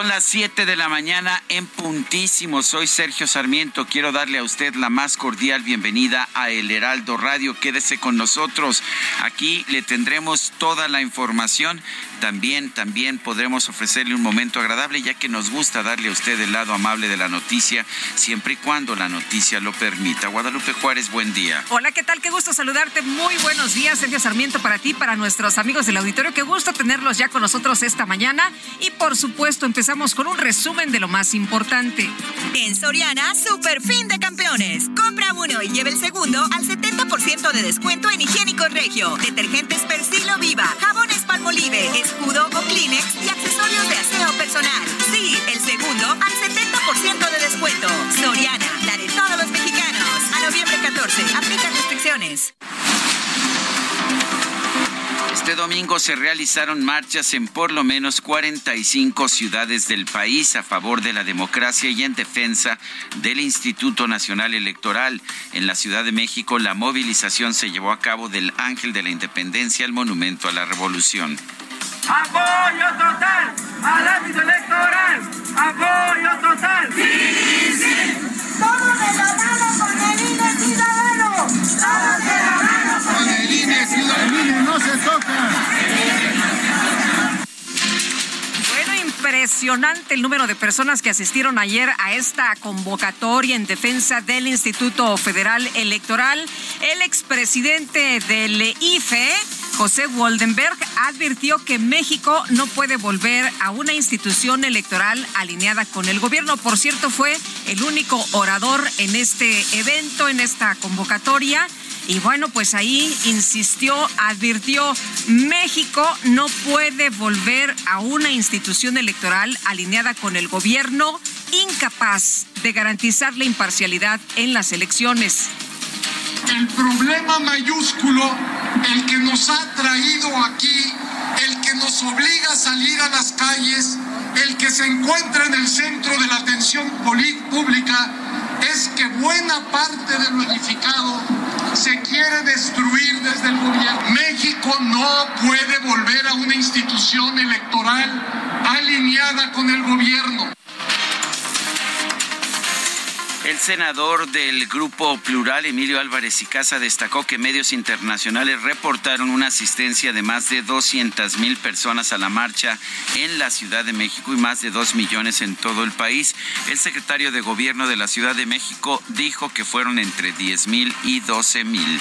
Son las 7 de la mañana en puntísimo. Soy Sergio Sarmiento. Quiero darle a usted la más cordial bienvenida a El Heraldo Radio. Quédese con nosotros. Aquí le tendremos toda la información. También, también podremos ofrecerle un momento agradable, ya que nos gusta darle a usted el lado amable de la noticia, siempre y cuando la noticia lo permita. Guadalupe Juárez, buen día. Hola, ¿qué tal? Qué gusto saludarte. Muy buenos días, Sergio Sarmiento, para ti, para nuestros amigos del auditorio. Qué gusto tenerlos ya con nosotros esta mañana. Y por supuesto, empezamos con un resumen de lo más importante. En Soriana, super fin de campeones. Compra uno y lleve el segundo al 70% de descuento en higiénico regio, detergentes Persilo Viva, jabones Palmolive, escudo o Kleenex y accesorios de aseo personal. Sí, el segundo al 70% de descuento. Soriana, la de todos los mexicanos. A noviembre 14, aplica restricciones. Este domingo se realizaron marchas en por lo menos 45 ciudades del país a favor de la democracia y en defensa del Instituto Nacional Electoral. En la Ciudad de México, la movilización se llevó a cabo del Ángel de la Independencia al Monumento a la Revolución. Apoyo total al ámbito electoral. Apoyo total. Sí, sí. Todos de la mano con el INE ciudadano. Todos de la mano impresionante el número de personas que asistieron ayer a esta convocatoria en defensa del Instituto Federal Electoral. El expresidente del IFE, José Woldenberg, advirtió que México no puede volver a una institución electoral alineada con el gobierno. Por cierto, fue el único orador en este evento, en esta convocatoria. Y bueno, pues ahí insistió, advirtió, México no puede volver a una institución electoral alineada con el gobierno, incapaz de garantizar la imparcialidad en las elecciones. El problema mayúsculo, el que nos ha traído aquí, el que nos obliga a salir a las calles, el que se encuentra en el centro de la atención pública, es que buena parte de lo edificado se quiere destruir desde el gobierno. México no puede volver a una institución electoral alineada con el gobierno. El senador del Grupo Plural, Emilio Álvarez y Casa, destacó que medios internacionales reportaron una asistencia de más de 200 mil personas a la marcha en la Ciudad de México y más de 2 millones en todo el país. El secretario de Gobierno de la Ciudad de México dijo que fueron entre 10 mil y 12 mil.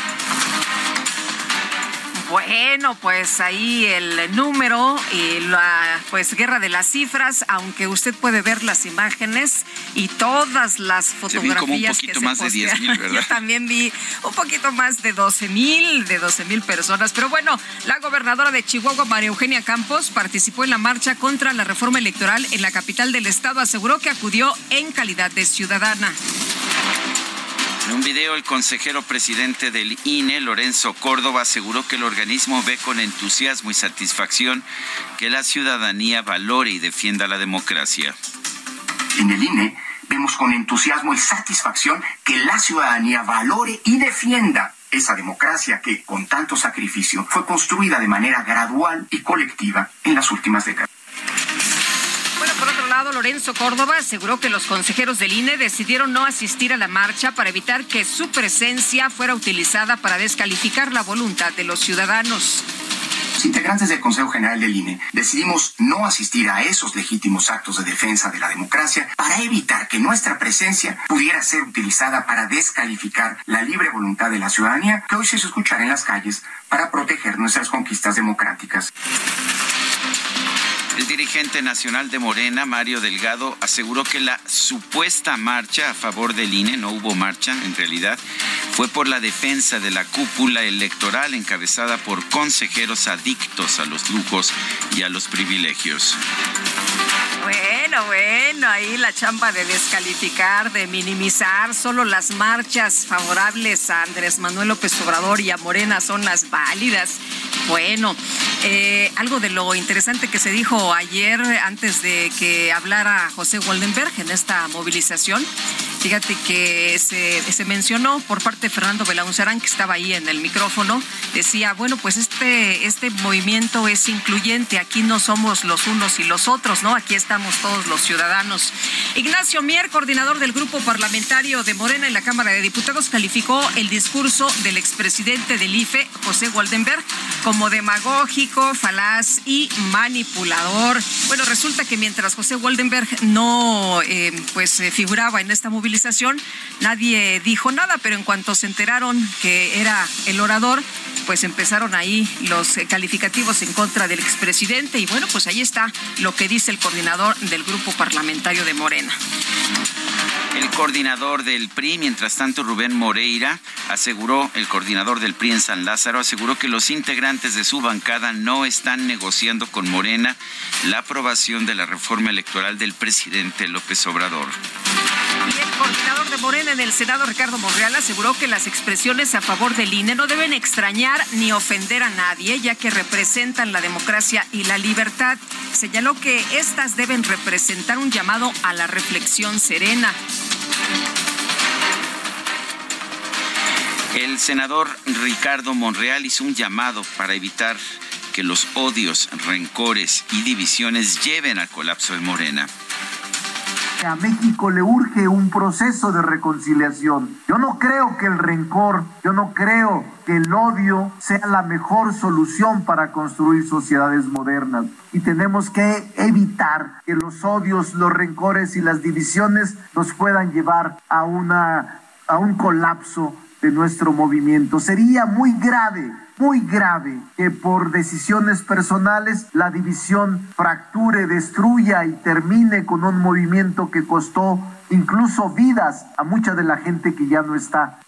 Bueno, pues ahí el número y la pues guerra de las cifras, aunque usted puede ver las imágenes y todas las fotografías como un que poquito se más de 10,000, postearon. ¿verdad? Yo también vi un poquito más de 12 mil, de 12 mil personas. Pero bueno, la gobernadora de Chihuahua, María Eugenia Campos, participó en la marcha contra la reforma electoral en la capital del estado. Aseguró que acudió en calidad de ciudadana. En un video, el consejero presidente del INE, Lorenzo Córdoba, aseguró que el organismo ve con entusiasmo y satisfacción que la ciudadanía valore y defienda la democracia. En el INE vemos con entusiasmo y satisfacción que la ciudadanía valore y defienda esa democracia que, con tanto sacrificio, fue construida de manera gradual y colectiva en las últimas décadas. Lorenzo Córdoba aseguró que los consejeros del INE decidieron no asistir a la marcha para evitar que su presencia fuera utilizada para descalificar la voluntad de los ciudadanos. Los integrantes del Consejo General del INE decidimos no asistir a esos legítimos actos de defensa de la democracia para evitar que nuestra presencia pudiera ser utilizada para descalificar la libre voluntad de la ciudadanía que hoy se escuchará en las calles para proteger nuestras conquistas democráticas. El dirigente nacional de Morena, Mario Delgado, aseguró que la supuesta marcha a favor del INE, no hubo marcha en realidad, fue por la defensa de la cúpula electoral encabezada por consejeros adictos a los lujos y a los privilegios. Bueno, bueno, ahí la chamba de descalificar, de minimizar, solo las marchas favorables a Andrés Manuel López Obrador y a Morena son las válidas. Bueno, eh, algo de lo interesante que se dijo ayer antes de que hablara José Waldenberg en esta movilización. Fíjate que se, se mencionó por parte de Fernando Belaunzarán, que estaba ahí en el micrófono, decía, bueno, pues este, este movimiento es incluyente, aquí no somos los unos y los otros, ¿no? Aquí estamos todos los ciudadanos. Ignacio Mier, coordinador del grupo parlamentario de Morena en la Cámara de Diputados, calificó el discurso del expresidente del IFE, José Waldenberg, como demagógico, falaz y manipulador. Bueno, resulta que mientras José Waldenberg no eh, pues eh, figuraba en esta movilización, nadie dijo nada, pero en cuanto se enteraron que era el orador, pues empezaron ahí los calificativos en contra del expresidente y bueno, pues ahí está lo que dice el coordinador del grupo parlamentario de Morena. El coordinador del PRI, mientras tanto Rubén Moreira, aseguró, el coordinador del PRI en San Lázaro, aseguró que los integrantes de su bancada no están negociando con Morena la aprobación de la reforma electoral del presidente López Obrador. Y el Morena en el Senado, Ricardo Monreal, aseguró que las expresiones a favor del INE no deben extrañar ni ofender a nadie, ya que representan la democracia y la libertad. Señaló que estas deben representar un llamado a la reflexión serena. El senador Ricardo Monreal hizo un llamado para evitar que los odios, rencores y divisiones lleven al colapso de Morena. A México le urge un proceso de reconciliación. Yo no creo que el rencor, yo no creo que el odio sea la mejor solución para construir sociedades modernas. Y tenemos que evitar que los odios, los rencores y las divisiones nos puedan llevar a, una, a un colapso de nuestro movimiento. Sería muy grave, muy grave que por decisiones personales la división fracture, destruya y termine con un movimiento que costó incluso vidas a mucha de la gente que ya no está.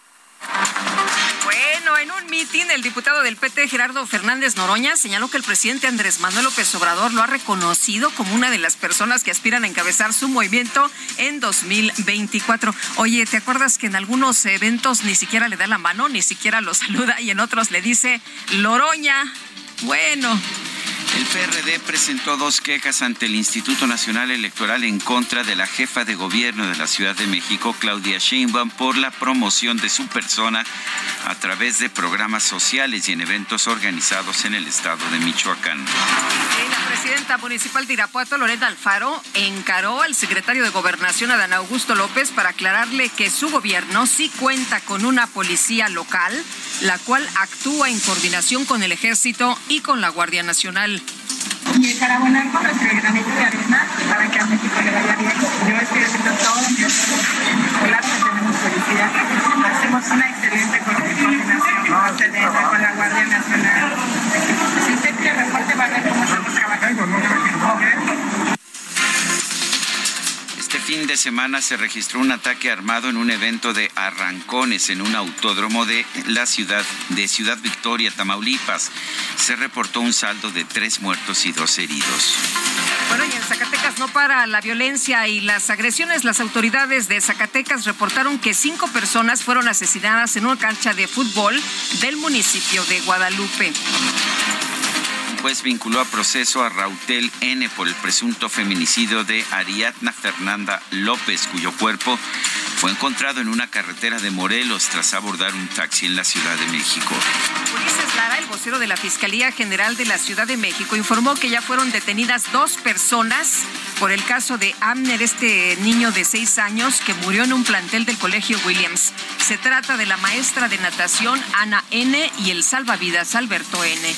Mitin, el diputado del PT, Gerardo Fernández Noroña, señaló que el presidente Andrés Manuel López Obrador lo ha reconocido como una de las personas que aspiran a encabezar su movimiento en 2024. Oye, ¿te acuerdas que en algunos eventos ni siquiera le da la mano, ni siquiera lo saluda y en otros le dice Loroña? Bueno, el PRD presentó dos quejas ante el Instituto Nacional Electoral en contra de la jefa de gobierno de la Ciudad de México, Claudia Sheinbaum, por la promoción de su persona a través de programas sociales y en eventos organizados en el estado de Michoacán. La presidenta municipal de Irapuato, Lorena Alfaro, encaró al secretario de Gobernación, Adán Augusto López, para aclararle que su gobierno sí cuenta con una policía local, la cual actúa en coordinación con el ejército y con la Guardia Nacional. Y encarambonar con nuestro granito de arena para que a México le vaya bien. Yo estoy haciendo todo mi escolar, tenemos policía. Hacemos una excelente coordinación CDF, con la Guardia Nacional. Si usted quiere reporte, va a fin de semana se registró un ataque armado en un evento de arrancones en un autódromo de la ciudad de Ciudad Victoria, Tamaulipas. Se reportó un saldo de tres muertos y dos heridos. Bueno, y en Zacatecas no para la violencia y las agresiones. Las autoridades de Zacatecas reportaron que cinco personas fueron asesinadas en una cancha de fútbol del municipio de Guadalupe. Juez vinculó a proceso a Rautel N por el presunto feminicidio de Ariadna Fernanda López, cuyo cuerpo fue encontrado en una carretera de Morelos tras abordar un taxi en la Ciudad de México. Ulises Lara, el vocero de la Fiscalía General de la Ciudad de México, informó que ya fueron detenidas dos personas por el caso de Amner, este niño de seis años que murió en un plantel del Colegio Williams. Se trata de la maestra de natación Ana N. y el salvavidas Alberto N.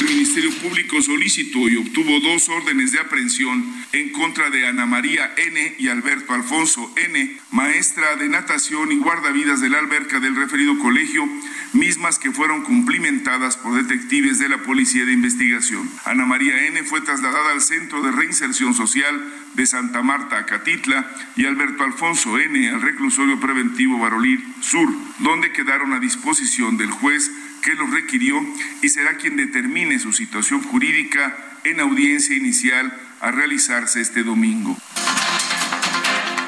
El Ministerio Público solicitó y obtuvo dos órdenes de aprehensión en contra de Ana María N. y Alberto Alfonso N., maestra de natación y guardavidas de la alberca del referido colegio, mismas que fueron cumplimentadas por detectives de la Policía de Investigación. Ana María N. fue trasladada al Centro de Reinserción Social de Santa Marta, Acatitla, y Alberto Alfonso N. al reclusorio preventivo Barolí Sur, donde quedaron a disposición del juez que lo requirió y será quien determine su situación jurídica en audiencia inicial a realizarse este domingo.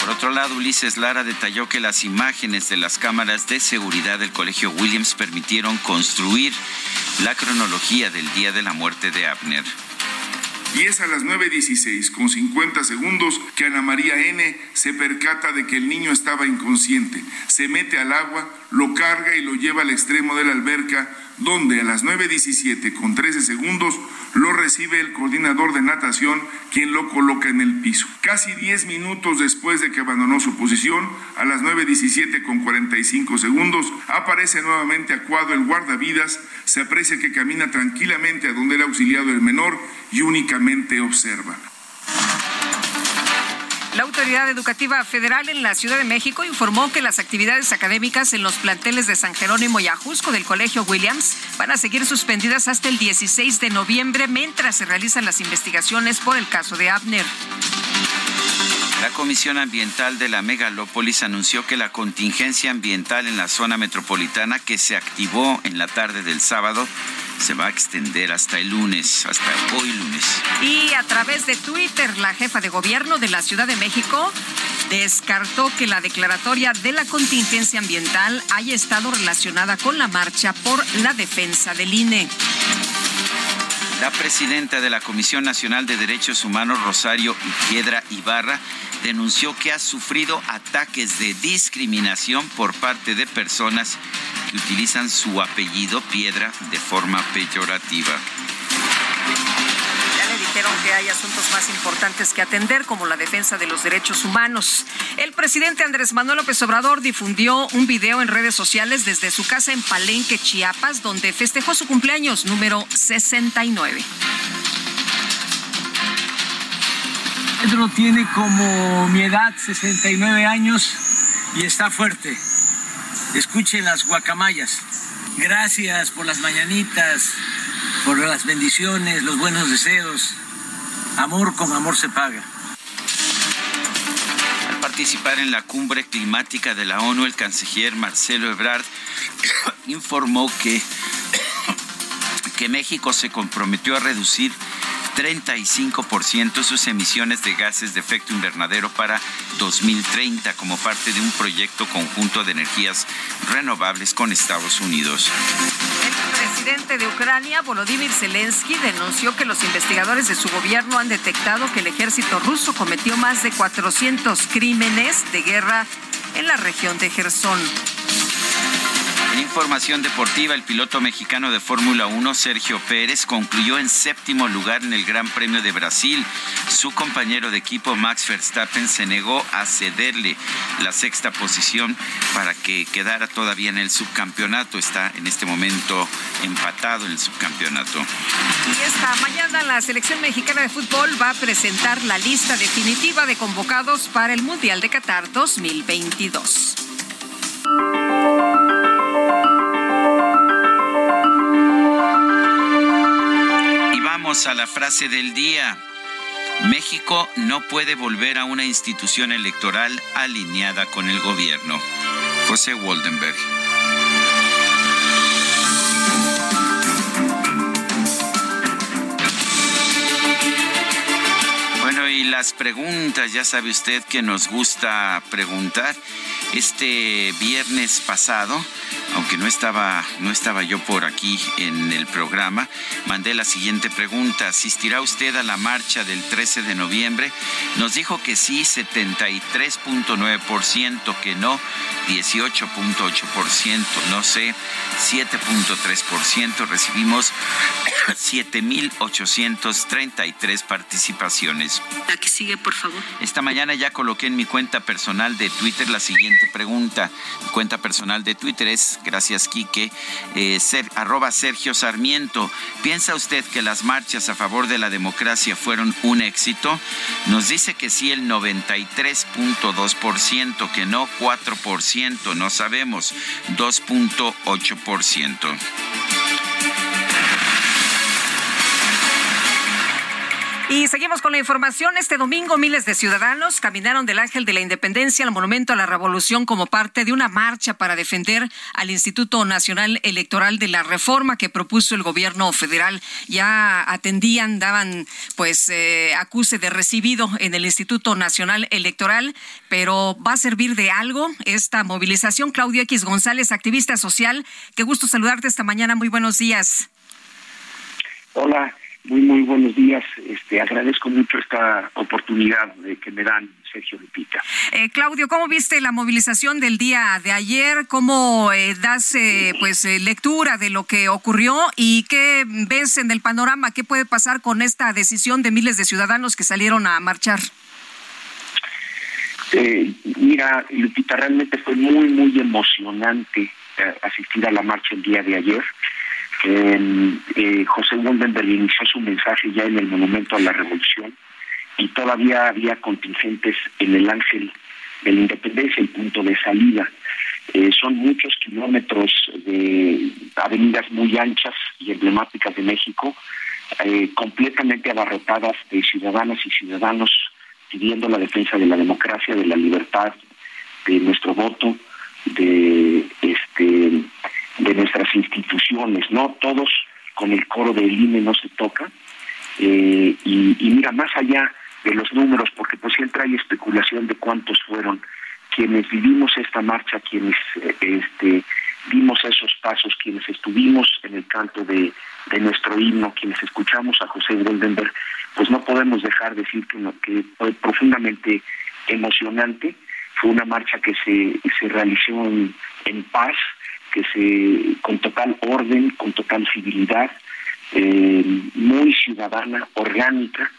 Por otro lado, Ulises Lara detalló que las imágenes de las cámaras de seguridad del Colegio Williams permitieron construir la cronología del día de la muerte de Abner. Y es a las 9.16 con 50 segundos que Ana María N. se percata de que el niño estaba inconsciente. Se mete al agua, lo carga y lo lleva al extremo de la alberca donde a las 9.17 con 13 segundos lo recibe el coordinador de natación, quien lo coloca en el piso. Casi 10 minutos después de que abandonó su posición, a las 9.17 con 45 segundos, aparece nuevamente acuado el guardavidas, se aprecia que camina tranquilamente a donde era auxiliado el menor y únicamente observa. La Autoridad Educativa Federal en la Ciudad de México informó que las actividades académicas en los planteles de San Jerónimo y Ajusco del Colegio Williams van a seguir suspendidas hasta el 16 de noviembre mientras se realizan las investigaciones por el caso de Abner. La Comisión Ambiental de la Megalópolis anunció que la contingencia ambiental en la zona metropolitana que se activó en la tarde del sábado se va a extender hasta el lunes, hasta hoy lunes. Y a través de Twitter, la jefa de gobierno de la Ciudad de México descartó que la declaratoria de la contingencia ambiental haya estado relacionada con la marcha por la defensa del INE. La presidenta de la Comisión Nacional de Derechos Humanos, Rosario Piedra Ibarra, denunció que ha sufrido ataques de discriminación por parte de personas que utilizan su apellido Piedra de forma peyorativa. Dijeron que hay asuntos más importantes que atender, como la defensa de los derechos humanos. El presidente Andrés Manuel López Obrador difundió un video en redes sociales desde su casa en Palenque, Chiapas, donde festejó su cumpleaños número 69. Pedro tiene como mi edad, 69 años, y está fuerte. Escuchen las guacamayas. Gracias por las mañanitas, por las bendiciones, los buenos deseos. Amor con amor se paga. Al participar en la cumbre climática de la ONU, el canciller Marcelo Ebrard informó que, que México se comprometió a reducir 35% sus emisiones de gases de efecto invernadero para 2030 como parte de un proyecto conjunto de energías renovables con Estados Unidos. El presidente de Ucrania, Volodymyr Zelensky, denunció que los investigadores de su gobierno han detectado que el ejército ruso cometió más de 400 crímenes de guerra en la región de Gerson. En información deportiva, el piloto mexicano de Fórmula 1, Sergio Pérez, concluyó en séptimo lugar en el Gran Premio de Brasil. Su compañero de equipo, Max Verstappen, se negó a cederle la sexta posición para que quedara todavía en el subcampeonato. Está en este momento empatado en el subcampeonato. Y esta mañana la selección mexicana de fútbol va a presentar la lista definitiva de convocados para el Mundial de Qatar 2022. A la frase del día. México no puede volver a una institución electoral alineada con el gobierno. José Waldenberg. Bueno, y las preguntas, ya sabe usted que nos gusta preguntar. Este viernes pasado aunque no estaba, no estaba yo por aquí en el programa, mandé la siguiente pregunta. ¿Asistirá usted a la marcha del 13 de noviembre? Nos dijo que sí, 73.9%, que no, 18.8%, no sé, 7.3%. Recibimos 7.833 participaciones. La que sigue, por favor. Esta mañana ya coloqué en mi cuenta personal de Twitter la siguiente pregunta. Mi cuenta personal de Twitter es, gracias Quique, eh, arroba Sergio Sarmiento. ¿Piensa usted que las marchas a favor de la democracia fueron un éxito? Nos dice que sí el 93.2%, que no 4%, no sabemos, 2.8%. Y seguimos con la información. Este domingo miles de ciudadanos caminaron del Ángel de la Independencia al Monumento a la Revolución como parte de una marcha para defender al Instituto Nacional Electoral de la Reforma que propuso el gobierno federal. Ya atendían, daban pues eh, acuse de recibido en el Instituto Nacional Electoral, pero ¿va a servir de algo esta movilización? Claudio X González, activista social, qué gusto saludarte esta mañana. Muy buenos días. Hola, muy, muy buenos días. Este, agradezco mucho esta oportunidad de que me dan, Sergio Lupita. Eh, Claudio, ¿cómo viste la movilización del día de ayer? ¿Cómo eh, das eh, pues eh, lectura de lo que ocurrió y qué ves en el panorama? ¿Qué puede pasar con esta decisión de miles de ciudadanos que salieron a marchar? Eh, mira, Lupita, realmente fue muy, muy emocionante eh, asistir a la marcha el día de ayer. Eh, José Woldenberg inició su mensaje ya en el Monumento a la Revolución y todavía había contingentes en el Ángel de la Independencia, el punto de salida. Eh, son muchos kilómetros de avenidas muy anchas y emblemáticas de México, eh, completamente abarrotadas de ciudadanas y ciudadanos pidiendo la defensa de la democracia, de la libertad, de nuestro voto, de este de nuestras instituciones, ¿no? Todos con el coro del INE no se toca. Eh, y, y, mira, más allá de los números, porque pues siempre hay especulación de cuántos fueron quienes vivimos esta marcha, quienes este, vimos esos pasos, quienes estuvimos en el canto de, de nuestro himno, quienes escuchamos a José Goldenberg, pues no podemos dejar de decir que, no, que fue profundamente emocionante. Fue una marcha que se, se realizó en, en paz, que se con total orden, con total civilidad, eh, muy ciudadana, orgánica,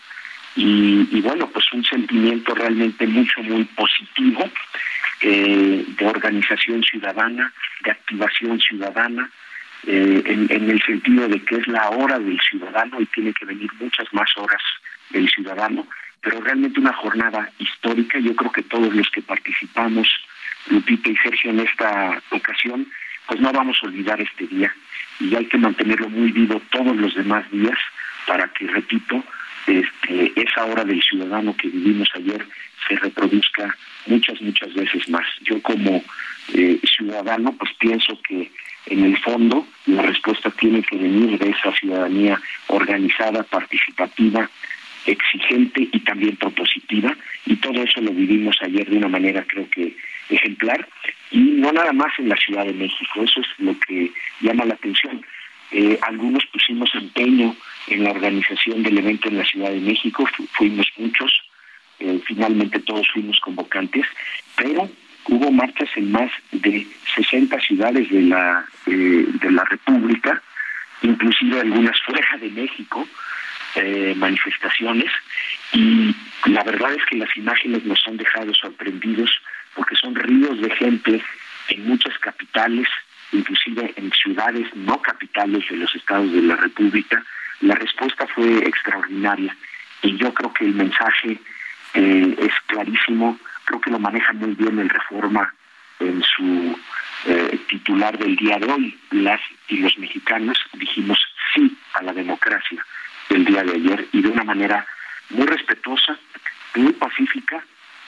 y, bueno, pues un sentimiento realmente mucho, muy positivo eh, de organización ciudadana, de activación ciudadana, eh, en, en el sentido de que es la hora del ciudadano y tiene que venir muchas más horas del ciudadano, pero realmente una jornada histórica. Yo creo que todos los que participamos, Lupita y Sergio, en esta ocasión, pues no vamos a olvidar este día. Y hay que mantenerlo muy vivo todos los demás días para que, repito, este, esa hora del ciudadano que vivimos ayer se reproduzca muchas, muchas veces más. Yo como eh, ciudadano, pues pienso que en el fondo la respuesta tiene que venir de esa ciudadanía organizada, participativa, exigente y también propositiva, y todo eso lo vivimos ayer de una manera creo que ejemplar, y no nada más en la Ciudad de México, eso es lo que llama la atención. Eh, algunos pusimos empeño en la organización del evento en la Ciudad de México, fu fuimos muchos, eh, finalmente todos fuimos convocantes, pero hubo marchas en más de 60 ciudades de la, eh, de la República, inclusive algunas fuera de México, eh, manifestaciones, y la verdad es que las imágenes nos han dejado sorprendidos en muchas capitales, inclusive en ciudades no capitales de los estados de la República, la respuesta fue extraordinaria. Y yo creo que el mensaje eh, es clarísimo, creo que lo maneja muy bien el Reforma en su eh, titular del día de hoy, las y los mexicanos dijimos sí a la democracia el día de ayer y de una manera muy respetuosa, muy pacífica,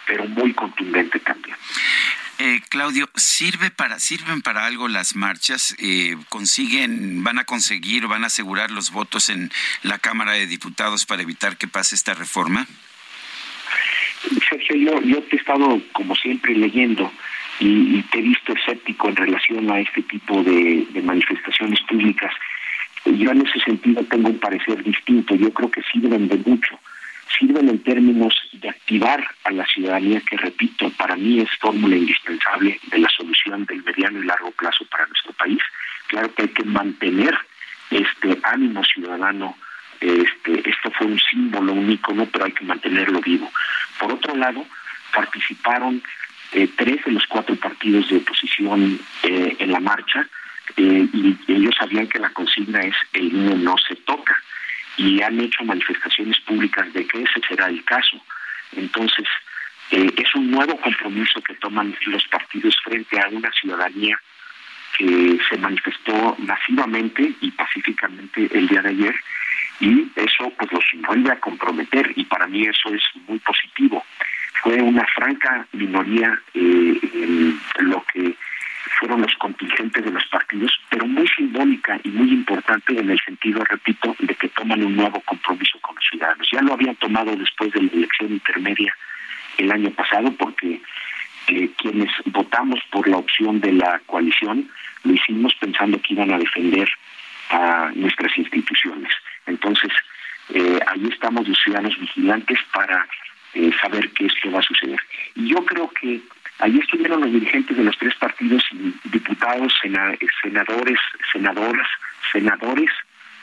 pero muy contundente también. Claudio, ¿sirve para, ¿sirven para algo las marchas? Eh, ¿Consiguen, van a conseguir, van a asegurar los votos en la Cámara de Diputados para evitar que pase esta reforma? Sergio, yo, yo te he estado, como siempre, leyendo y, te he visto escéptico en relación a este tipo de, manifestaciones públicas. Yo en ese sentido tengo un parecer distinto. Yo creo que sirven de mucho. Sirven en términos de activar a la ciudadanía, que repito, para mí es fórmula indispensable de la solución del mediano y largo plazo para nuestro país. Claro que hay que mantener este ánimo ciudadano. Este, esto fue un símbolo, un icono, pero hay que mantenerlo vivo. Por otro lado, participaron eh, tres de los cuatro partidos de oposición eh, en la marcha eh, y ellos sabían que la consigna es el INE no se toca y han hecho manifestaciones públicas de que ese será el caso. Entonces, es un nuevo compromiso que toman los partidos frente a una ciudadanía que se manifestó masivamente y pacíficamente el día de ayer y eso pues los vuelve a comprometer y para mí eso es muy positivo fue una franca minoría eh, lo que fueron los contingentes de los partidos, pero muy simbólica y muy importante en el sentido, repito, de que toman un nuevo compromiso con los ciudadanos. Ya lo habían tomado después de la elección intermedia el año pasado, porque eh, quienes votamos por la opción de la coalición lo hicimos pensando que iban a defender a nuestras instituciones. Entonces, eh, ahí estamos los ciudadanos vigilantes para eh, saber qué es que va a suceder. Y yo creo que ahí estuvieron los dirigentes de los tres partidos, diputados, senadores, senadoras, senadores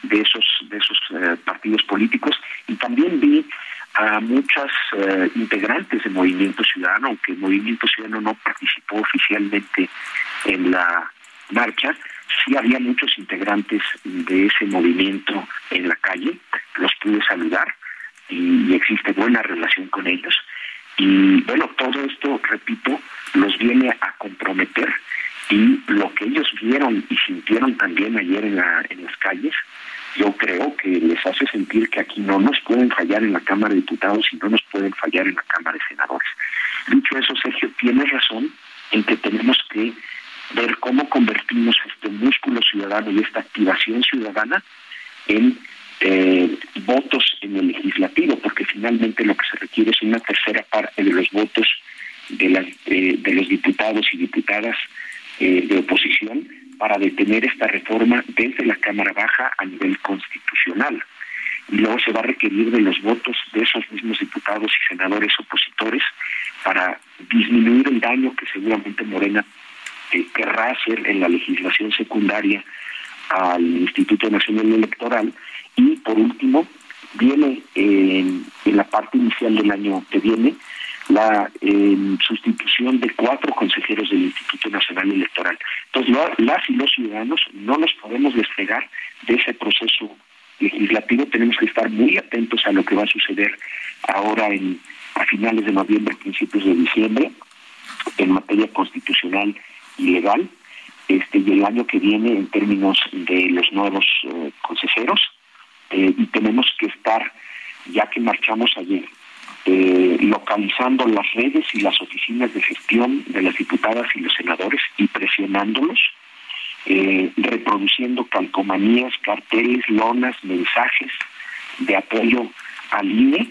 de esos de esos eh, partidos políticos y también vi a muchas eh, integrantes del Movimiento Ciudadano, aunque Movimiento Ciudadano no participó oficialmente en la marcha, sí había muchos integrantes de ese movimiento en la calle, los pude saludar y existe buena relación con ellos. Y bueno, todo esto, repito, los viene a comprometer y lo que ellos vieron y sintieron también ayer en, la, en las calles, yo creo que les hace sentir que aquí no nos pueden fallar en la Cámara de Diputados y no nos pueden fallar en la Cámara de Senadores. Dicho eso, Sergio, tiene razón en que tenemos que ver cómo convertimos este músculo ciudadano y esta activación ciudadana en eh, votos en el legislativo, porque finalmente lo que se requiere es una tercera parte de los votos de, las, eh, de los diputados y diputadas eh, de oposición para detener esta reforma desde la Cámara Baja a nivel constitucional. Y luego se va a requerir de los votos de esos mismos diputados y senadores opositores para disminuir el daño que seguramente Morena querrá hacer en la legislación secundaria al Instituto Nacional Electoral y por último, viene en, la parte inicial del año que viene la sustitución de cuatro consejeros del Instituto Nacional Electoral. Entonces, las y los ciudadanos no nos podemos despegar de ese proceso legislativo. Tenemos que estar muy atentos a lo que va a suceder ahora en a finales de noviembre, principios de diciembre, en materia constitucional y legal, este y el año que viene en términos de los nuevos eh, consejeros eh, y tenemos que estar, ya que marchamos ayer, eh, localizando las redes y las oficinas de gestión de las diputadas y los senadores y presionándolos, eh, reproduciendo calcomanías, carteles, lonas, mensajes de apoyo al INE,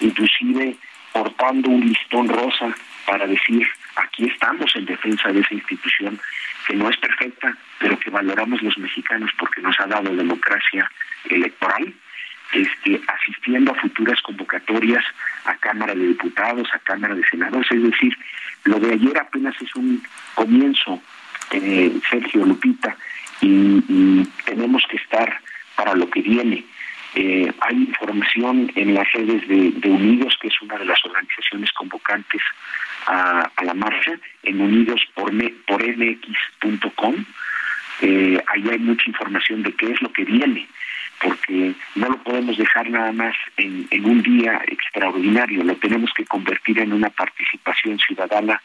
inclusive portando un listón rosa para decir aquí estamos en defensa de esa institución que no es perfecta, pero que valoramos los mexicanos porque nos ha dado democracia electoral, este, asistiendo a futuras convocatorias a Cámara de Diputados, a Cámara de Senadores. Es decir, lo de ayer apenas es un comienzo, eh, Sergio Lupita, y, tenemos que estar para lo que viene. Eh, hay información en las redes de, Unidos, que es una de las organizaciones convocantes a, la marcha, en unidos por, por mx.com. Eh, ahí hay mucha información de qué es lo que viene porque no lo podemos dejar nada más en, un día extraordinario, lo tenemos que convertir en una participación ciudadana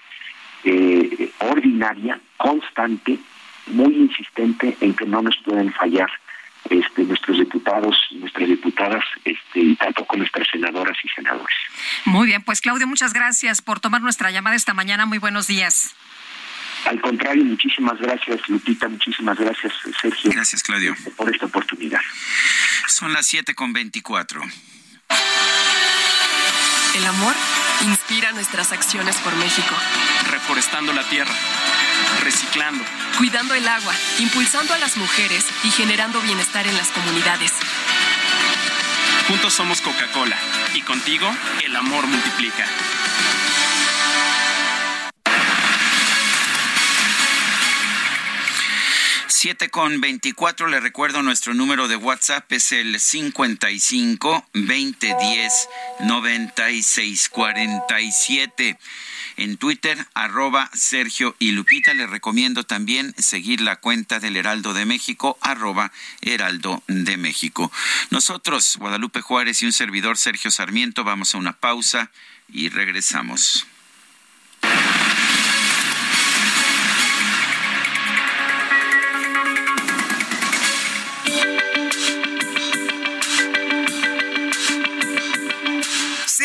eh, ordinaria, constante, muy insistente en que no nos pueden fallar este, nuestros diputados, nuestras diputadas este, y tampoco nuestras senadoras y senadores. Muy bien, pues Claudio, muchas gracias por tomar nuestra llamada esta mañana. Muy buenos días. Al contrario, muchísimas gracias, Lupita, muchísimas gracias, Sergio. Gracias, Claudio. Por esta oportunidad. Son las 7 con 24. El amor Inspira nuestras acciones por México. Reforestando la tierra, reciclando, cuidando el agua, impulsando a las mujeres y generando bienestar en las comunidades. Juntos somos Coca-Cola y contigo el amor multiplica. Siete con veinticuatro, le recuerdo nuestro número de WhatsApp es el 55 2010 9647 en Twitter, arroba Sergio y Lupita. Les recomiendo también seguir la cuenta del Heraldo de México, arroba Heraldo de México. Nosotros, Guadalupe Juárez y un servidor Sergio Sarmiento, vamos a una pausa y regresamos.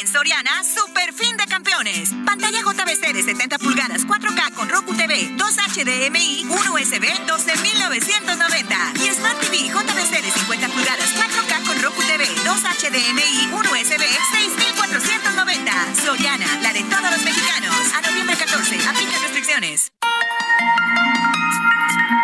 En Soriana, super fin de campeones. Pantalla JBC de 70 pulgadas 4K con Roku TV, 2 HDMI, 1 USB, 12.990. Y Smart TV JBC de 50 pulgadas 4K con Roku TV, 2 HDMI, 1 USB, 6.490. Soriana, la de todos los mexicanos. A noviembre 14, aplica restricciones.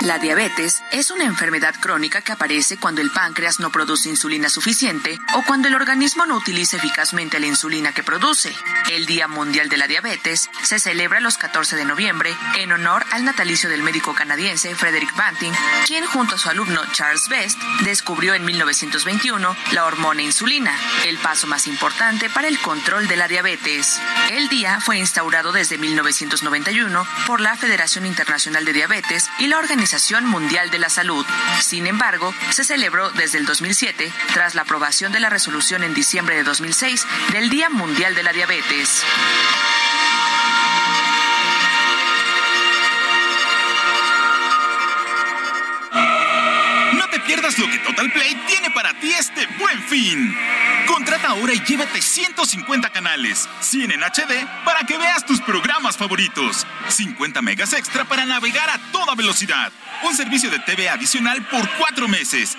La diabetes es una enfermedad crónica que aparece cuando el páncreas no produce insulina suficiente o cuando el organismo no utiliza eficazmente la insulina que produce. El Día Mundial de la Diabetes se celebra los 14 de noviembre en honor al natalicio del médico canadiense Frederick Banting, quien junto a su alumno Charles Best descubrió en 1921 la hormona insulina, el paso más importante para el control de la diabetes. El día fue instaurado desde 1991 por la Federación Internacional de Diabetes y la Organización Mundial de la Salud. Sin embargo, se celebró desde el 2007 tras la aprobación de la resolución en diciembre de 2006 del Día Mundial de la Diabetes. No te pierdas lo que Total Play tiene para ti este buen fin. Contrata ahora y llévate 150 canales, 100 en HD para que veas tus programas favoritos, 50 megas extra para navegar a toda velocidad, un servicio de TV adicional por cuatro meses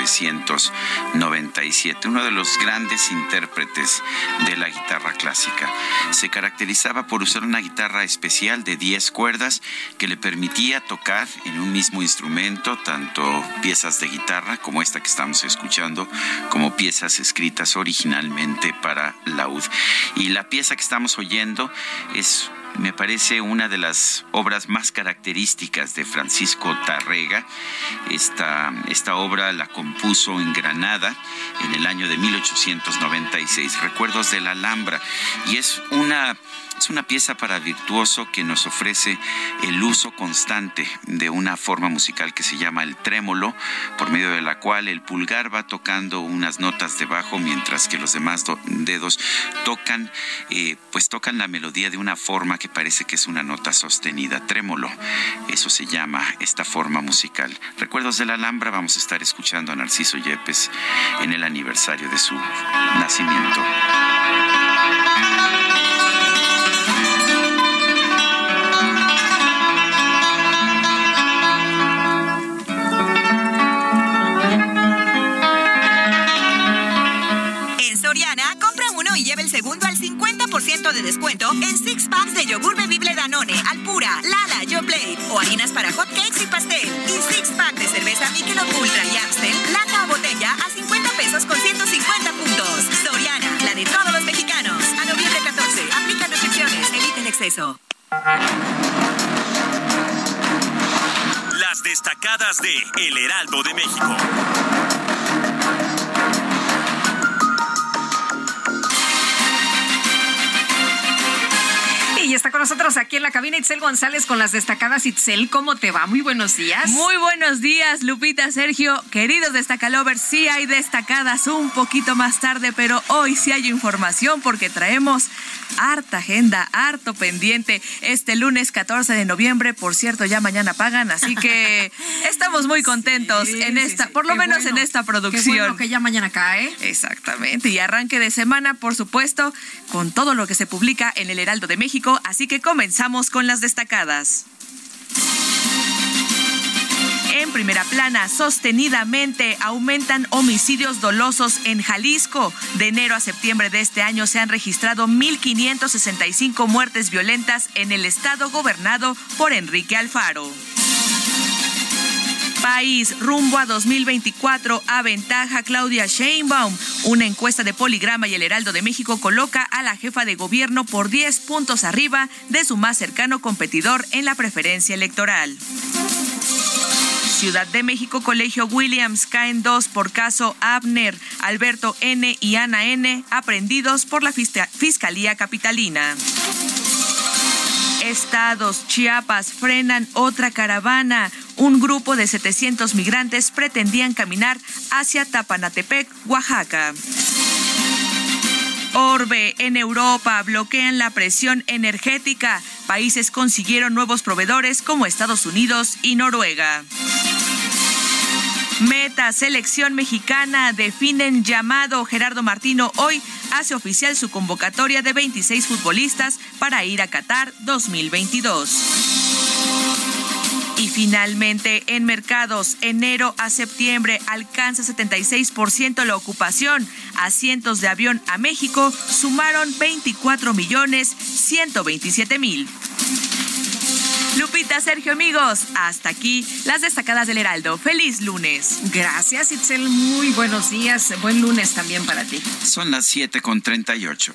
1997. Uno de los grandes intérpretes de la guitarra clásica. Se caracterizaba por usar una guitarra especial de 10 cuerdas que le permitía tocar en un mismo instrumento tanto piezas de guitarra como esta que estamos escuchando, como piezas escritas originalmente para laúd. Y la pieza que estamos oyendo es me parece una de las obras más características de Francisco Tarrega. Esta, esta obra la compuso en Granada en el año de 1896, Recuerdos de la Alhambra, y es una es una pieza para virtuoso que nos ofrece el uso constante de una forma musical que se llama el trémolo, por medio de la cual el pulgar va tocando unas notas de bajo mientras que los demás do- dedos tocan, eh, pues tocan la melodía de una forma que parece que es una nota sostenida, trémolo. Eso se llama esta forma musical. Recuerdos de la Alhambra, vamos a estar escuchando a Narciso Yepes en el aniversario de su nacimiento. 5% de descuento en six packs de yogur bebible Danone, Alpura, Lala, Yoplait o harinas para hot cakes y pastel. Y six pack de cerveza Michelob Ultra y Amstel, lata o botella a 50 pesos con 150 puntos. Soriana, la de todos los mexicanos. A noviembre 14, aplica restricciones, evita el exceso. Las destacadas de El Heraldo de México. Y está con nosotros aquí en la cabina Itzel González con las destacadas. Itzel, ¿cómo te va? Muy buenos días. Muy buenos días, Lupita, Sergio. Queridos destacalovers, sí hay destacadas un poquito más tarde, pero hoy sí hay información porque traemos harta agenda, harto pendiente. Este lunes 14 de noviembre, por cierto, ya mañana pagan, así que estamos muy contentos en esta, por lo menos en esta producción. Qué bueno que ya mañana cae. Exactamente, y arranque de semana, por supuesto, con todo lo que se publica en el Heraldo de México así que comenzamos con las destacadas. En primera plana, sostenidamente aumentan homicidios dolosos en Jalisco. De enero a septiembre de este año se han registrado 1.565 muertes violentas en el estado gobernado por Enrique Alfaro. País rumbo a 2024 aventaja Claudia Sheinbaum. Una encuesta de Poligrama y el Heraldo de México coloca a la jefa de gobierno por 10 puntos arriba de su más cercano competidor en la preferencia electoral. Ciudad de México, Colegio Williams caen dos por caso Abner, Alberto N y Ana N, aprendidos por la Fiscalía Capitalina. Estados, Chiapas, frenan otra caravana. Un grupo de 700 migrantes pretendían caminar hacia Tapanatepec, Oaxaca. Orbe en Europa bloquean la presión energética. Países consiguieron nuevos proveedores como Estados Unidos y Noruega. Meta, selección mexicana, definen llamado. Gerardo Martino hoy hace oficial su convocatoria de 26 futbolistas para ir a Qatar 2022. Y finalmente, en mercados, enero a septiembre alcanza 76% la ocupación. Asientos de avión a México sumaron 24 millones 127 mil. Lupita, Sergio, amigos, hasta aquí las destacadas del Heraldo. Feliz lunes. Gracias, Itzel. Muy buenos días. Buen lunes también para ti. Son las 7 con 38.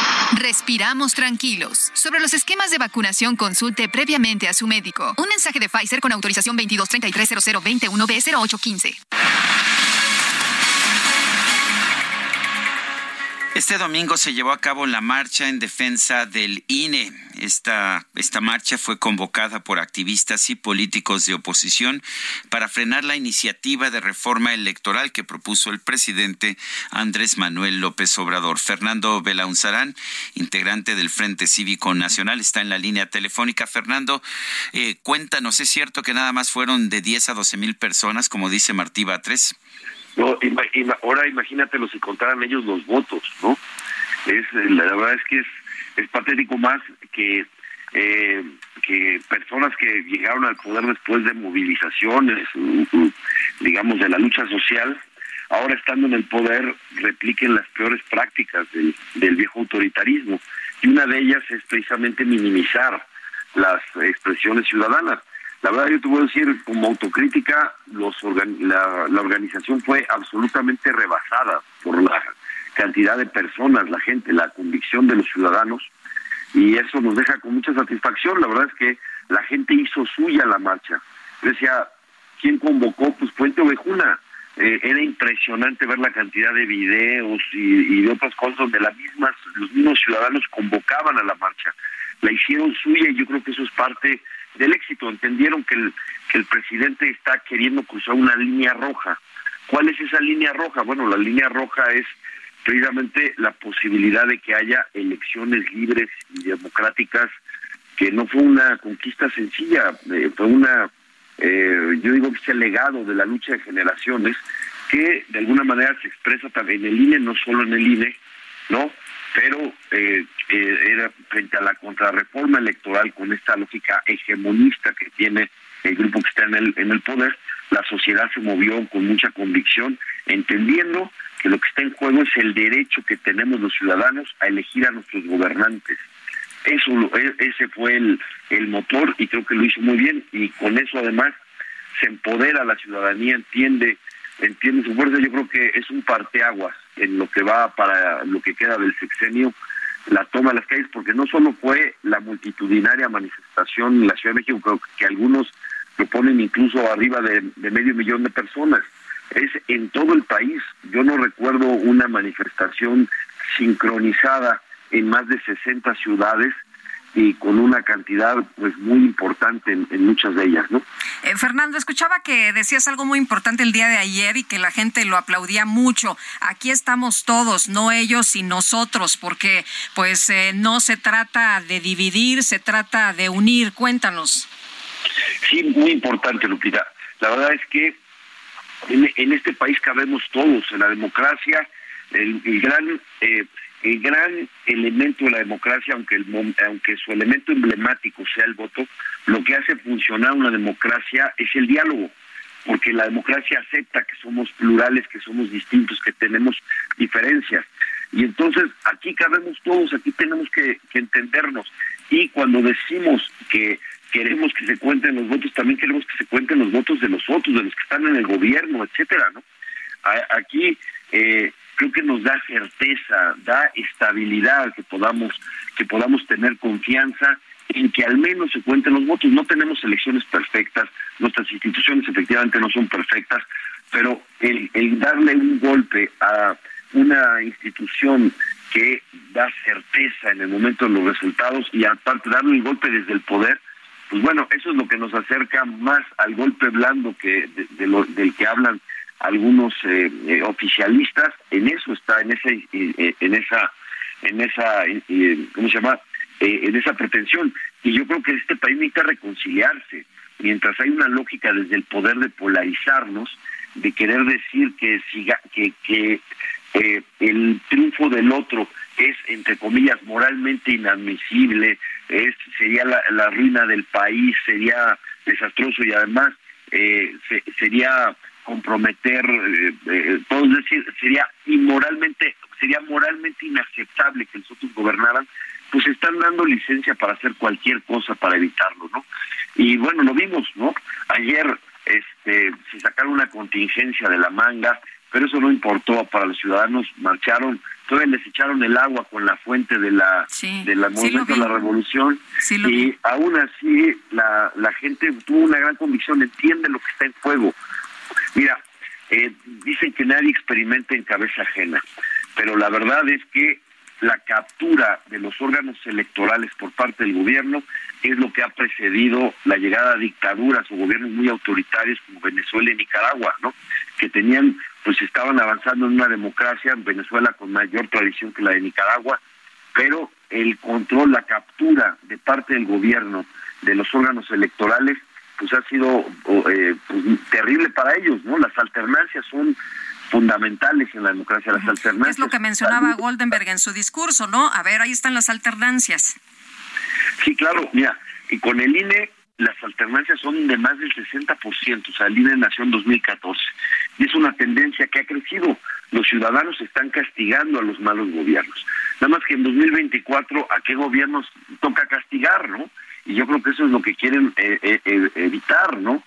respiramos tranquilos. Sobre los esquemas de vacunación, consulte previamente a su médico. Un mensaje de Pfizer con autorización 22330021B0815. Este domingo se llevó a cabo la marcha en defensa del INE. Esta, esta marcha fue convocada por activistas y políticos de oposición para frenar la iniciativa de reforma electoral que propuso el presidente Andrés Manuel López Obrador. Fernando Belaunzarán, integrante del Frente Cívico Nacional, está en la línea telefónica. Fernando, eh, cuéntanos, ¿es cierto que nada más fueron de 10 a 12 mil personas, como dice Martí Batres? No, ahora imagínatelo si contaran ellos los votos, ¿no? Es la, verdad es que es, patético más que eh, que personas que llegaron al poder después de movilizaciones, digamos, de la lucha social, ahora estando en el poder repliquen las peores prácticas del, del viejo autoritarismo. Y una de ellas es precisamente minimizar las expresiones ciudadanas. La verdad yo te voy a decir, como autocrítica, los la, la organización fue absolutamente rebasada por la cantidad de personas, la gente, la convicción de los ciudadanos, y eso nos deja con mucha satisfacción. La verdad es que la gente hizo suya la marcha. Decía, ¿quién convocó? Pues Puente Ovejuna. Eh, era impresionante ver la cantidad de videos y, de otras cosas donde las mismas, los mismos ciudadanos convocaban a la marcha. La hicieron suya y yo creo que eso es parte del éxito. Entendieron que el, que el presidente está queriendo cruzar una línea roja. ¿Cuál es esa línea roja? Bueno, la línea roja es precisamente la posibilidad de que haya elecciones libres y democráticas, que no fue una conquista sencilla, eh, fue una, eh, yo digo que es legado de la lucha de generaciones, que de alguna manera se expresa también en el INE, no solo en el INE, ¿no? Pero eh, era frente a la contrarreforma electoral con esta lógica hegemonista que tiene el grupo que está en el, en el poder, la sociedad se movió con mucha convicción, entendiendo que lo que está en juego es el derecho que tenemos los ciudadanos a elegir a nuestros gobernantes. Eso, e, ese fue el, el motor y creo que lo hizo muy bien y con eso además se empodera la ciudadanía, entiende, entiende su fuerza. Yo creo que es un parteaguas en lo que va para lo que queda del sexenio, la toma de las calles, porque no solo fue la multitudinaria manifestación en la Ciudad de México, creo que algunos lo ponen incluso arriba de medio millón de personas es en todo el país. Yo no recuerdo una manifestación sincronizada en más de 60 ciudades y con una cantidad pues muy importante en, muchas de ellas, ¿no? Eh, Fernando, escuchaba que decías algo muy importante el día de ayer y que la gente lo aplaudía mucho. Aquí estamos todos, no ellos y nosotros, porque pues eh, no se trata de dividir, se trata de unir. Cuéntanos. Sí, muy importante, Lupita. La verdad es que en, este país cabemos todos, en la democracia, el, gran eh, el gran elemento de la democracia, aunque el, aunque su elemento emblemático sea el voto, lo que hace funcionar una democracia es el diálogo, porque la democracia acepta que somos plurales, que somos distintos, que tenemos diferencias. Y entonces aquí cabemos todos, aquí tenemos que entendernos. Y cuando decimos que queremos que se cuenten los votos, también queremos que se cuenten los votos de los otros, de los que están en el gobierno, etcétera, ¿no? Aquí eh, creo que nos da certeza, da estabilidad que podamos que podamos tener confianza en que al menos se cuenten los votos. No tenemos elecciones perfectas, nuestras instituciones efectivamente no son perfectas, pero el, el darle un golpe a una institución que da certeza en el momento de los resultados y aparte darle un golpe desde el poder, pues bueno, eso es lo que nos acerca más al golpe blando que de, lo, del que hablan algunos eh, eh, oficialistas. En eso está, en ese, eh, en esa, en esa, ¿cómo se llama? en esa pretensión. Y yo creo que este país necesita reconciliarse. Mientras hay una lógica desde el poder de polarizarnos, de querer decir que siga, que, que el triunfo del otro es, entre comillas, moralmente inadmisible, es, sería la, ruina del país, sería desastroso y además eh, sería comprometer eh, eh, es decir, sería inmoralmente, sería moralmente inaceptable que nosotros gobernaran, pues están dando licencia para hacer cualquier cosa para evitarlo, ¿no? Y bueno, lo vimos, ¿no? Ayer este, se sacaron una contingencia de la manga, pero eso no importó para los ciudadanos, marcharon, todavía les echaron el agua con la fuente de la de la movimiento de la revolución y aún así la, la gente tuvo una gran convicción, entiende lo que está en juego. Mira, eh, dicen que nadie experimenta en cabeza ajena, pero la verdad es que la captura de los órganos electorales por parte del gobierno es lo que ha precedido la llegada a dictaduras o gobiernos muy autoritarios como Venezuela y Nicaragua, ¿no? Que tenían, pues estaban avanzando en una democracia en Venezuela con mayor tradición que la de Nicaragua, pero el control, la captura de parte del gobierno de los órganos electorales, pues ha sido eh, pues, terrible para ellos, ¿no? Las alternancias son fundamentales en la democracia, las alternancias. Es lo que mencionaba Goldenberg en su discurso, ¿no? A ver, ahí están las alternancias. Sí, claro, mira, y con el INE las alternancias son de más del 60%, o sea, el INE nació en 2014. Y es una tendencia que ha crecido. Los ciudadanos están castigando a los malos gobiernos. Nada más que en 2024, ¿a qué gobiernos toca castigar, no? Y yo creo que eso es lo que quieren eh, eh, eh, evitar, ¿no?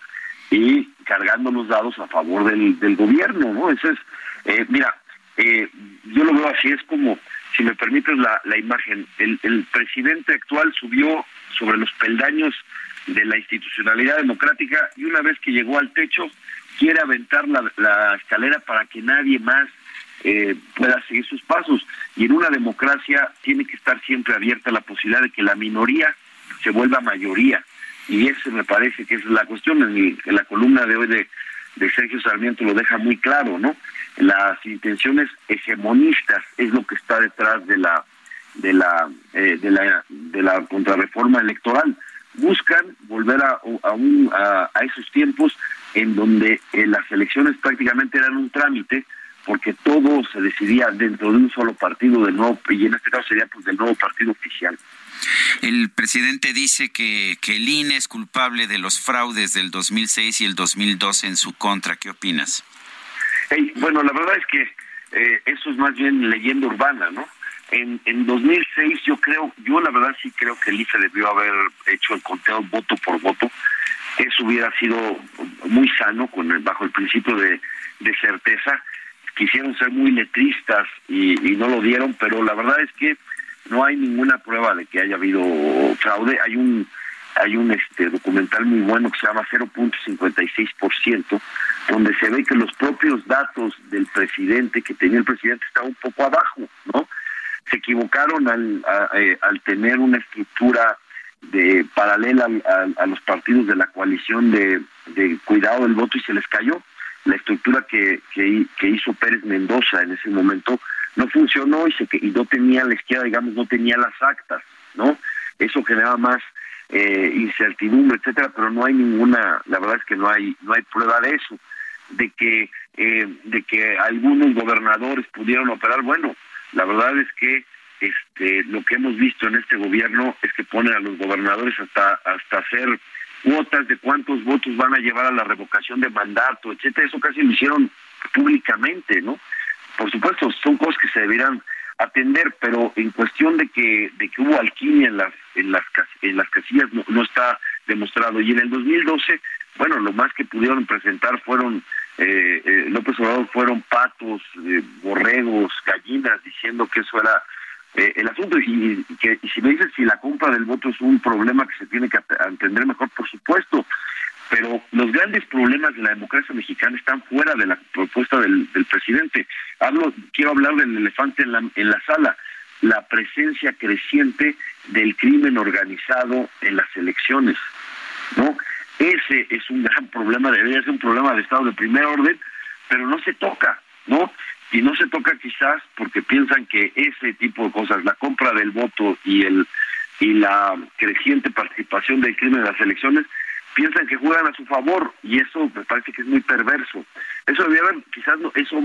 y cargando los dados a favor del, del gobierno, ¿no? Eso es, eh, mira, yo lo veo así, es como si me permites la, la imagen, el, el presidente actual subió sobre los peldaños de la institucionalidad democrática y una vez que llegó al techo quiere aventar la, la escalera para que nadie más eh, pueda seguir sus pasos. Y en una democracia tiene que estar siempre abierta la posibilidad de que la minoría se vuelva mayoría. Y eso me parece que es la cuestión. En, la columna de hoy de, Sergio Sarmiento lo deja muy claro, ¿no? Las intenciones hegemonistas es lo que está detrás de la de la eh, de la de la contrarreforma electoral buscan volver a, a, a, esos tiempos en donde eh, las elecciones prácticamente eran un trámite porque todo se decidía dentro de un solo partido del nuevo y en este caso sería pues del nuevo partido oficial. El presidente dice que, que el INE es culpable de los fraudes del 2006 y el 2012 en su contra. ¿Qué opinas? bueno, la verdad es que eh, eso es más bien leyenda urbana, ¿no? En, en 2006 yo creo, yo la verdad sí creo que el IFE debió haber hecho el conteo voto por voto. Eso hubiera sido muy sano con el, bajo el principio de, de certeza. Quisieron ser muy letristas y no lo dieron, pero la verdad es que no hay ninguna prueba de que haya habido fraude. Hay un hay un este documental muy bueno que se llama 0.56%, donde se ve que los propios datos del presidente que tenía el presidente estaban un poco abajo, ¿no? Se equivocaron al, eh, al tener una estructura de paralela a, los partidos de la coalición de, de, cuidado del voto y se les cayó. La estructura que, que hizo Pérez Mendoza en ese momento no funcionó y, se, y no tenía la izquierda, digamos, no tenía las actas, ¿no? Eso generaba más eh, incertidumbre, etcétera, pero no hay ninguna, la verdad es que no hay, no hay prueba de eso, de que, eh, de que algunos gobernadores pudieron operar, bueno, la verdad es que este, lo que hemos visto en este gobierno es que ponen a los gobernadores hasta, hasta hacer cuotas de cuántos votos van a llevar a la revocación de mandato, etcétera, eso casi lo hicieron públicamente, ¿no? Por supuesto, son cosas que se deberían atender, pero en cuestión de que de que hubo alquimia en las en las en las casillas no, no está demostrado. Y en el 2012 bueno lo más que pudieron presentar fueron eh, eh, López Obrador fueron patos eh, borregos gallinas diciendo que eso era eh, el asunto. Y, que y si me dices si la compra del voto es un problema que se tiene que entender mejor por supuesto pero los grandes problemas de la democracia mexicana están fuera de la propuesta del, del presidente. Hablo, quiero hablar del elefante en la, en la sala, la presencia creciente del crimen organizado en las elecciones, ¿no? Ese es un gran problema, debería ser un problema de Estado de primer orden, pero no se toca, ¿no? Y no se toca quizás porque piensan que ese tipo de cosas, la compra del voto y el y la creciente participación del crimen en las elecciones piensan que juegan a su favor y eso me parece que es muy perverso. Eso quizás no, eso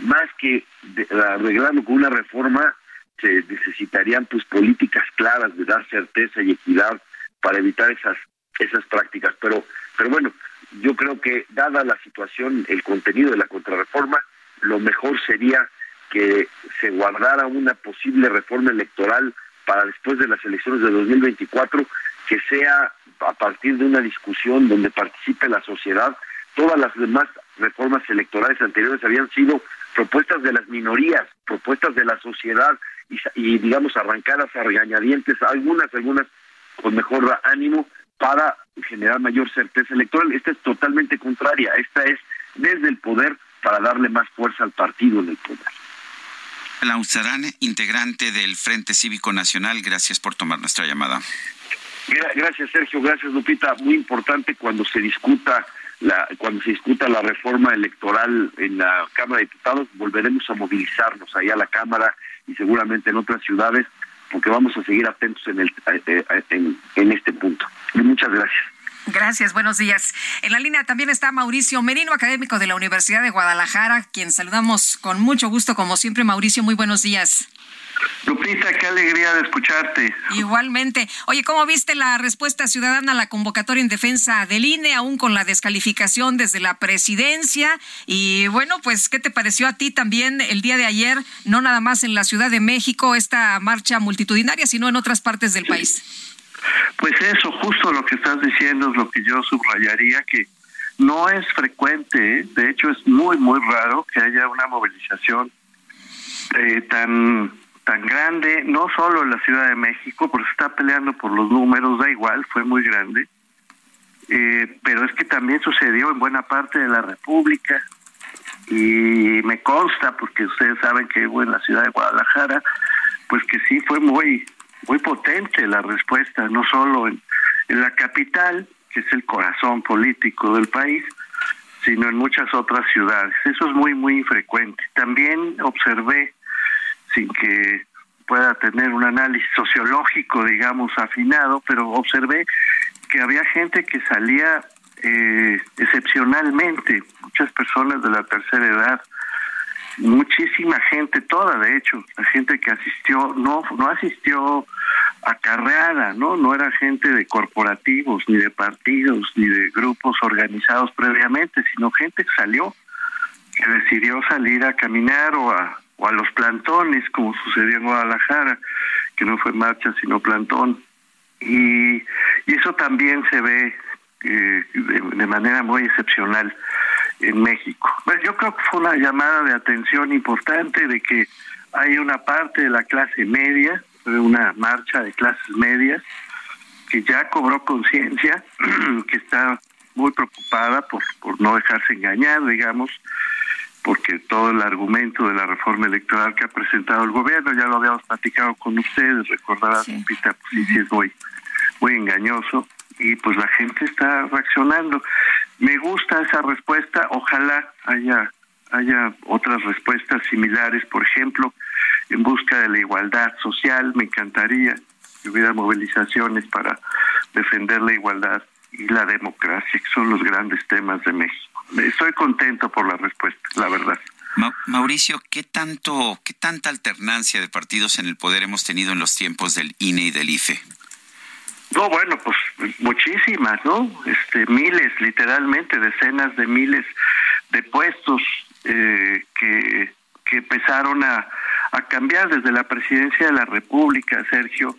más que arreglarlo con una reforma, se necesitarían pues políticas claras de dar certeza y equidad para evitar esas esas prácticas. Pero, pero bueno, yo creo que dada la situación, el contenido de la contrarreforma, lo mejor sería que se guardara una posible reforma electoral para después de las elecciones de 2024 que sea a partir de una discusión donde participe la sociedad. Todas las demás reformas electorales anteriores habían sido propuestas de las minorías, propuestas de la sociedad y, y digamos arrancadas a regañadientes, algunas, algunas con mejor ánimo para generar mayor certeza electoral. Esta es totalmente contraria, esta es desde el poder para darle más fuerza al partido en el poder. Lauzarán, integrante del Frente Cívico Nacional, gracias por tomar nuestra llamada. Gracias, Sergio. Gracias, Lupita. Muy importante cuando se discuta la, cuando se discuta la reforma electoral en la Cámara de Diputados, volveremos a movilizarnos ahí a la Cámara y seguramente en otras ciudades, porque vamos a seguir atentos en, el, eh, eh, en, en este punto. muchas gracias. Gracias, buenos días. En la línea también está Mauricio Merino, académico de la Universidad de Guadalajara, quien saludamos con mucho gusto, como siempre. Mauricio, muy buenos días. Lupita, qué alegría de escucharte. Igualmente. Oye, ¿cómo viste la respuesta ciudadana a la convocatoria en defensa del INE, aún con la descalificación desde la presidencia? Y bueno, pues, ¿qué te pareció a ti también el día de ayer, no nada más en la Ciudad de México, esta marcha multitudinaria, sino en otras partes del país? Pues eso, justo lo que estás diciendo es lo que yo subrayaría, que no es frecuente, ¿eh? de hecho es muy, muy raro que haya una movilización eh, tan tan grande, no solo en la Ciudad de México, porque se está peleando por los números, da igual, fue muy grande, eh, pero es que también sucedió en buena parte de la República y me consta, porque ustedes saben que en la ciudad de Guadalajara, pues que sí fue muy, muy potente la respuesta, no solo en, en la capital, que es el corazón político del país, sino en muchas otras ciudades. Eso es muy, muy infrecuente. También observé, sin que pueda tener un análisis sociológico, digamos, afinado, pero observé que había gente que salía eh, excepcionalmente, muchas personas de la tercera edad, muchísima gente, toda de hecho, la gente que asistió, no, no asistió acarreada, ¿no? No era gente de corporativos, ni de partidos, ni de grupos organizados previamente, sino gente que salió, que decidió salir a caminar o a, o a los plantones, como sucedió en Guadalajara, que no fue marcha, sino plantón. Y, eso también se ve eh, de, manera muy excepcional en México. Bueno, yo creo que fue una llamada de atención importante de que hay una parte de la clase media, una marcha de clases medias, que ya cobró conciencia, que está muy preocupada por, por no dejarse engañar, digamos, porque todo el argumento de la reforma electoral que ha presentado el gobierno, ya lo habíamos platicado con ustedes, recordarás, sí. Pita, pues sí, es muy, muy engañoso, y pues la gente está reaccionando. Me gusta esa respuesta, ojalá haya haya otras respuestas similares, por ejemplo, en busca de la igualdad social, me encantaría que hubiera movilizaciones para defender la igualdad y la democracia, que son los grandes temas de México. Estoy contento por la respuesta, la verdad. Ma Mauricio, ¿qué tanto, qué tanta alternancia de partidos en el poder hemos tenido en los tiempos del INE y del IFE? No, bueno, pues muchísimas, ¿no? Este, miles, literalmente, decenas de miles de puestos eh, que, que empezaron a, a cambiar desde la presidencia de la República, Sergio.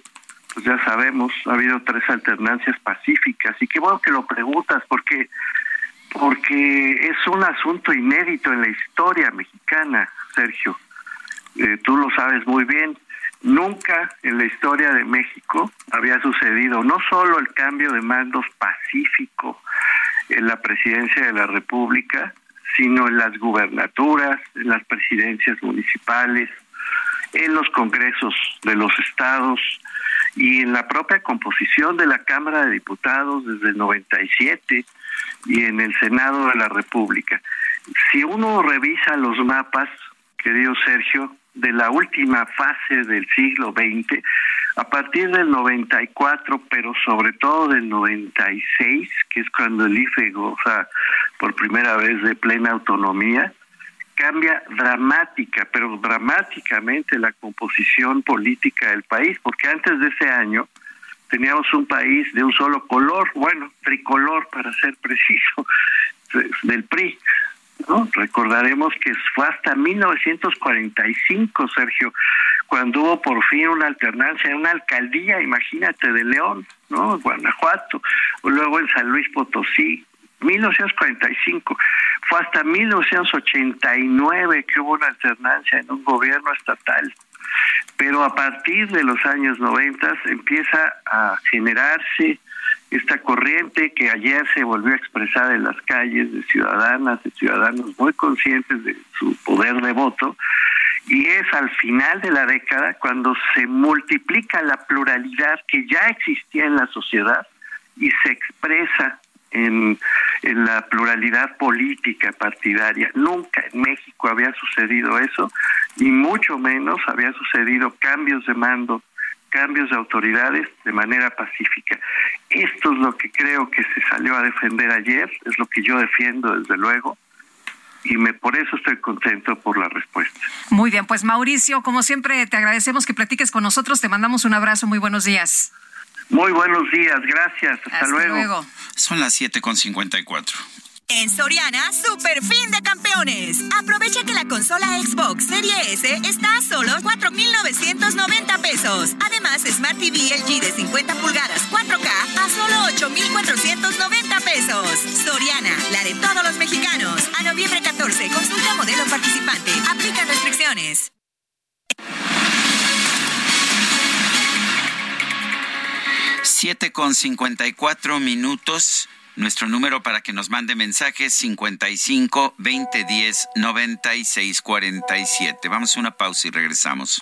Pues ya sabemos, ha habido tres alternancias pacíficas y qué bueno que lo preguntas porque porque es un asunto inédito en la historia mexicana, Sergio. Eh, tú lo sabes muy bien. Nunca en la historia de México había sucedido no solo el cambio de mandos pacífico en la presidencia de la República, sino en las gubernaturas, en las presidencias municipales, en los congresos de los estados y en la propia composición de la Cámara de Diputados desde el 97 y en el Senado de la República. Si uno revisa los mapas, querido Sergio, de la última fase del siglo XX, a partir del 94, pero sobre todo del 96, que es cuando el IFE goza por primera vez de plena autonomía, cambia dramática, pero dramáticamente la composición política del país, porque antes de ese año teníamos un país de un solo color, bueno, tricolor para ser preciso, del PRI. Recordaremos que fue hasta 1945, Sergio, cuando hubo por fin una alternancia en una alcaldía, imagínate, de León, ¿no? Guanajuato, luego en San Luis Potosí, 1945. Fue hasta 1989 que hubo una alternancia en un gobierno estatal. Pero a partir de los años 90 empieza a generarse esta corriente que ayer se volvió a expresar en las calles de ciudadanas, de ciudadanos muy conscientes de su poder de voto, y es al final de la década cuando se multiplica la pluralidad que ya existía en la sociedad y se expresa en, en, la pluralidad política partidaria. Nunca en México había sucedido eso, y mucho menos había sucedido cambios de mando cambios de autoridades de manera pacífica. Esto es lo que creo que se salió a defender ayer, es lo que yo defiendo desde luego, y me por eso estoy contento por la respuesta. Muy bien, pues Mauricio, como siempre te agradecemos que platiques con nosotros, te mandamos un abrazo, muy buenos días. Muy buenos días, gracias, hasta, hasta luego. luego. Son las 7.54. En Soriana, super fin de campeones. Aprovecha que la consola Xbox Serie S está a solo 4,990 pesos. Además, Smart TV LG de 50 pulgadas 4K a solo 8,490 pesos. Soriana, la de todos los mexicanos. A noviembre 14, consulta modelo participante. Aplica restricciones. Siete con cincuenta y cuatro minutos. Nuestro número para que nos mande mensajes 55 20 10 96 47. Vamos a una pausa y regresamos.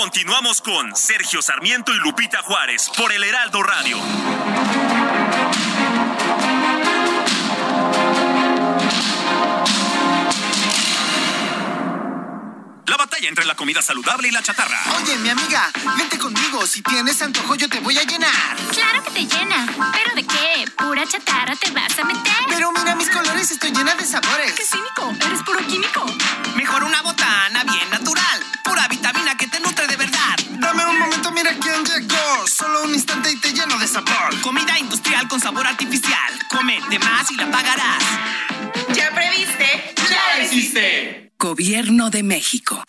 Continuamos con Sergio Sarmiento y Lupita Juárez por el Heraldo Radio. La batalla entre la comida saludable y la chatarra. Oye, mi amiga, vente conmigo. Si tienes antojo, yo te voy a llenar. Claro que te llena. ¿Pero de qué? ¿Pura chatarra te vas a meter? Pero mira mis colores, estoy llena de sabores. ¡Qué cínico! Eres puro químico. Mejor una botana bien natural. Pura vitamina que te nutre. Dame un momento, mira quién llegó. Solo un instante y te lleno de sabor. Comida industrial con sabor artificial. Come de más y la pagarás. ¿Ya previste? ¡Ya hiciste! Gobierno de México.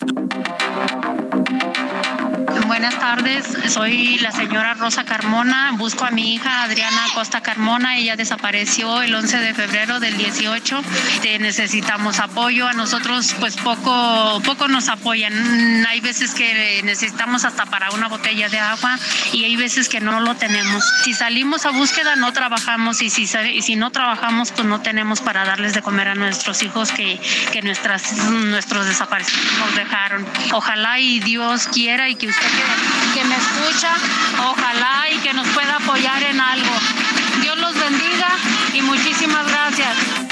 Buenas tardes, soy la señora Rosa Carmona. Busco a mi hija Adriana Costa Carmona. Ella desapareció el 11 de febrero del 18. Te necesitamos apoyo. A nosotros, pues poco, poco nos apoyan. Hay veces que necesitamos hasta para una botella de agua y hay veces que no lo tenemos. Si salimos a búsqueda, no trabajamos y si, y si no trabajamos, pues no tenemos para darles de comer a nuestros hijos que, que nuestras, nuestros desaparecidos nos dejaron. Ojalá y Dios quiera y que usted que me escucha, ojalá y que nos pueda apoyar en algo. Dios los bendiga y muchísimas gracias.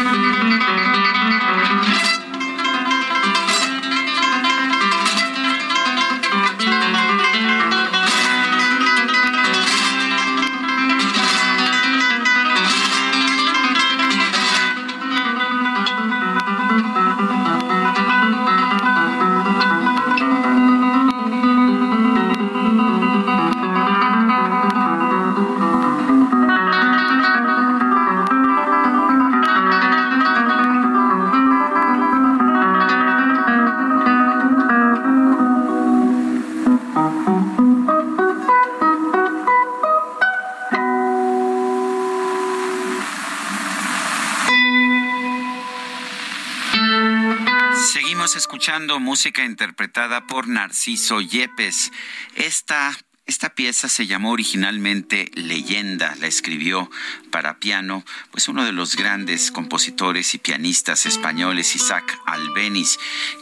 Música interpretada por Narciso Yepes. Esta esta pieza se llamó originalmente Leyenda, la escribió para piano, pues uno de los grandes compositores y pianistas españoles, Isaac Albeniz,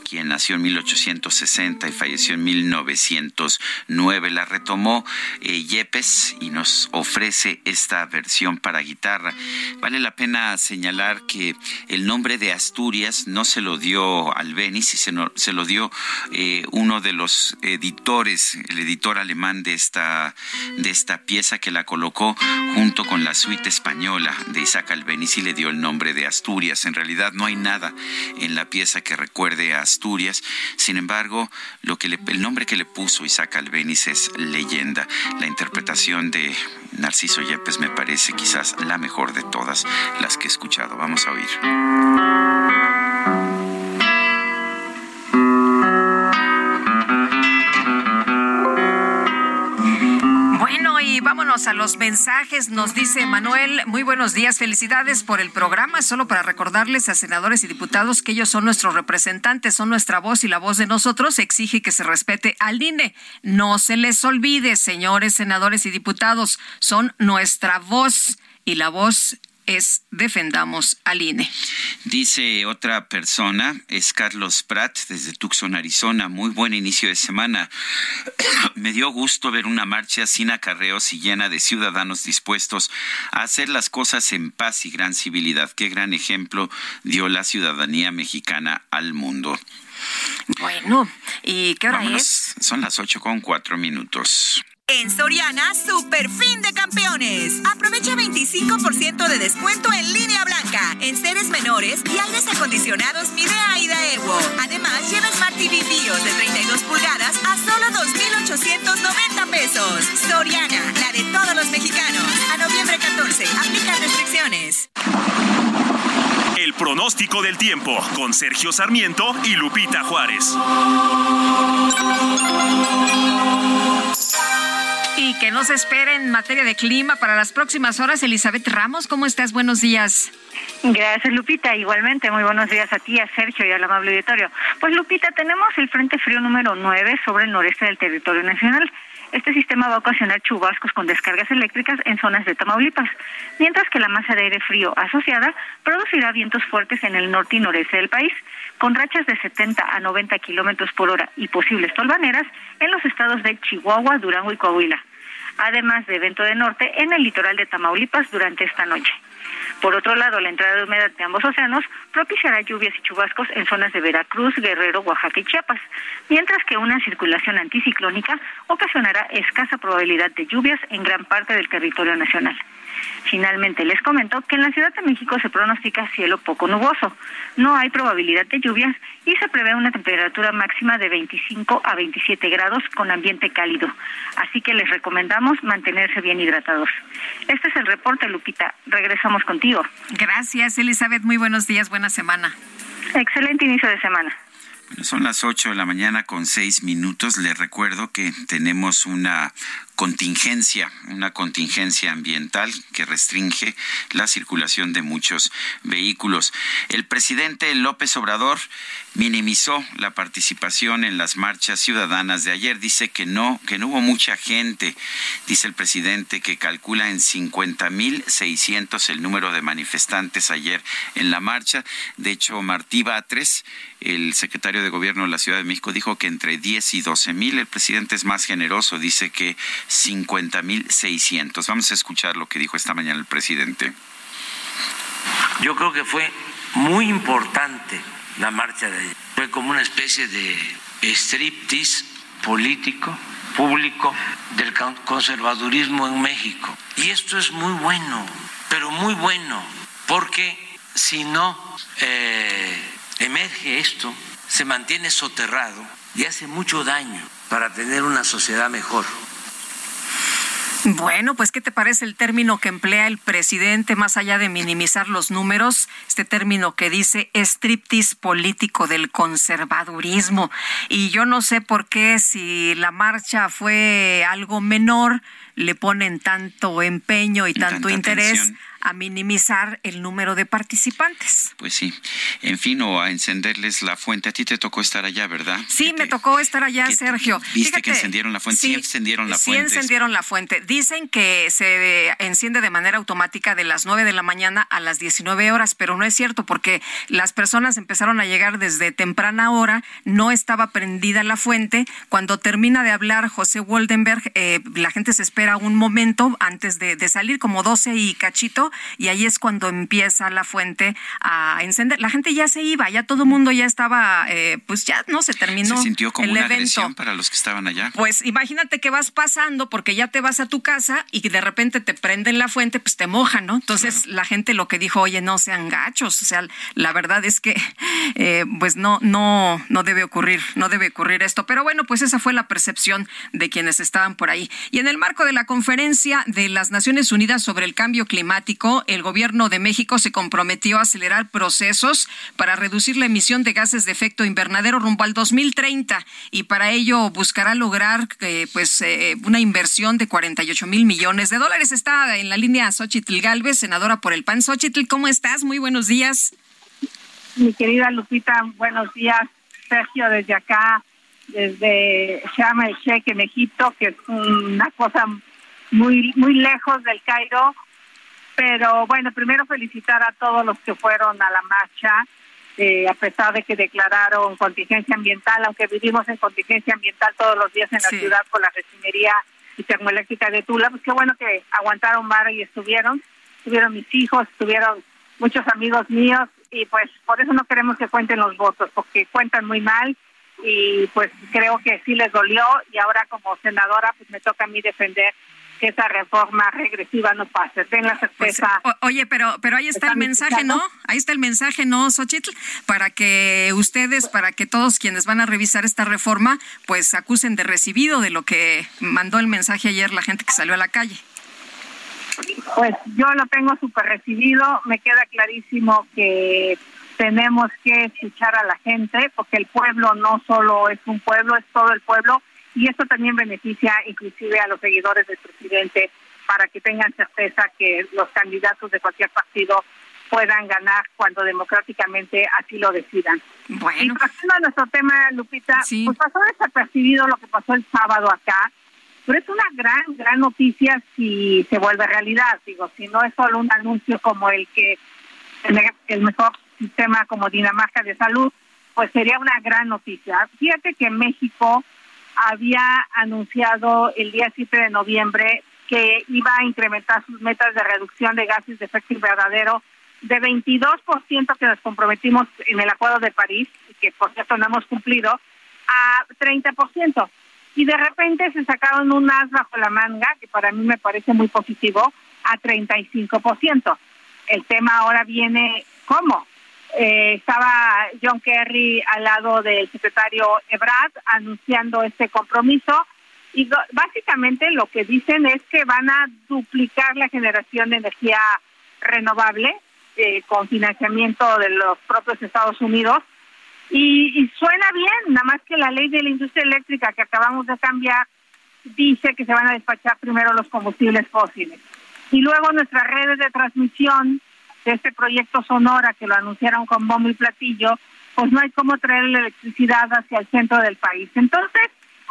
quien nació en 1860 y falleció en 1909. La retomó eh, Yepes y nos ofrece esta versión para guitarra. Vale la pena señalar que el nombre de Asturias no se lo dio Albeniz, se, se lo dio eh, uno de los editores, el editor alemán de esta, de esta pieza que la colocó junto con la suite española de Isaac Albeniz y le dio el nombre de Asturias. En realidad no hay nada en la pieza que recuerde a Asturias. Sin embargo, lo que el nombre que le puso Isaac Albeniz es leyenda. La interpretación de Narciso Yepes me parece quizás la mejor de todas las que he escuchado. Vamos a oír. Y vámonos a los mensajes. Nos dice Manuel, muy buenos días, felicidades por el programa. Solo para recordarles a senadores y diputados que ellos son nuestros representantes, son nuestra voz y la voz de nosotros exige que se respete al INE. No se les olvide, señores senadores y diputados, son nuestra voz y la voz es defendamos al INE. Dice otra persona, es Carlos Pratt desde Tucson, Arizona. Muy buen inicio de semana. Me dio gusto ver una marcha sin acarreos y llena de ciudadanos dispuestos a hacer las cosas en paz y gran civilidad. Qué gran ejemplo dio la ciudadanía mexicana al mundo. Bueno, ¿y qué hora es? Son las ocho con cuatro minutos. En Soriana, super fin de campeones. Aprovecha 25% de descuento en línea blanca, en seres menores y aires acondicionados Midea y Daewoo. Además, lleva Smart TV BIOS de 32 pulgadas a solo 2,890 pesos. Soriana, la de todos los mexicanos. A noviembre 14, aplica restricciones. El pronóstico del tiempo con Sergio Sarmiento y Lupita Juárez. Y que nos espera en materia de clima para las próximas horas. Elizabeth Ramos, ¿cómo estás? Buenos días. Gracias, Lupita. Igualmente, muy buenos días a ti, a Sergio y al amable auditorio. Pues, Lupita, tenemos el Frente Frío número 9 sobre el noreste del territorio nacional. Este sistema va a ocasionar chubascos con descargas eléctricas en zonas de Tamaulipas, mientras que la masa de aire frío asociada producirá vientos fuertes en el norte y noreste del país, con rachas de 70 a 90 kilómetros por hora y posibles tolvaneras en los estados de Chihuahua, Durango y Coahuila además de evento de norte en el litoral de Tamaulipas durante esta noche. Por otro lado, la entrada de humedad de ambos océanos propiciará lluvias y chubascos en zonas de Veracruz, Guerrero, Oaxaca y Chiapas, mientras que una circulación anticiclónica ocasionará escasa probabilidad de lluvias en gran parte del territorio nacional. Finalmente, les comento que en la Ciudad de México se pronostica cielo poco nuboso. No hay probabilidad de lluvias y se prevé una temperatura máxima de 25 a 27 grados con ambiente cálido. Así que les recomendamos mantenerse bien hidratados. Este es el reporte, Lupita. Regresamos contigo. Gracias, Elizabeth. Muy buenos días, buena semana. Excelente inicio de semana. Bueno, son las 8 de la mañana con 6 minutos. Les recuerdo que tenemos una contingencia, una contingencia ambiental que restringe la circulación de muchos vehículos. El presidente López Obrador minimizó la participación en las marchas ciudadanas de ayer. Dice que no, que no hubo mucha gente. Dice el presidente que calcula en 50.600 el número de manifestantes ayer en la marcha. De hecho, Martí Batres, el secretario de Gobierno de la Ciudad de México, dijo que entre 10 y 12 mil. El presidente es más generoso, dice que 50.600. Vamos a escuchar lo que dijo esta mañana el presidente. Yo creo que fue muy importante la marcha de. Fue como una especie de striptease político, público, del conservadurismo en México. Y esto es muy bueno, pero muy bueno, porque si no eh, emerge esto, se mantiene soterrado y hace mucho daño para tener una sociedad mejor. Bueno, pues ¿qué te parece el término que emplea el presidente más allá de minimizar los números? Este término que dice striptease político del conservadurismo. Y yo no sé por qué si la marcha fue algo menor, le ponen tanto empeño y, tanto interés a minimizar el número de participantes. Pues sí, en fin, o a encenderles la fuente. A ti te tocó estar allá, ¿verdad? Sí, me tocó estar allá, Sergio. ¿Viste que encendieron la fuente? Sí, encendieron la fuente. Sí, encendieron la fuente. Dicen que se enciende de manera automática de las 9 de la mañana a las 19 horas, pero no es cierto porque las personas empezaron a llegar desde temprana hora, no estaba prendida la fuente. Cuando termina de hablar José Woldenberg, eh, la gente se espera un momento antes de, de salir, como 12 y cachito, y ahí es cuando empieza la fuente a encender. La gente ya se iba, ya todo el mundo ya estaba, eh, pues ya no se terminó. Se sintió como una agresión para los que estaban allá. Pues imagínate que vas pasando porque ya te vas a tu casa y de repente te prenden la fuente, pues te mojan, ¿no? Entonces la gente lo que dijo, oye, no sean gachos, o sea, la verdad es que eh, pues no, no, no debe ocurrir, no debe ocurrir esto. Pero bueno, pues esa fue la percepción de quienes estaban por ahí. Y en el marco de la conferencia de las Naciones Unidas sobre el cambio climático, el gobierno de México se comprometió a acelerar procesos para reducir la emisión de gases de efecto invernadero rumbo al 2030 y para ello buscará lograr eh, pues eh, una inversión de 48 mil millones de dólares. Está en la línea Xochitl Galvez, senadora por el PAN. Xochitl, ¿cómo estás? Muy buenos días. Mi querida Lupita, buenos días. Sergio, desde acá, desde Sharm el Sheikh en Egipto, que es una cosa muy muy lejos del Cairo, Pero bueno, primero felicitar a todos los que fueron a la marcha, eh, a pesar de que declararon contingencia ambiental, aunque vivimos en contingencia ambiental todos los días en la ciudad con la refinería y termoeléctrica de Tula, pues qué bueno que aguantaron vara y estuvieron, estuvieron mis hijos, estuvieron muchos amigos míos y pues por eso no queremos que cuenten los votos, porque cuentan muy mal y pues creo que sí les dolió y ahora como senadora pues me toca a mí defender que esa reforma regresiva no pase. Ten la pues, certeza. oye, pero pero ahí está el mensaje, ¿no? Ahí está el mensaje, ¿no, Xochitl? Para que ustedes, para que todos quienes van a revisar esta reforma, pues acusen de recibido de lo que mandó el mensaje ayer la gente que salió a la calle. Pues yo lo tengo súper recibido. Me queda clarísimo que tenemos que escuchar a la gente, porque el pueblo no solo es un pueblo, es todo el pueblo, y esto también beneficia inclusive a los seguidores del presidente para que tengan certeza que los candidatos de cualquier partido puedan ganar cuando democráticamente así lo decidan. Bueno. Y pasando a nuestro tema, Lupita, pues pasó desapercibido lo que pasó el sábado acá, pero es una gran, gran noticia si se vuelve realidad. Digo, si no es solo un anuncio como el que el mejor sistema como Dinamarca de salud, pues sería una gran noticia. Fíjate que México había anunciado el día 7 de noviembre que iba a incrementar sus metas de reducción de gases de efecto invernadero de 22% que nos comprometimos en el Acuerdo de París, y que por cierto no hemos cumplido, a 30%. Y de repente se sacaron un as bajo la manga, que para mí me parece muy positivo, a 35%. El tema ahora viene, ¿cómo? Eh, estaba John Kerry al lado del secretario Ebrard anunciando este compromiso. Y básicamente lo que dicen es que van a duplicar la generación de energía renovable eh, con financiamiento de los propios Estados Unidos. Y, y, suena bien, nada más que la ley de la industria eléctrica que acabamos de cambiar dice que se van a despachar primero los combustibles fósiles. Y luego nuestras redes de transmisión de este proyecto Sonora que lo anunciaron con bombo y platillo, pues no hay cómo traer la electricidad hacia el centro del país. Entonces,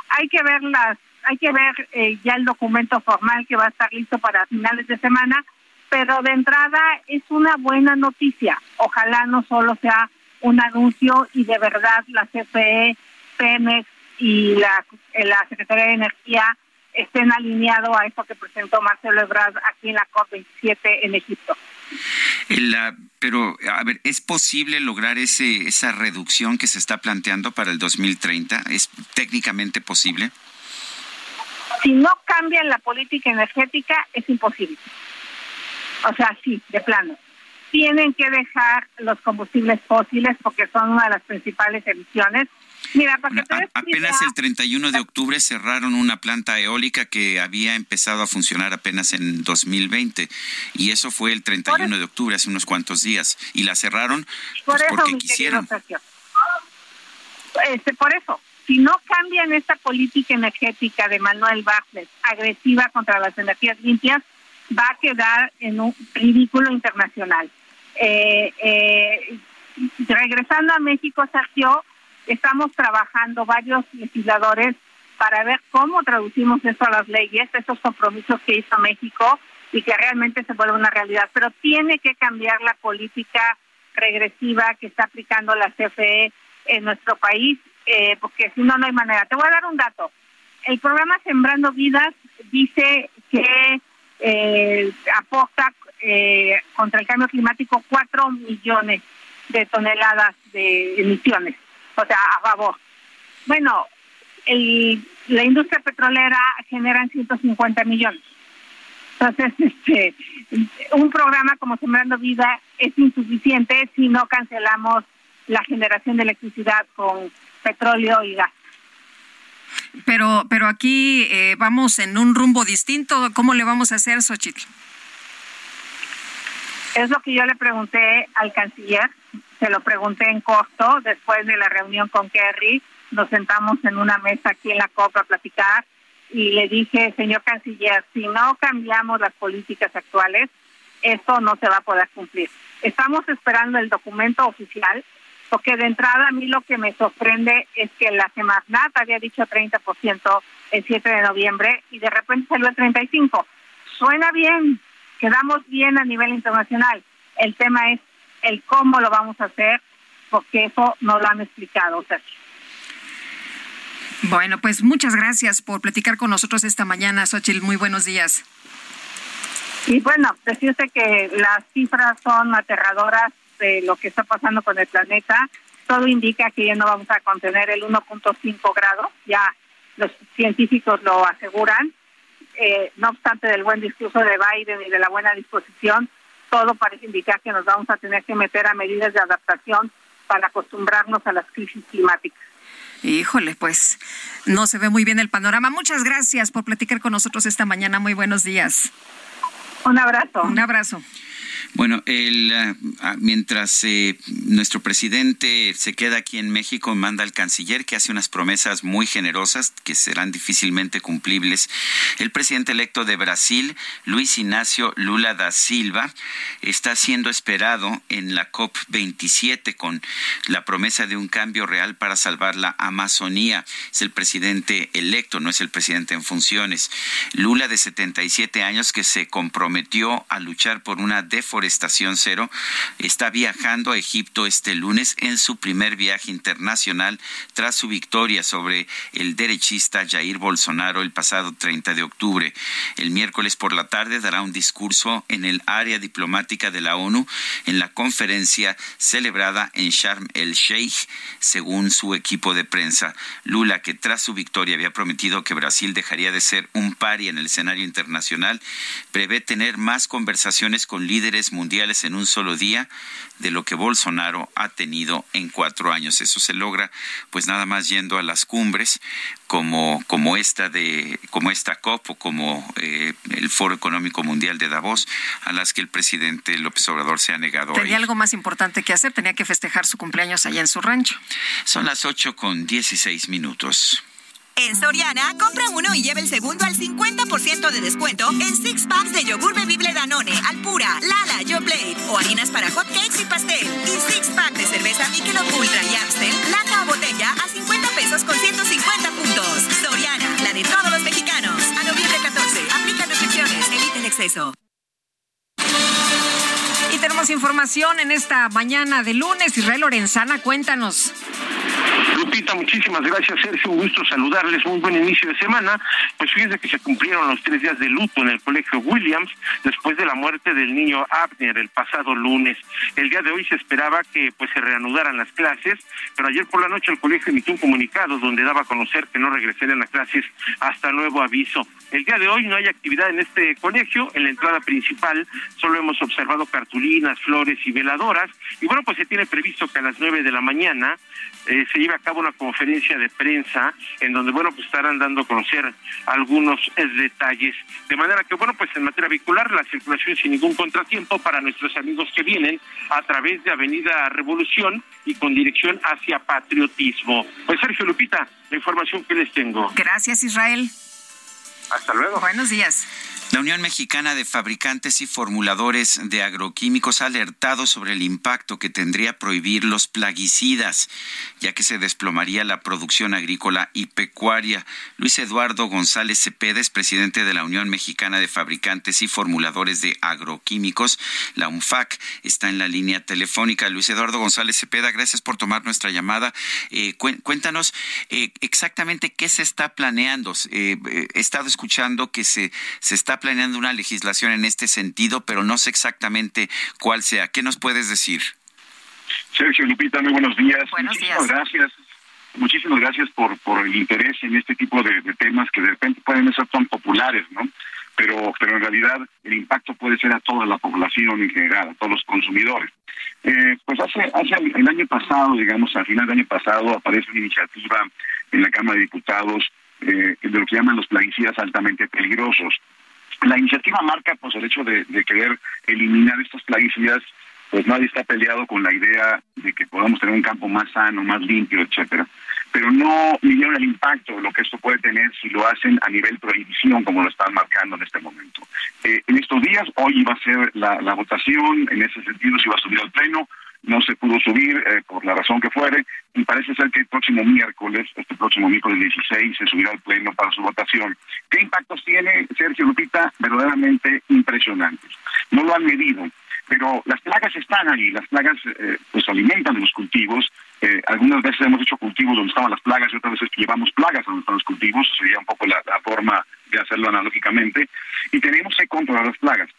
hay que ver las, hay que ver eh, ya el documento formal que va a estar listo para finales de semana, pero de entrada es una buena noticia. Ojalá no solo sea un anuncio y de verdad la CFE, Pemex y la, la Secretaría de Energía estén alineados a eso que presentó Marcelo Ebrard aquí en la COP27 en Egipto. La, pero, a ver, ¿es posible lograr ese, esa reducción que se está planteando para el 2030? ¿Es técnicamente posible? Si no cambian la política energética, es imposible. O sea, sí, de plano. Tienen que dejar los combustibles fósiles porque son una de las principales emisiones Mira, apenas el 31 de octubre cerraron una planta eólica que había empezado a funcionar apenas en 2020 y eso fue el 31 de octubre, hace unos cuantos días, y la cerraron pues, porque quisieron. Este, por eso, si no cambian esta política energética de Manuel Bartlett, agresiva contra las energías limpias, va a quedar en un ridículo internacional. Eh, eh, regresando a México, Sergio, estamos trabajando varios legisladores para ver cómo traducimos eso a las leyes, esos compromisos que hizo México y que realmente se vuelva una realidad. Pero tiene que cambiar la política regresiva que está aplicando la CFE en nuestro país, eh, porque si no, no hay manera. Te voy a dar un dato. El programa Sembrando Vidas dice que eh, aporta eh, contra el cambio climático cuatro millones de toneladas de emisiones o sea, a favor. Bueno, el, la industria petrolera genera 150 millones. Entonces, este, un programa como Sembrando Vida es insuficiente si no cancelamos la generación de electricidad con petróleo y gas. Pero, pero aquí eh, vamos en un rumbo distinto. ¿Cómo le vamos a hacer, Xochitl? Es lo que yo le pregunté al canciller se lo pregunté en corto después de la reunión con Kerry. Nos sentamos en una mesa aquí en la COP a platicar y le dije, señor canciller, si no cambiamos las políticas actuales, esto no se va a poder cumplir. Estamos esperando el documento oficial, porque de entrada a mí lo que me sorprende es que la Semarnat había dicho 30% el 7 de noviembre y de repente salió el 35%. Suena bien, quedamos bien a nivel internacional. El tema es el cómo lo vamos a hacer, porque eso no lo han explicado, Sergio. Bueno, pues muchas gracias por platicar con nosotros esta mañana, Xochitl. Muy buenos días. Y bueno, decirte que las cifras son aterradoras de lo que está pasando con el planeta. Todo indica que ya no vamos a contener el 1.5 grados, ya los científicos lo aseguran. Eh, no obstante del buen discurso de Biden y de la buena disposición, todo parece indicar que nos vamos a tener que meter a medidas de adaptación para acostumbrarnos a las crisis climáticas. Híjole, pues no se ve muy bien el panorama. Muchas gracias por platicar con nosotros esta mañana. Muy buenos días. Un abrazo. Un abrazo. Bueno, el, ah, ah, mientras eh, nuestro presidente se queda aquí en México, manda al canciller que hace unas promesas muy generosas que serán difícilmente cumplibles. El presidente electo de Brasil, Luis Ignacio Lula da Silva, está siendo esperado en la COP27 con la promesa de un cambio real para salvar la Amazonía. Es el presidente electo, no es el presidente en funciones. Lula, de 77 años, que se comprometió a luchar por una deforestación Estación Cero, está viajando a Egipto este lunes en su primer viaje internacional tras su victoria sobre el derechista Jair Bolsonaro el pasado 30 de octubre. El miércoles por la tarde dará un discurso en el área diplomática de la ONU en la conferencia celebrada en Sharm el Sheikh, según su equipo de prensa. Lula, que tras su victoria había prometido que Brasil dejaría de ser un pari en el escenario internacional, prevé tener más conversaciones con líderes mundiales en un solo día de lo que Bolsonaro ha tenido en cuatro años. Eso se logra pues nada más yendo a las cumbres como, como esta de como esta COP o como eh, el Foro Económico Mundial de Davos a las que el presidente López Obrador se ha negado. Tenía algo más importante que hacer, tenía que festejar su cumpleaños allá en su rancho. Son las ocho con dieciséis minutos. En Soriana, compra uno y lleve el segundo al 50% de descuento en six packs de yogur bebible Danone, Alpura, Lala, Yo Plate o harinas para hot cakes y pastel. Y six pack de cerveza Michelob Ultra y Amstel, lata o botella a 50 pesos con 150 puntos. Soriana, la de todos los mexicanos. A noviembre 14, aplica restricciones, evite el exceso. Y tenemos información en esta mañana de lunes. Israel Lorenzana, cuéntanos. Lupita, muchísimas gracias, Sergio. Un gusto saludarles. Un buen inicio de semana. Pues fíjense que se cumplieron los tres días de luto en el colegio Williams después de la muerte del niño Abner el pasado lunes. El día de hoy se esperaba que pues se reanudaran las clases, pero ayer por la noche el colegio emitió un comunicado donde daba a conocer que no regresarían a clases hasta nuevo aviso. El día de hoy no hay actividad en este colegio. En la entrada principal solo hemos observado cartulinas, flores y veladoras. Y bueno, pues se tiene previsto que a las nueve de la mañana eh, se lleve a cabo una conferencia de prensa en donde, bueno, pues estarán dando a conocer algunos eh, detalles. De manera que, bueno, pues en materia vehicular, la circulación sin ningún contratiempo para nuestros amigos que vienen a través de Avenida Revolución y con dirección hacia Patriotismo. Pues Sergio Lupita, la información que les tengo. Gracias, Israel. Hasta luego. Buenos días. La Unión Mexicana de Fabricantes y Formuladores de Agroquímicos ha alertado sobre el impacto que tendría prohibir los plaguicidas, ya que se desplomaría la producción agrícola y pecuaria. Luis Eduardo González Cepeda es presidente de la Unión Mexicana de Fabricantes y Formuladores de Agroquímicos. La UNFAC está en la línea telefónica. Luis Eduardo González Cepeda, gracias por tomar nuestra llamada. Eh, cuéntanos eh, exactamente qué se está planeando. Eh, he estado escuchando que se, se está planeando una legislación en este sentido, pero no sé exactamente cuál sea. ¿Qué nos puedes decir? Sergio Lupita, muy buenos días. Buenos Muchísimas gracias. Muchísimas gracias por, por el interés en este tipo de, temas que de repente pueden ser tan populares, ¿no? Pero, pero en realidad el impacto puede ser a toda la población en general, a todos los consumidores. Eh, pues hace, hace el año pasado, digamos, al final del año pasado, aparece una iniciativa en la Cámara de Diputados eh, de lo que llaman los plaguicidas altamente peligrosos. La iniciativa marca pues el hecho de, querer eliminar estos plaguicidas, pues nadie está peleado con la idea de que podamos tener un campo más sano, más limpio, etcétera. Pero no midieron el impacto de lo que esto puede tener si lo hacen a nivel prohibición, como lo están marcando en este momento. Eh, en estos días, hoy iba a ser la, votación, en ese sentido se iba a subir al pleno, no se pudo subir eh, por la razón que fuere y parece ser que el próximo miércoles, este próximo miércoles 16, se subirá al pleno para su votación. ¿Qué impactos tiene Sergio Lupita? Verdaderamente impresionantes. No lo han medido, pero las plagas están ahí, las plagas eh, pues alimentan los cultivos. Eh, algunas veces hemos hecho cultivos donde estaban las plagas y otras veces llevamos plagas a donde están los cultivos, sería un poco la forma de hacerlo analógicamente, y tenemos que controlar las plagas.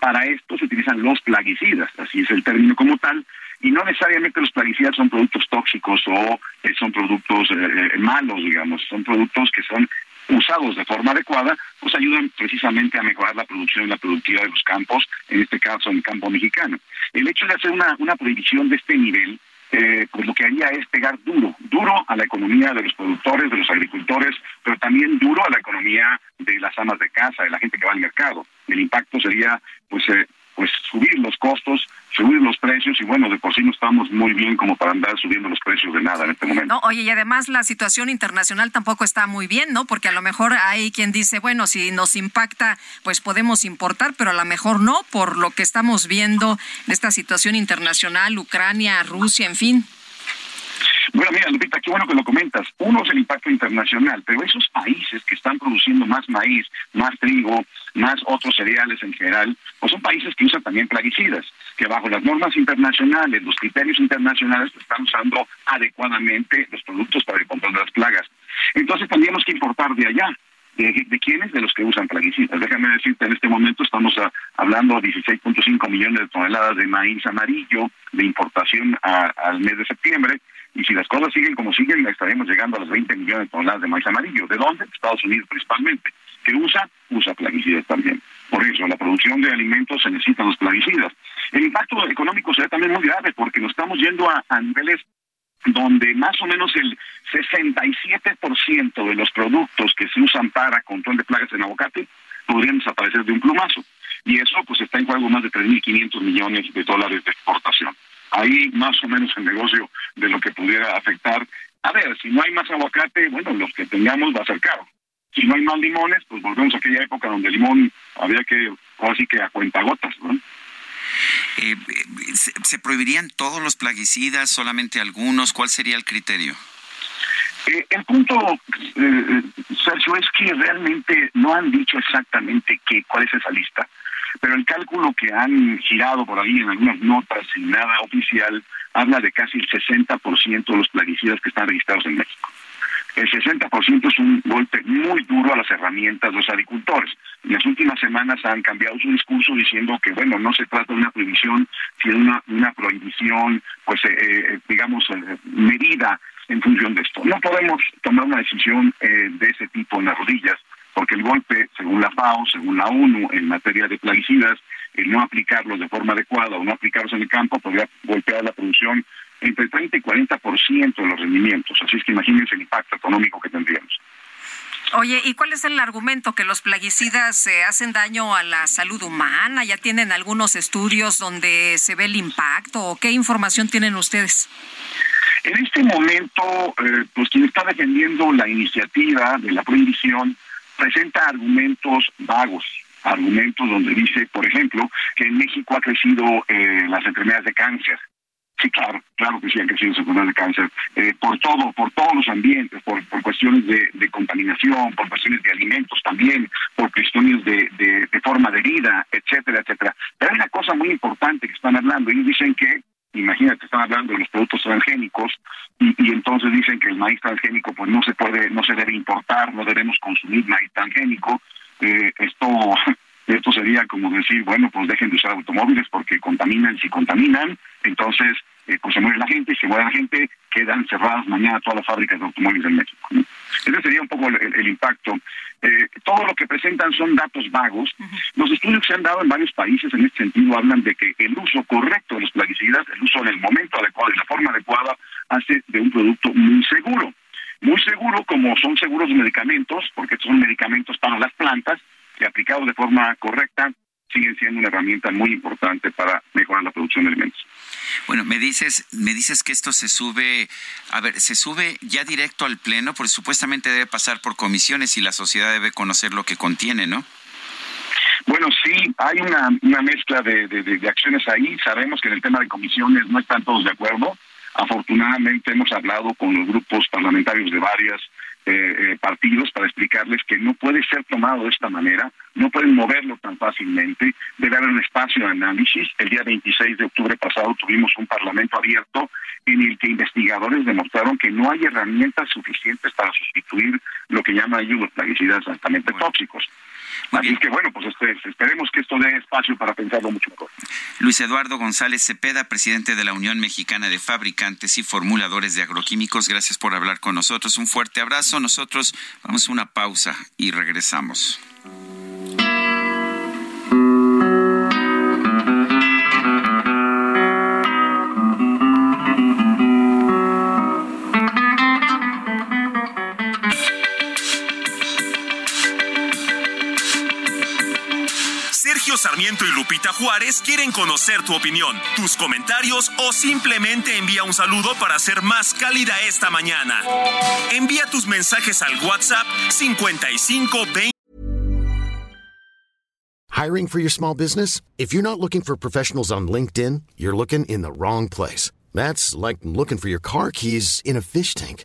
Para esto se utilizan los plaguicidas, así es el término como tal, y no necesariamente los plaguicidas son productos tóxicos o eh, son productos eh, eh, malos, digamos, son productos que son usados de forma adecuada, pues ayudan precisamente a mejorar la producción y la productividad de los campos, en este caso en el campo mexicano. El hecho de hacer una, una prohibición de este nivel eh, pues lo que haría es pegar duro, duro a la economía de los productores, de los agricultores, pero también duro a la economía de las amas de casa, de la gente que va al mercado. El impacto sería, pues, eh, pues subir los costos, subir los precios y bueno, de por sí no estamos muy bien como para andar subiendo los precios de nada en este momento. No, oye, y además la situación internacional tampoco está muy bien, ¿no? Porque a lo mejor hay quien dice, bueno, si nos impacta, pues podemos importar, pero a lo mejor no, por lo que estamos viendo de esta situación internacional, Ucrania, Rusia, en fin. Bueno, mira, Lupita, qué bueno que lo comentas. Uno es el impacto internacional, pero esos países que están produciendo más maíz, más trigo, más otros cereales en general, pues son países que usan también plaguicidas, que bajo las normas internacionales, los criterios internacionales, están usando adecuadamente los productos para el control de las plagas. Entonces tendríamos que importar de allá. ¿De, quiénes? De los que usan plaguicidas. Déjame decirte, en este momento estamos hablando de 16.5 millones de toneladas de maíz amarillo de importación al mes de septiembre y si las cosas siguen como siguen, estaremos llegando a los 20 millones de toneladas de maíz amarillo. ¿De dónde? Estados Unidos principalmente. ¿Qué usa? Usa plaguicidas también. Por eso, la producción de alimentos se necesitan los plaguicidas. El impacto económico será también muy grave porque nos estamos yendo a, a niveles donde más o menos el 67% de los productos que se usan para control de plagas en aguacate podrían desaparecer de un plumazo. Y eso pues está en juego más de 3.500 millones de dólares de exportación ahí más o menos el negocio de lo que pudiera afectar. A ver, si no hay más aguacate, bueno, los que tengamos va a ser caro. Si no hay más limones, pues volvemos a aquella época donde el limón había que, así que a cuentagotas, ¿no? Eh, ¿se, prohibirían todos los plaguicidas, solamente algunos? ¿Cuál sería el criterio? Eh, el punto, eh, Sergio, es que realmente no han dicho exactamente qué, cuál es esa lista pero el cálculo que han girado por ahí en algunas notas sin nada oficial habla de casi el 60% de los plaguicidas que están registrados en México. El 60% es un golpe muy duro a las herramientas de los agricultores. En las últimas semanas han cambiado su discurso diciendo que, bueno, no se trata de una prohibición, sino una, una prohibición, pues, eh, eh digamos, eh, medida en función de esto. No podemos tomar una decisión eh, de ese tipo en las rodillas porque el golpe, según la FAO, según la ONU, en materia de plaguicidas, el no aplicarlos de forma adecuada o no aplicarlos en el campo podría golpear la producción entre 30 y 40% de los rendimientos. Así es que imagínense el impacto económico que tendríamos. Oye, ¿y cuál es el argumento? ¿Que los plaguicidas eh, hacen daño a la salud humana? ¿Ya tienen algunos estudios donde se ve el impacto? ¿O qué información tienen ustedes? En este momento, eh, pues quien está defendiendo la iniciativa de la prohibición presenta argumentos vagos, argumentos donde dice, por ejemplo, que en México ha crecido eh, las enfermedades de cáncer. Sí, claro, claro que sí han crecido las enfermedades de cáncer, eh, por todo, por todos los ambientes, por, por cuestiones de, de, contaminación, por cuestiones de alimentos también, por cuestiones de, de, de forma de vida, etcétera, etcétera. Pero hay una cosa muy importante que están hablando, ellos dicen que imagínate, están hablando de los productos transgénicos y, entonces dicen que el maíz transgénico pues no se puede, no se debe importar, no debemos consumir maíz transgénico. Eh, esto, esto sería como decir, bueno, pues dejen de usar automóviles porque contaminan, si contaminan, entonces eh, pues se muere la gente, y si muere la gente, quedan cerradas mañana todas las fábricas de automóviles en México. Ese sería un poco el, impacto. Eh, todo lo que presentan son datos vagos. Los estudios que se han dado en varios países en este sentido hablan de que el uso correcto de los plaguicidas, el uso en el momento adecuado y la forma adecuada, hace de un producto muy seguro. Muy seguro como son seguros los medicamentos, porque son medicamentos para las plantas, que aplicados de forma correcta siguen siendo una herramienta muy importante para mejorar la producción de alimentos. Bueno, me dices, me dices que esto se sube, a ver, se sube ya directo al pleno, porque supuestamente debe pasar por comisiones y la sociedad debe conocer lo que contiene, ¿no? Bueno, sí, hay una, una mezcla de, de, acciones ahí. Sabemos que en el tema de comisiones no están todos de acuerdo. Afortunadamente hemos hablado con los grupos parlamentarios de varias eh, eh, partidos para explicarles que no puede ser tomado de esta manera, no pueden moverlo tan fácilmente, debe haber un espacio de análisis. El día 26 de octubre pasado tuvimos un parlamento abierto en el que investigadores demostraron que no hay herramientas suficientes para sustituir lo que llaman ellos los plaguicidas altamente tóxicos. Así que bueno, pues este, esperemos que esto dé espacio para pensarlo mucho mejor. Luis Eduardo González Cepeda, presidente de la Unión Mexicana de Fabricantes y Formuladores de Agroquímicos, gracias por hablar con nosotros. Un fuerte abrazo. Nosotros vamos a una pausa y regresamos. Sarmiento y Lupita Juárez quieren conocer tu opinión, tus comentarios o simplemente envía un saludo para ser más cálida esta mañana. Envía tus mensajes al WhatsApp 5520. Hiring for your small business? If you're not looking for professionals on LinkedIn, you're looking in the wrong place. That's like looking for your car keys in a fish tank.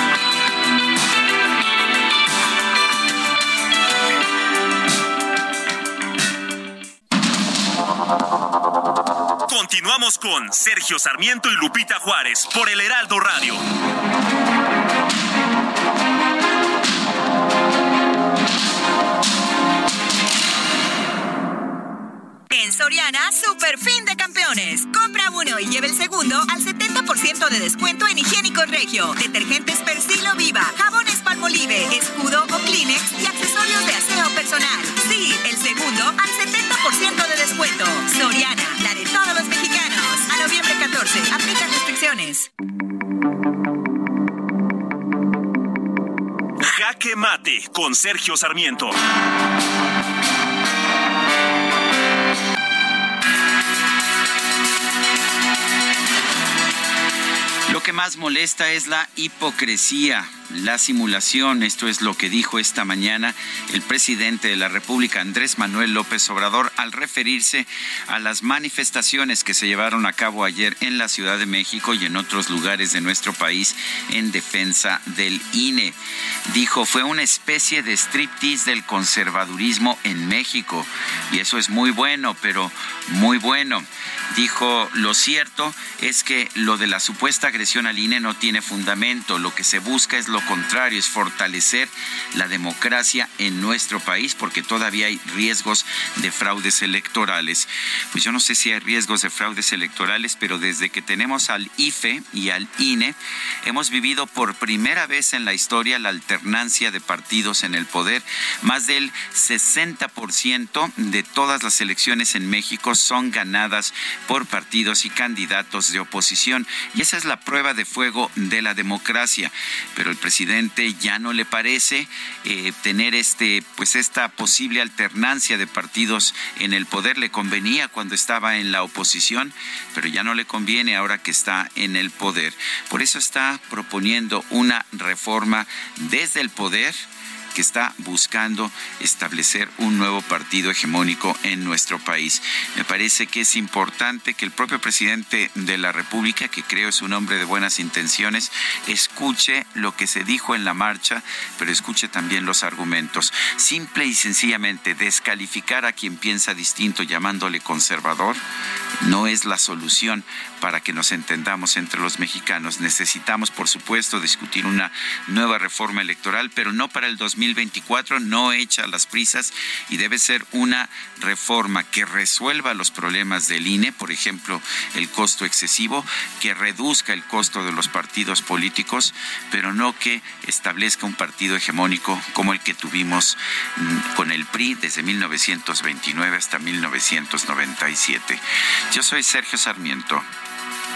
Continuamos con Sergio Sarmiento y Lupita Juárez por el Heraldo Radio. En Soriana, super fin de Compra uno y lleve el segundo al 70% de descuento en higiénico regio, detergentes Persilo Viva, jabones Palmolive, escudo o Kleenex y accesorios de aseo personal. Sí, el segundo al 70% de descuento. Soriana, la de todos los mexicanos. A noviembre 14, aplica restricciones. Jaque Mate con Sergio Sarmiento. Más molesta es la hipocresía la simulación. Esto es lo que dijo esta mañana el presidente de la República, Andrés Manuel López Obrador, al referirse a las manifestaciones que se llevaron a cabo ayer en la Ciudad de México y en otros lugares de nuestro país en defensa del INE. Dijo, fue una especie de striptease del conservadurismo en México. Y eso es muy bueno, pero muy bueno. Dijo, lo cierto es que lo de la supuesta agresión al INE no tiene fundamento. Lo que se busca es lo contrario, es fortalecer la democracia en nuestro país porque todavía hay riesgos de fraudes electorales. Pues yo no sé si hay riesgos de fraudes electorales, pero desde que tenemos al IFE y al INE, hemos vivido por primera vez en la historia la alternancia de partidos en el poder. Más del 60% de todas las elecciones en México son ganadas por partidos y candidatos de oposición. Y esa es la prueba de fuego de la democracia. Pero el presidente ya no le parece eh, tener este, pues esta posible alternancia de partidos en el poder. Le convenía cuando estaba en la oposición, pero ya no le conviene ahora que está en el poder. Por eso está proponiendo una reforma desde el poder que está buscando establecer un nuevo partido hegemónico en nuestro país. Me parece que es importante que el propio presidente de la República, que creo es un hombre de buenas intenciones, escuche lo que se dijo en la marcha, pero escuche también los argumentos. Simple y sencillamente descalificar a quien piensa distinto llamándole conservador no es la solución para que nos entendamos entre los mexicanos. Necesitamos, por supuesto, discutir una nueva reforma electoral, pero no para el 2020 2024, no hecha a las prisas y debe ser una reforma que resuelva los problemas del INE, por ejemplo, el costo excesivo, que reduzca el costo de los partidos políticos, pero no que establezca un partido hegemónico como el que tuvimos mm, con el PRI desde 1929 hasta 1997. Yo soy Sergio Sarmiento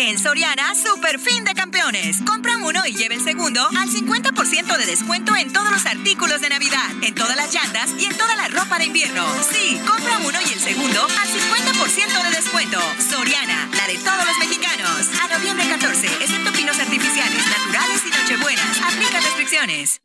En Soriana, super fin de campeones. Compra uno y lleve el segundo al 50% de descuento en todos los artículos de Navidad, en todas las llantas y en toda la ropa de invierno. Sí, compra uno y el segundo al 50% de descuento. Soriana, la de todos los mexicanos. A noviembre 14, excepto pinos artificiales, naturales y nochebuenas. Aplica restricciones.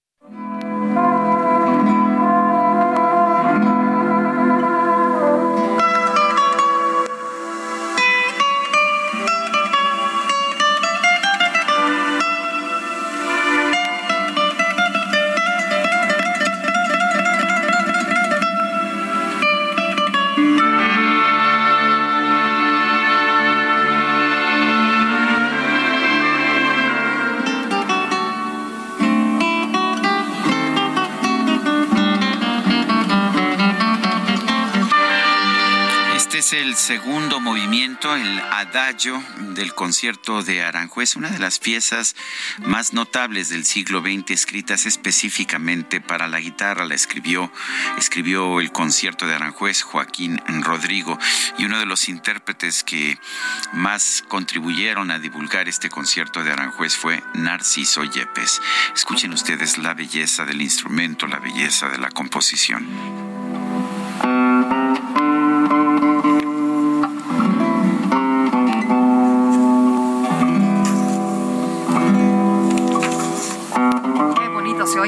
El segundo movimiento, el adagio del concierto de Aranjuez, una de las piezas más notables del siglo XX escritas específicamente para la guitarra. La escribió, escribió el concierto de Aranjuez Joaquín Rodrigo y uno de los intérpretes que más contribuyeron a divulgar este concierto de Aranjuez fue Narciso Yepes. Escuchen ustedes la belleza del instrumento, la belleza de la composición.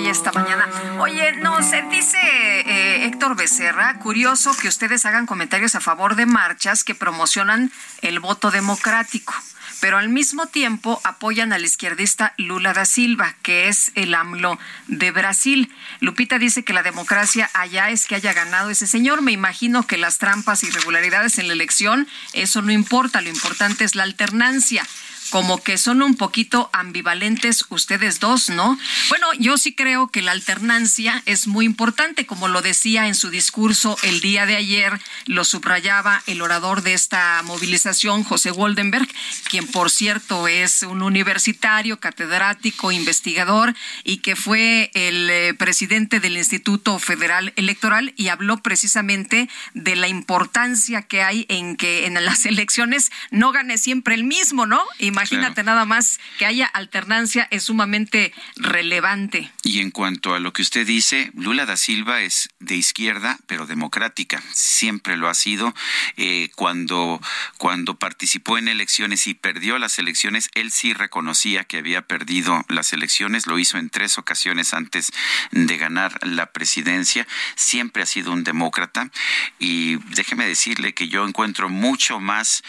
Esta mañana. Oye, no, se dice eh, Héctor Becerra, curioso que ustedes hagan comentarios a favor de marchas que promocionan el voto democrático pero al mismo tiempo apoyan al izquierdista Lula da Silva, que es el AMLO de Brasil. Lupita dice que la democracia allá es que haya ganado ese señor. Me imagino que las trampas y irregularidades en la elección, eso no importa, lo importante es la alternancia como que son un poquito ambivalentes ustedes dos, ¿no? Bueno, yo sí creo que la alternancia es muy importante, como lo decía en su discurso el día de ayer, lo subrayaba el orador de esta movilización, José Woldenberg, quien por cierto es un universitario, catedrático, investigador y que fue el eh, presidente del Instituto Federal Electoral y habló precisamente de la importancia que hay en que en las elecciones no gane siempre el mismo, ¿no? Imagínate nada más que haya alternancia es sumamente relevante. Y en cuanto a lo que usted dice, Lula da Silva es de izquierda, pero democrática. Siempre lo ha sido. Eh, cuando, cuando participó en elecciones y perdió las elecciones, él sí reconocía que había perdido las elecciones. Lo hizo en tres ocasiones antes de ganar la presidencia. Siempre ha sido un demócrata. Y déjeme decirle que yo encuentro mucho más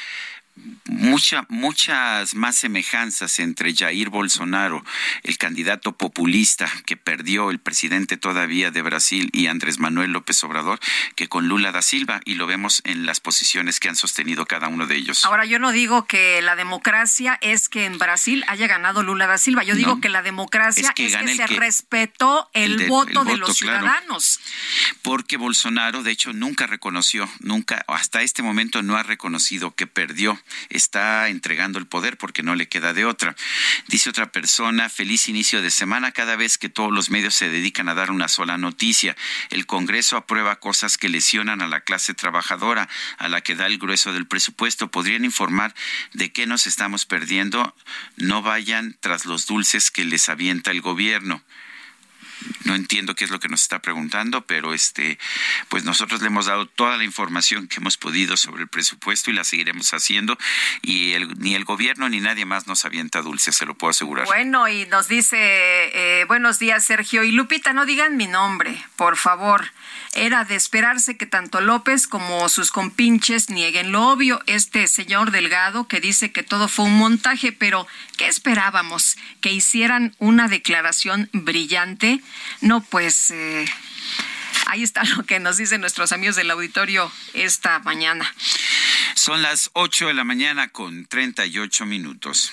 mucha, muchas más semejanzas entre Jair Bolsonaro, el candidato populista que perdió el presidente todavía de Brasil, y Andrés Manuel López Obrador, que con Lula da Silva, y lo vemos en las posiciones que han sostenido cada uno de ellos. Ahora, yo no digo que la democracia es que en Brasil haya ganado Lula da Silva, yo digo que la democracia es que, se respetó el, voto de, los ciudadanos. Porque Bolsonaro, de hecho, nunca reconoció, nunca, hasta este momento no ha reconocido que perdió está entregando el poder porque no le queda de otra. Dice otra persona, feliz inicio de semana cada vez que todos los medios se dedican a dar una sola noticia. El Congreso aprueba cosas que lesionan a la clase trabajadora, a la que da el grueso del presupuesto. ¿Podrían informar de qué nos estamos perdiendo? No vayan tras los dulces que les avienta el gobierno no entiendo qué es lo que nos está preguntando, pero este, pues nosotros le hemos dado toda la información que hemos podido sobre el presupuesto y la seguiremos haciendo y ni el gobierno ni nadie más nos avienta dulce, se lo puedo asegurar. Bueno, y nos dice, eh, buenos días Sergio y Lupita, no digan mi nombre, por favor. Era de esperarse que tanto López como sus compinches nieguen lo obvio. Este señor Delgado que dice que todo fue un montaje, pero ¿qué esperábamos? ¿Que hicieran una declaración brillante? No, pues... Eh, ahí está lo que nos dicen nuestros amigos del auditorio esta mañana. Son las 8 de la mañana con 38 minutos.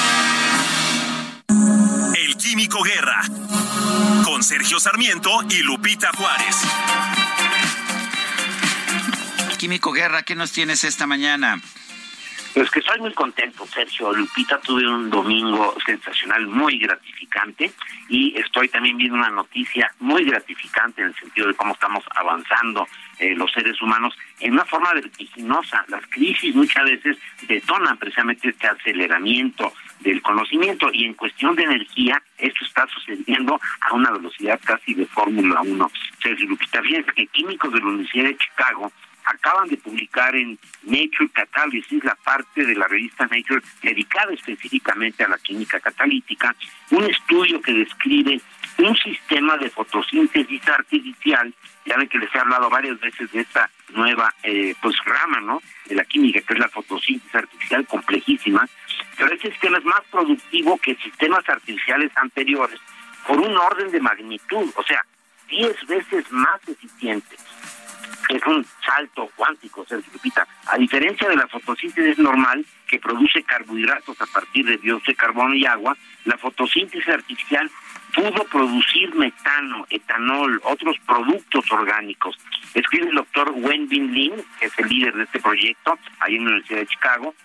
Químico Guerra. Con Sergio Sarmiento y Lupita Juárez. Químico Guerra, ¿qué nos tienes esta mañana? Pues que estoy muy contento, Sergio. Lupita, tuve un domingo sensacional, muy gratificante, y estoy también viendo una noticia muy gratificante en el sentido de cómo estamos avanzando eh, los seres humanos en una forma vertiginosa. Las crisis muchas veces detonan precisamente este aceleramiento del conocimiento y en cuestión de energía esto está sucediendo a una velocidad casi de Fórmula 1. Sergio Lupita, fíjense que químicos de la Universidad de Chicago acaban de publicar en Nature Catalysis, la parte de la revista Nature dedicada específicamente a la química catalítica, un estudio que describe un sistema de fotosíntesis artificial, ya ven que les he hablado varias veces de esta nueva eh, pues rama ¿no? de la química, que es la fotosíntesis artificial complejísima, pero este sistema es más productivo que sistemas artificiales anteriores por un orden de magnitud, o sea, 10 veces más eficiente. Es un salto cuántico, se repita. A diferencia de la fotosíntesis normal, que produce carbohidratos a partir de dióxido de carbono y agua, la fotosíntesis artificial pudo producir metano, etanol, otros productos orgánicos. Escribe el doctor Wenbin Lin, que es el líder de este proyecto, ahí en la Universidad de Chicago.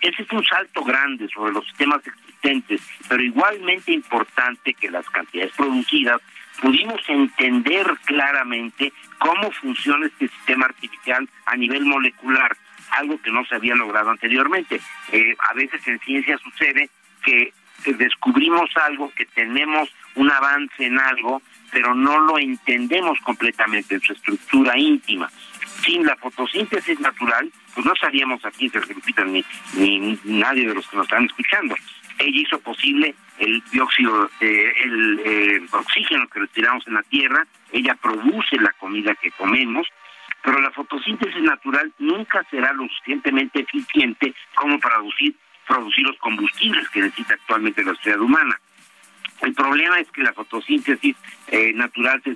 Ese es un salto grande sobre los sistemas existentes, pero igualmente importante que las cantidades producidas, pudimos entender claramente cómo funciona este sistema artificial a nivel molecular, algo que no se había logrado anteriormente. Eh, a veces en ciencia sucede que descubrimos algo, que tenemos un avance en algo, pero no lo entendemos completamente en su estructura íntima. Sin la fotosíntesis natural, pues no estaríamos aquí, ni, ni nadie de los que nos están escuchando. Ella hizo posible el dióxido, eh, el eh, oxígeno que respiramos en la Tierra, ella produce la comida que comemos, pero la fotosíntesis natural nunca será lo suficientemente eficiente como para producir producir los combustibles que necesita actualmente la sociedad humana. El problema es que la fotosíntesis eh, natural se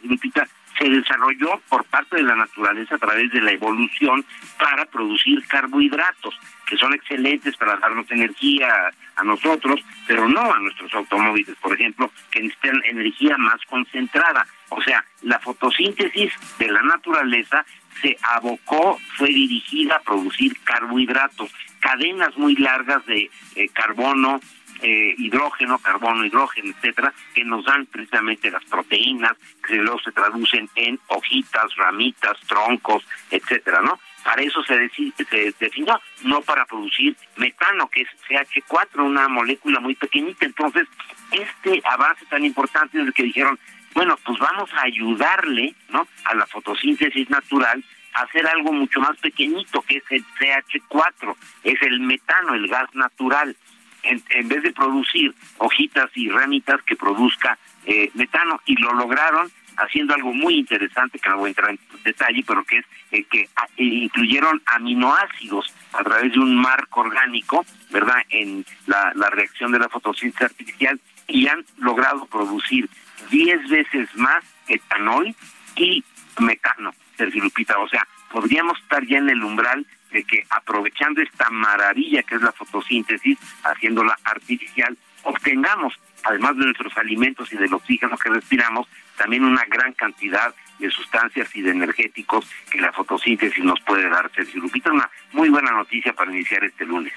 se desarrolló por parte de la naturaleza a través de la evolución para producir carbohidratos, que son excelentes para darnos energía a nosotros, pero no a nuestros automóviles, por ejemplo, que necesitan energía más concentrada. O sea, la fotosíntesis de la naturaleza se abocó, fue dirigida a producir carbohidratos, cadenas muy largas de eh, carbono, eh, hidrógeno, carbono, hidrógeno, etcétera, que nos dan precisamente las proteínas, que luego se traducen en hojitas, ramitas, troncos, etcétera, ¿no? Para eso se, se definió, no para producir metano, que es CH4, una molécula muy pequeñita. Entonces, este avance tan importante es el que dijeron, bueno, pues vamos a ayudarle, ¿no? A la fotosíntesis natural a hacer algo mucho más pequeñito, que es el CH4, es el metano, el gas natural en, vez de producir hojitas y ramitas que produzca eh, metano. Y lo lograron haciendo algo muy interesante que no voy a entrar en detalle pero que es eh, que ah, eh, incluyeron aminoácidos a través de un marco orgánico verdad en la, la reacción de la fotosíntesis artificial y han logrado producir 10 veces más etanol y metano Sergio Lupita o sea podríamos estar ya en el umbral de que aprovechando esta maravilla que es la fotosíntesis, haciéndola artificial, obtengamos, además de nuestros alimentos y del oxígeno que respiramos, también una gran cantidad de sustancias y de energéticos que la fotosíntesis nos puede dar. Sergio Lupita, una muy buena noticia para iniciar este lunes.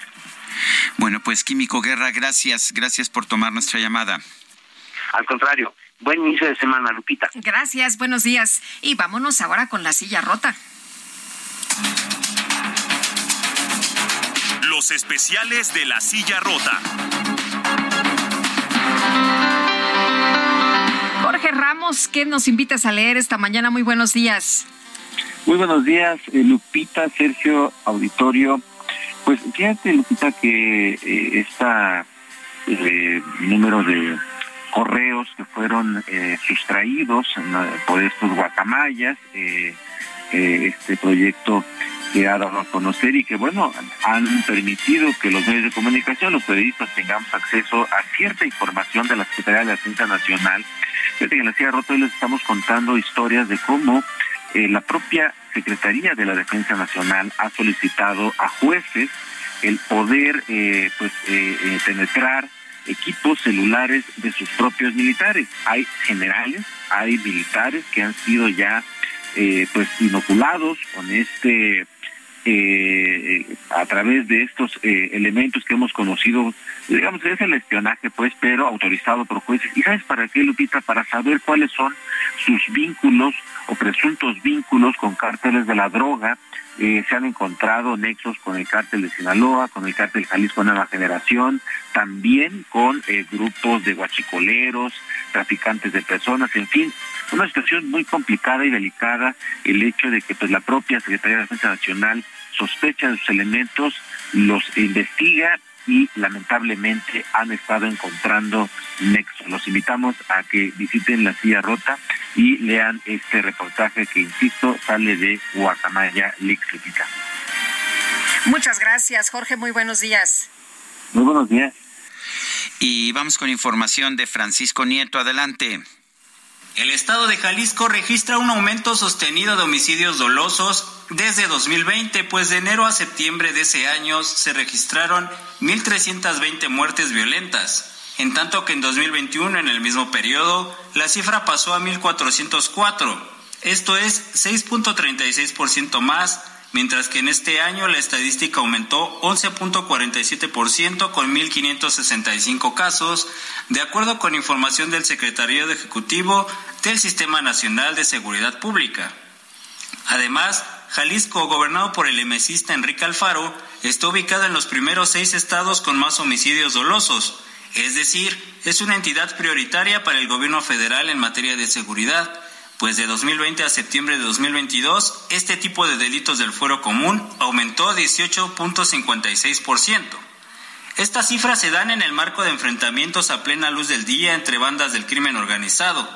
Bueno, pues Químico Guerra, gracias, gracias por tomar nuestra llamada. Al contrario, buen inicio de semana, Lupita. Gracias, buenos días. Y vámonos ahora con la silla rota. Los especiales de la silla rota. Jorge Ramos, ¿qué nos invitas a leer esta mañana? Muy buenos días. Muy buenos días, eh, Lupita, Sergio, auditorio. Pues fíjate, Lupita, que eh, este número de correos que fueron eh, sustraídos por estos guacamayas, eh, este proyecto que ha dado a conocer y que, bueno, han permitido que los medios de comunicación, los periodistas, tengamos acceso a cierta información de la Secretaría de la Defensa Nacional. Fíjate que en la Sierra Rota hoy les estamos contando historias de cómo la propia Secretaría de la Defensa Nacional ha solicitado a jueces el poder eh, pues eh, eh, penetrar equipos celulares de sus propios militares. Hay generales, hay militares que han sido ya pues inoculados con este a través de estos elementos que hemos conocido, digamos, es el espionaje, pues, pero autorizado por jueces. ¿Y sabes para qué, Lupita? Para saber cuáles son sus vínculos o presuntos vínculos con cárteles de la droga. Eh, se han encontrado nexos con el cártel de Sinaloa, con el cártel Jalisco Nueva Generación, también con eh, grupos de guachicoleros, traficantes de personas, en fin, una situación muy complicada y delicada el hecho de que pues la propia Secretaría de Defensa Nacional sospecha de sus elementos, los investiga y lamentablemente han estado encontrando nexos. Los invitamos a que visiten la silla rota y lean este reportaje que, insisto, sale de Guacamaya Lixipita. Muchas gracias, Jorge. Muy buenos días. Muy buenos días. Y vamos con información de Francisco Nieto. Adelante. El estado de Jalisco registra un aumento sostenido de homicidios dolosos desde 2020, pues de enero a septiembre de ese año se registraron 1.320 muertes violentas, en tanto que en 2021, en el mismo periodo, la cifra pasó a 1.404, esto es 6.36% más mientras que en este año la estadística aumentó 11.47% con 1.565 casos, de acuerdo con información del Secretario de Ejecutivo del Sistema Nacional de Seguridad Pública. Además, Jalisco, gobernado por el emesista Enrique Alfaro, está ubicado en los primeros seis estados con más homicidios dolosos, es decir, es una entidad prioritaria para el gobierno federal en materia de seguridad pues de 2020 a septiembre de 2022 este tipo de delitos del fuero común aumentó 18.56%. Estas cifras se dan en el marco de enfrentamientos a plena luz del día entre bandas del crimen organizado,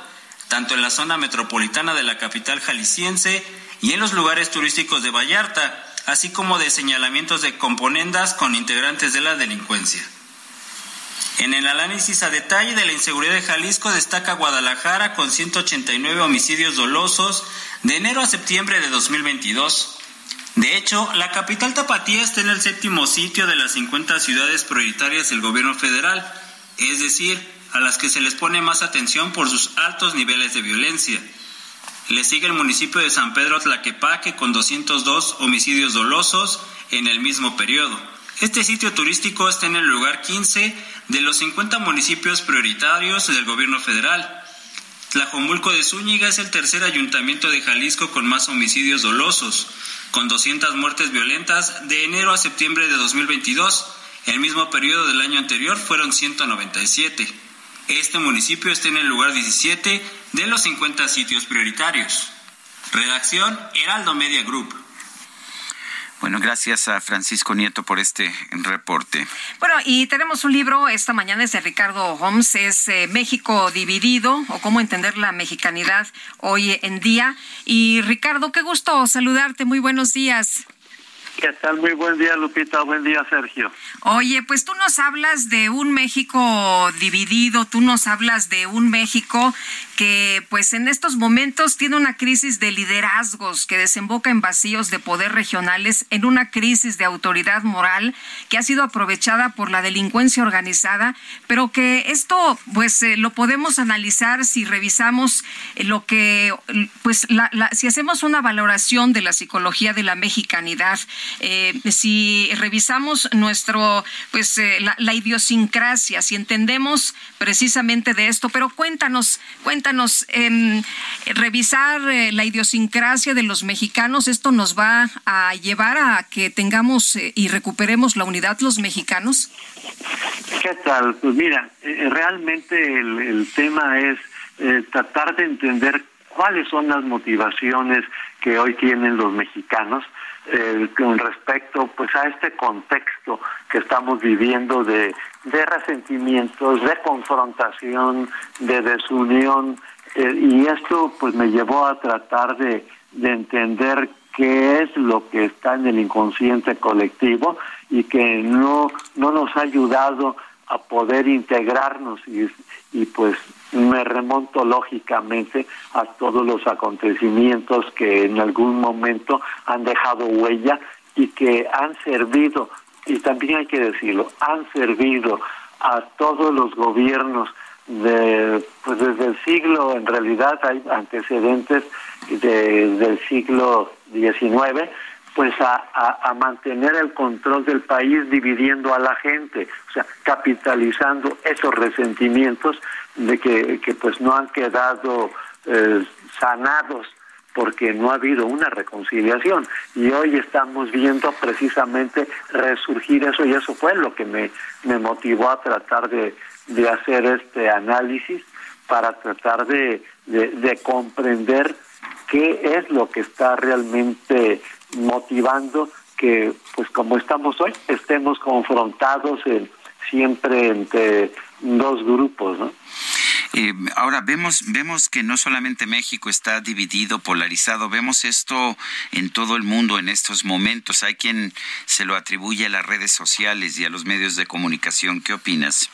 tanto en la zona metropolitana de la capital jalisciense y en los lugares turísticos de Vallarta, así como de señalamientos de componendas con integrantes de la delincuencia. En el análisis a detalle de la inseguridad de Jalisco destaca Guadalajara con 189 homicidios dolosos de enero a septiembre de 2022. De hecho, la capital tapatía está en el séptimo sitio de las 50 ciudades prioritarias del gobierno federal, es decir, a las que se les pone más atención por sus altos niveles de violencia. Le sigue el municipio de San Pedro Tlaquepaque con 202 homicidios dolosos en el mismo periodo. Este sitio turístico está en el lugar 15 de los 50 municipios prioritarios del gobierno federal. Tlajomulco de Zúñiga es el tercer ayuntamiento de Jalisco con más homicidios dolosos, con 200 muertes violentas de enero a septiembre de 2022. El mismo periodo del año anterior fueron 197. Este municipio está en el lugar 17 de los 50 sitios prioritarios. Redacción Heraldo Media Group. Bueno, gracias a Francisco Nieto por este reporte. Bueno, y tenemos un libro esta mañana es de Ricardo Holmes, es eh, México dividido o cómo entender la mexicanidad hoy en día. Y Ricardo, qué gusto saludarte, muy buenos días. ¿Qué tal? Muy buen día, Lupita. Buen día, Sergio. Oye, pues tú nos hablas de un México dividido, tú nos hablas de un México que pues en estos momentos tiene una crisis de liderazgos que desemboca en vacíos de poder regionales, en una crisis de autoridad moral que ha sido aprovechada por la delincuencia organizada, pero que esto pues eh, lo podemos analizar si revisamos lo que pues la, si hacemos una valoración de la psicología de la mexicanidad, eh, si revisamos nuestro pues eh, la, la idiosincrasia, si entendemos precisamente de esto, pero cuéntanos, cuéntanos cuéntanos, eh, revisar eh, la idiosincrasia de los mexicanos, ¿esto nos va a llevar a que tengamos eh, y recuperemos la unidad los mexicanos? ¿Qué tal? Pues mira, eh, realmente el, el, tema es tratar de entender cuáles son las motivaciones que hoy tienen los mexicanos eh, con respecto pues a este contexto que estamos viviendo de, de resentimientos, de confrontación, de desunión eh, y esto pues me llevó a tratar de, de entender qué es lo que está en el inconsciente colectivo y que no no nos ha ayudado a poder integrarnos y, y pues me remonto lógicamente a todos los acontecimientos que en algún momento han dejado huella y que han servido, y también hay que decirlo, han servido a todos los gobiernos de, pues desde el siglo, en realidad hay antecedentes de, del siglo XIX, pues a, mantener el control del país dividiendo a la gente, o sea, capitalizando esos resentimientos de que, que pues no han quedado eh, sanados porque no ha habido una reconciliación y hoy estamos viendo precisamente resurgir eso y eso fue lo que me, me motivó a tratar de, de hacer este análisis para tratar de, de, de comprender qué es lo que está realmente motivando que pues como estamos hoy estemos confrontados en, siempre entre dos grupos, ¿no? Eh, ahora vemos vemos que no solamente México está dividido, polarizado, vemos esto en todo el mundo en estos momentos. Hay quien se lo atribuye a las redes sociales y a los medios de comunicación. ¿Qué opinas?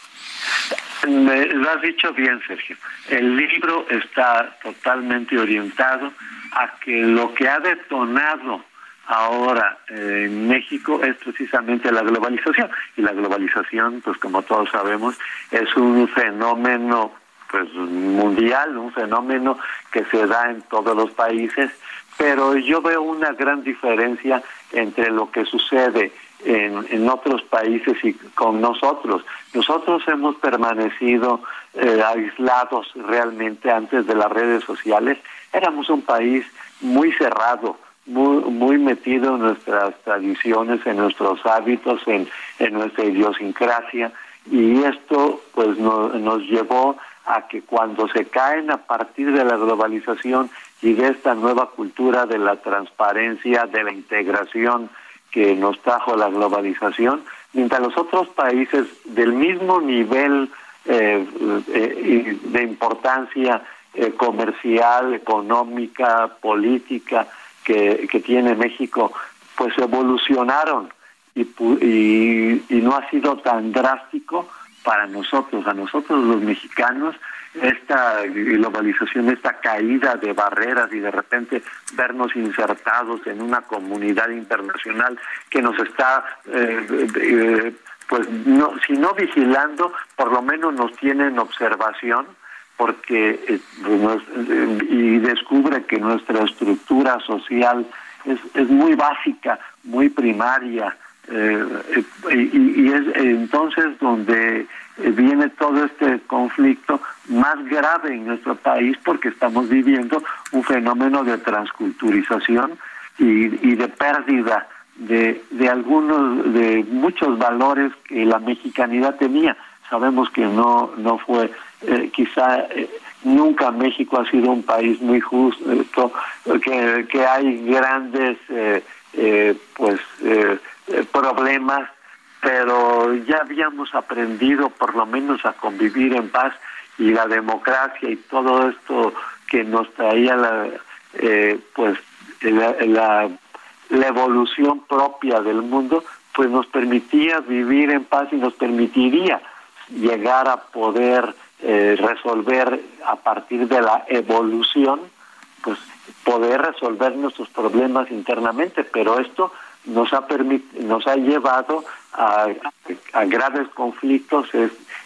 Me lo has dicho bien, Sergio. El libro está totalmente orientado a que lo que ha detonado ahora eh, en México es precisamente la globalización y la globalización pues como todos sabemos es un fenómeno pues mundial un fenómeno que se da en todos los países pero yo veo una gran diferencia entre lo que sucede en, en otros países y con nosotros. Nosotros hemos permanecido eh, aislados realmente antes de las redes sociales. Éramos un país muy cerrado muy, muy metido en nuestras tradiciones, en nuestros hábitos, en, en nuestra idiosincrasia, y esto pues no, nos llevó a que cuando se caen a partir de la globalización y de esta nueva cultura de la transparencia, de la integración que nos trajo la globalización, mientras los otros países del mismo nivel eh, eh, de importancia eh, comercial, económica, política, que, tiene México, pues evolucionaron y, y, y no ha sido tan drástico para nosotros, a nosotros los mexicanos, esta globalización, esta caída de barreras y de repente vernos insertados en una comunidad internacional que nos está, eh, eh, pues, no, si no vigilando, por lo menos nos tiene en observación porque eh, eh, y descubre que nuestra estructura social es, es muy básica, muy primaria, eh, y, es entonces donde viene todo este conflicto más grave en nuestro país porque estamos viviendo un fenómeno de transculturización y, y de pérdida de, de algunos, de muchos valores que la mexicanidad tenía. Sabemos que no, no fue eh, quizá eh, nunca México ha sido un país muy justo, que, que hay grandes eh, eh, pues eh, problemas, pero ya habíamos aprendido por lo menos a convivir en paz y la democracia y todo esto que nos traía la eh, pues la, la evolución propia del mundo, pues nos permitía vivir en paz y nos permitiría llegar a poder eh, resolver a partir de la evolución, pues poder resolver nuestros problemas internamente, pero esto nos ha nos ha llevado a, graves conflictos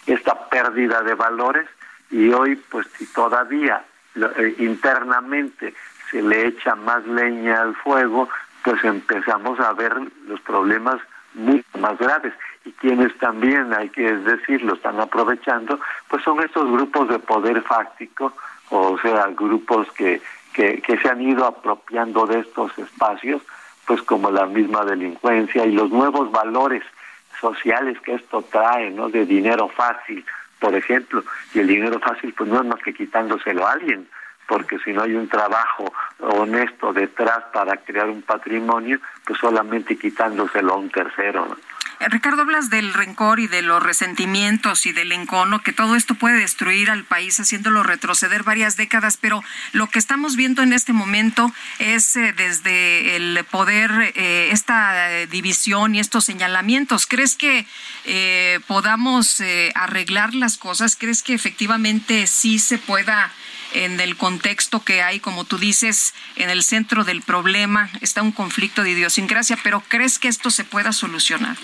esta pérdida de valores y hoy pues si todavía eh, internamente se le echa más leña al fuego pues empezamos a ver los problemas mucho más graves. Y quienes también hay que decirlo están aprovechando pues son estos grupos de poder fáctico o sea grupos que, que se han ido apropiando de estos espacios pues como la misma delincuencia y los nuevos valores sociales que esto trae, ¿no? De dinero fácil, por ejemplo, y el dinero fácil pues no es más que quitándoselo a alguien, porque si no hay un trabajo honesto detrás para crear un patrimonio, pues solamente quitándoselo a un tercero. ¿no? Ricardo, hablas del rencor y de los resentimientos y del encono, que todo esto puede destruir al país haciéndolo retroceder varias décadas, pero lo que estamos viendo en este momento es eh, desde el poder eh, esta división y estos señalamientos. ¿Crees que eh, podamos arreglar las cosas? ¿Crees que efectivamente sí se pueda en el contexto que hay, como tú dices, en el centro del problema está un conflicto de idiosincrasia, pero ¿crees que esto se pueda solucionar?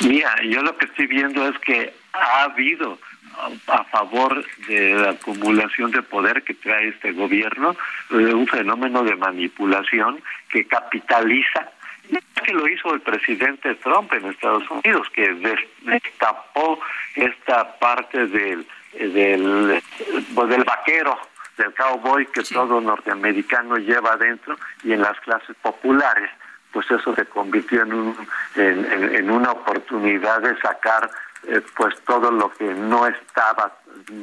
Mira, yo lo que estoy viendo es que ha habido a favor de la acumulación de poder que trae este gobierno, eh, un fenómeno de manipulación que capitaliza que lo hizo el presidente Trump en Estados Unidos, que destapó esta parte del del, pues del vaquero, del cowboy que todo norteamericano lleva adentro y en las clases populares, pues eso se convirtió en, un, en, una oportunidad de sacar eh, pues todo lo que no estaba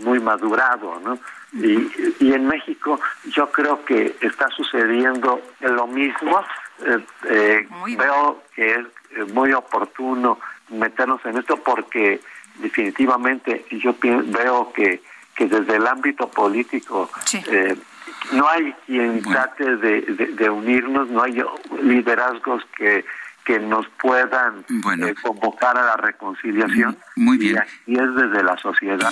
muy madurado, ¿no? Y, y en México yo creo que está sucediendo lo mismo. Eh, eh, veo que es muy oportuno meternos en esto porque definitivamente yo veo que, que desde el ámbito político eh, no hay quien trate de, unirnos, no hay liderazgos que que nos puedan eh, convocar a la reconciliación. Muy bien. Y es desde la sociedad.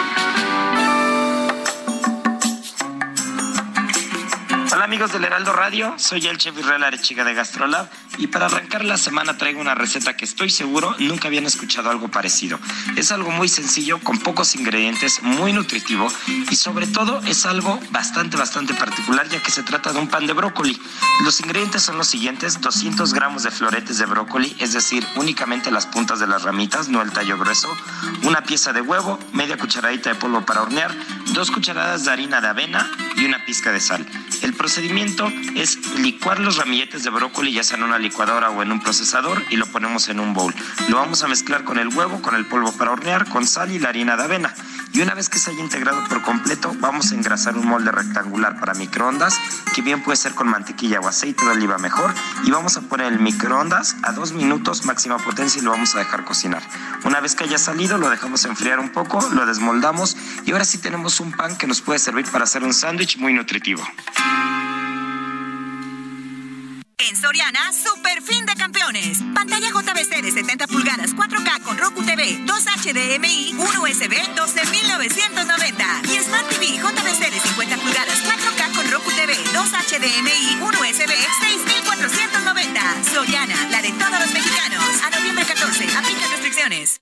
Hola amigos del Heraldo Radio, soy el chef Israel Arechiga de Gastrolab y para arrancar la semana traigo una receta que estoy seguro nunca habían escuchado algo parecido. Es algo muy sencillo, con pocos ingredientes, muy nutritivo y sobre todo es algo bastante, bastante particular ya que se trata de un pan de brócoli. Los ingredientes son los siguientes, 200 gramos de floretes de brócoli, es decir, únicamente las puntas de las ramitas, no el tallo grueso, una pieza de huevo, media cucharadita de polvo para hornear, dos cucharadas de harina de avena y una pizca de sal. El procedimiento es licuar los ramilletes de brócoli ya sea en una licuadora o en un procesador y lo ponemos en un bowl. Lo vamos a mezclar con el huevo, con el polvo para hornear, con sal y la harina de avena. Y una vez que se haya integrado por completo, vamos a engrasar un molde rectangular para microondas, que bien puede ser con mantequilla o aceite de oliva mejor. Y vamos a poner el microondas a dos minutos máxima potencia y lo vamos a dejar cocinar. Una vez que haya salido, lo dejamos enfriar un poco, lo desmoldamos y ahora sí tenemos un pan que nos puede servir para hacer un sándwich muy nutritivo. En Soriana, super fin de campeones. Pantalla JBC de 70 pulgadas 4K con Roku TV, 2 HDMI, 1 USB, 12.990. Y Smart TV JBC de 50 pulgadas 4K con Roku TV, 2 HDMI, 1 USB, 6.490. Soriana, la de todos los mexicanos. A noviembre 14, aplica restricciones.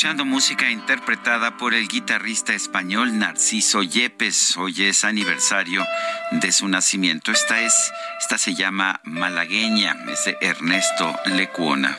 Escuchando música interpretada por el guitarrista español Narciso Yepes. Hoy es aniversario de su nacimiento. Esta es, esta se llama Malagueña, es de Ernesto Lecuona.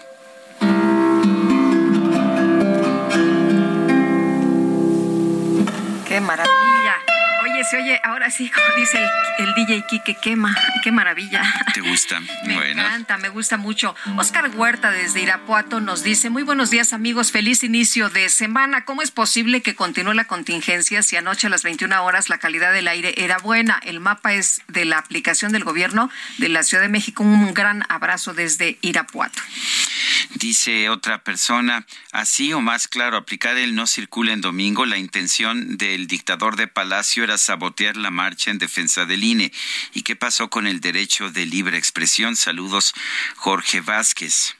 Se oye, ahora sí, como dice el, DJ Kike, quema, qué maravilla. ¿Te gusta? me encanta, me gusta mucho. Oscar Huerta desde Irapuato nos dice, muy buenos días amigos, feliz inicio de semana. ¿Cómo es posible que continúe la contingencia si anoche a las 21 horas la calidad del aire era buena? El mapa es de la aplicación del gobierno de la Ciudad de México. Un gran abrazo desde Irapuato. Dice otra persona, así o más claro, aplicar el no circula en domingo, la intención del dictador de Palacio era sabotear la marcha en defensa del INE. ¿Y qué pasó con el derecho de libre expresión? Saludos, Jorge Vázquez.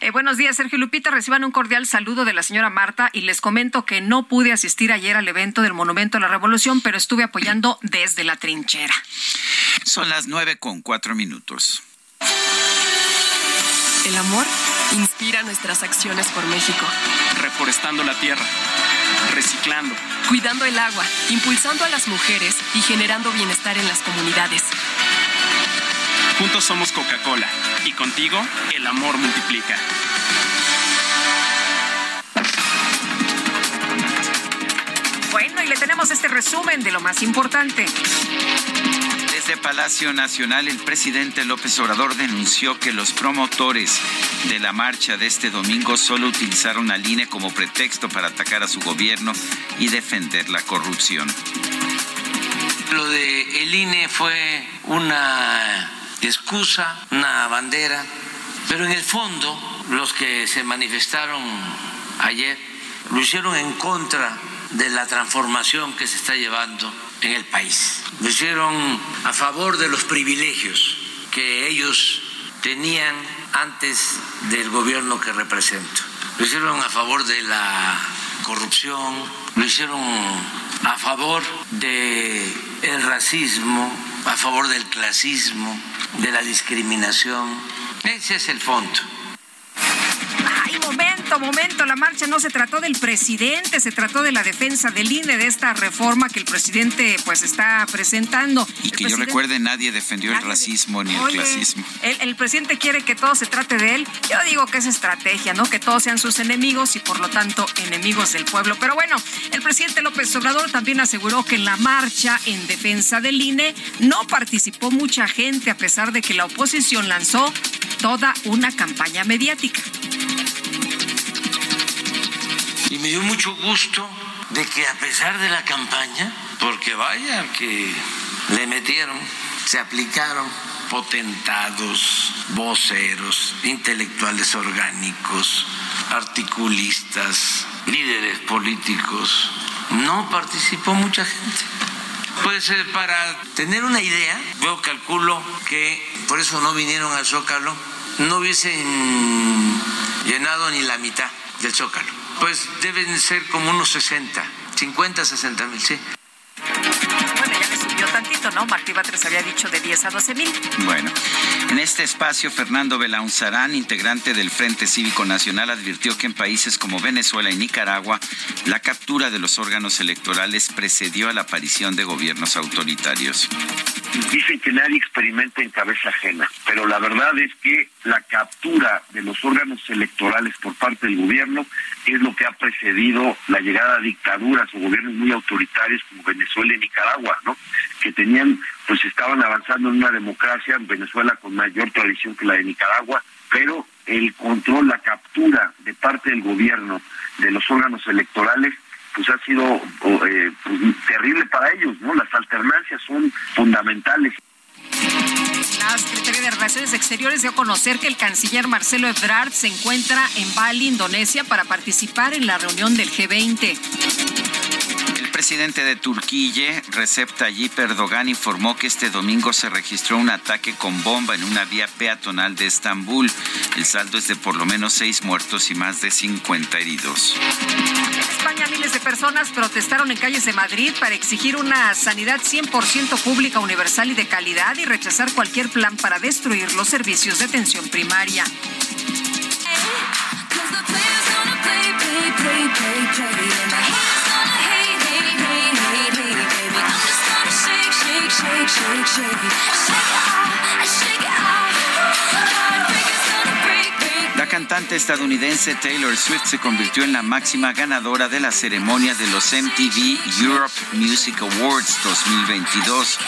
Eh, buenos días, Sergio Lupita. Reciban un cordial saludo de la señora Marta y les comento que no pude asistir ayer al evento del Monumento a la Revolución, pero estuve apoyando desde la trinchera. Son las nueve con cuatro minutos. El amor inspira nuestras acciones por México. Reforestando la tierra, reciclando, cuidando el agua, impulsando a las mujeres y generando bienestar en las comunidades. Juntos somos Coca-Cola y contigo el amor multiplica. Bueno, y le tenemos este resumen de lo más importante. Desde Palacio Nacional, el presidente López Obrador denunció que los promotores de la marcha de este domingo solo utilizaron al INE como pretexto para atacar a su gobierno y defender la corrupción. Lo de el INE fue una excusa, una bandera, pero en el fondo los que se manifestaron ayer lo hicieron en contra de la transformación que se está llevando en el país. Lo hicieron a favor de los privilegios que ellos tenían antes del gobierno que represento. Lo hicieron a favor de la corrupción, lo hicieron a favor del el racismo, a favor del clasismo, de la discriminación. Ese es el fondo momento, momento, la marcha no se trató del presidente, se trató de la defensa del INE, de esta reforma que el presidente pues está presentando. Y que yo recuerde, nadie defendió el racismo ni el clasismo. El, presidente quiere que todo se trate de él. Yo digo que es estrategia, ¿no? Que todos sean sus enemigos y por lo tanto enemigos del pueblo. Pero bueno, el presidente López Obrador también aseguró que en la marcha en defensa del INE no participó mucha gente a pesar de que la oposición lanzó toda una campaña mediática. Y me dio mucho gusto de que a pesar de la campaña, porque vaya que le metieron, se aplicaron potentados, voceros, intelectuales orgánicos, articulistas, líderes políticos, no participó mucha gente. Pues para tener una idea, yo calculo que por eso no vinieron al Zócalo, no hubiesen llenado ni la mitad del Zócalo. Pues deben ser como unos 60, 50, 60 mil, sí. Tantito, ¿no? Martí Batres había dicho de 10 a 12 mil. Bueno, en este espacio, Fernando Belaunzarán, integrante del Frente Cívico Nacional, advirtió que en países como Venezuela y Nicaragua, la captura de los órganos electorales precedió a la aparición de gobiernos autoritarios. Dicen que nadie experimenta en cabeza ajena, pero la verdad es que la captura de los órganos electorales por parte del gobierno es lo que ha precedido la llegada a dictaduras o gobiernos muy autoritarios como Venezuela y Nicaragua, ¿no? Que tenían, pues estaban avanzando en una democracia, en Venezuela con mayor tradición que la de Nicaragua, pero el control, la captura de parte del gobierno de los órganos electorales pues ha sido eh, pues, terrible para ellos, ¿no? Las alternancias son fundamentales. La Secretaría de Relaciones Exteriores dio a conocer que el canciller Marcelo Ebrard se encuentra en Bali, Indonesia, para participar en la reunión del G20. El presidente de Turquía, Recep Tayyip Erdogan, informó que este domingo se registró un ataque con bomba en una vía peatonal de Estambul. El saldo es de por lo menos seis muertos y más de 50 heridos. En España, miles de personas protestaron en calles de Madrid para exigir una sanidad 100% pública, universal y de calidad y rechazar cualquier plan para destruir los servicios de atención primaria. La cantante estadounidense Taylor Swift se convirtió en la máxima ganadora de la ceremonia de los MTV Europe Music Awards 2022.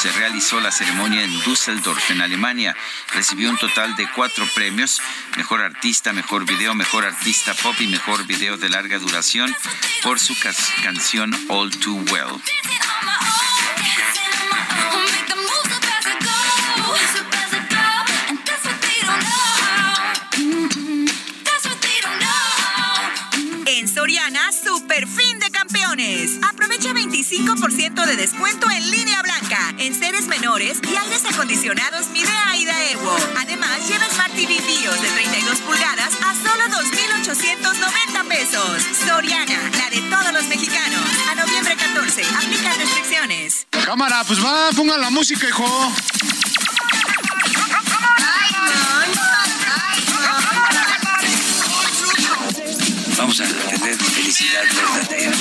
Se realizó la ceremonia en Düsseldorf, en Alemania. Recibió un total de cuatro premios, Mejor Artista, Mejor Video, Mejor Artista Pop y Mejor Video de larga duración por su canción All Too Well. 25% de descuento en línea blanca, en seres menores y aires acondicionados Midea y Daewoo. Además, lleva Smart TV BIOS de 32 pulgadas a solo 2,890 pesos. Soriana, la de todos los mexicanos. A noviembre 14, aplica restricciones. Cámara, pues va, pongan la música, hijo. Vamos a tener felicidad verdadera.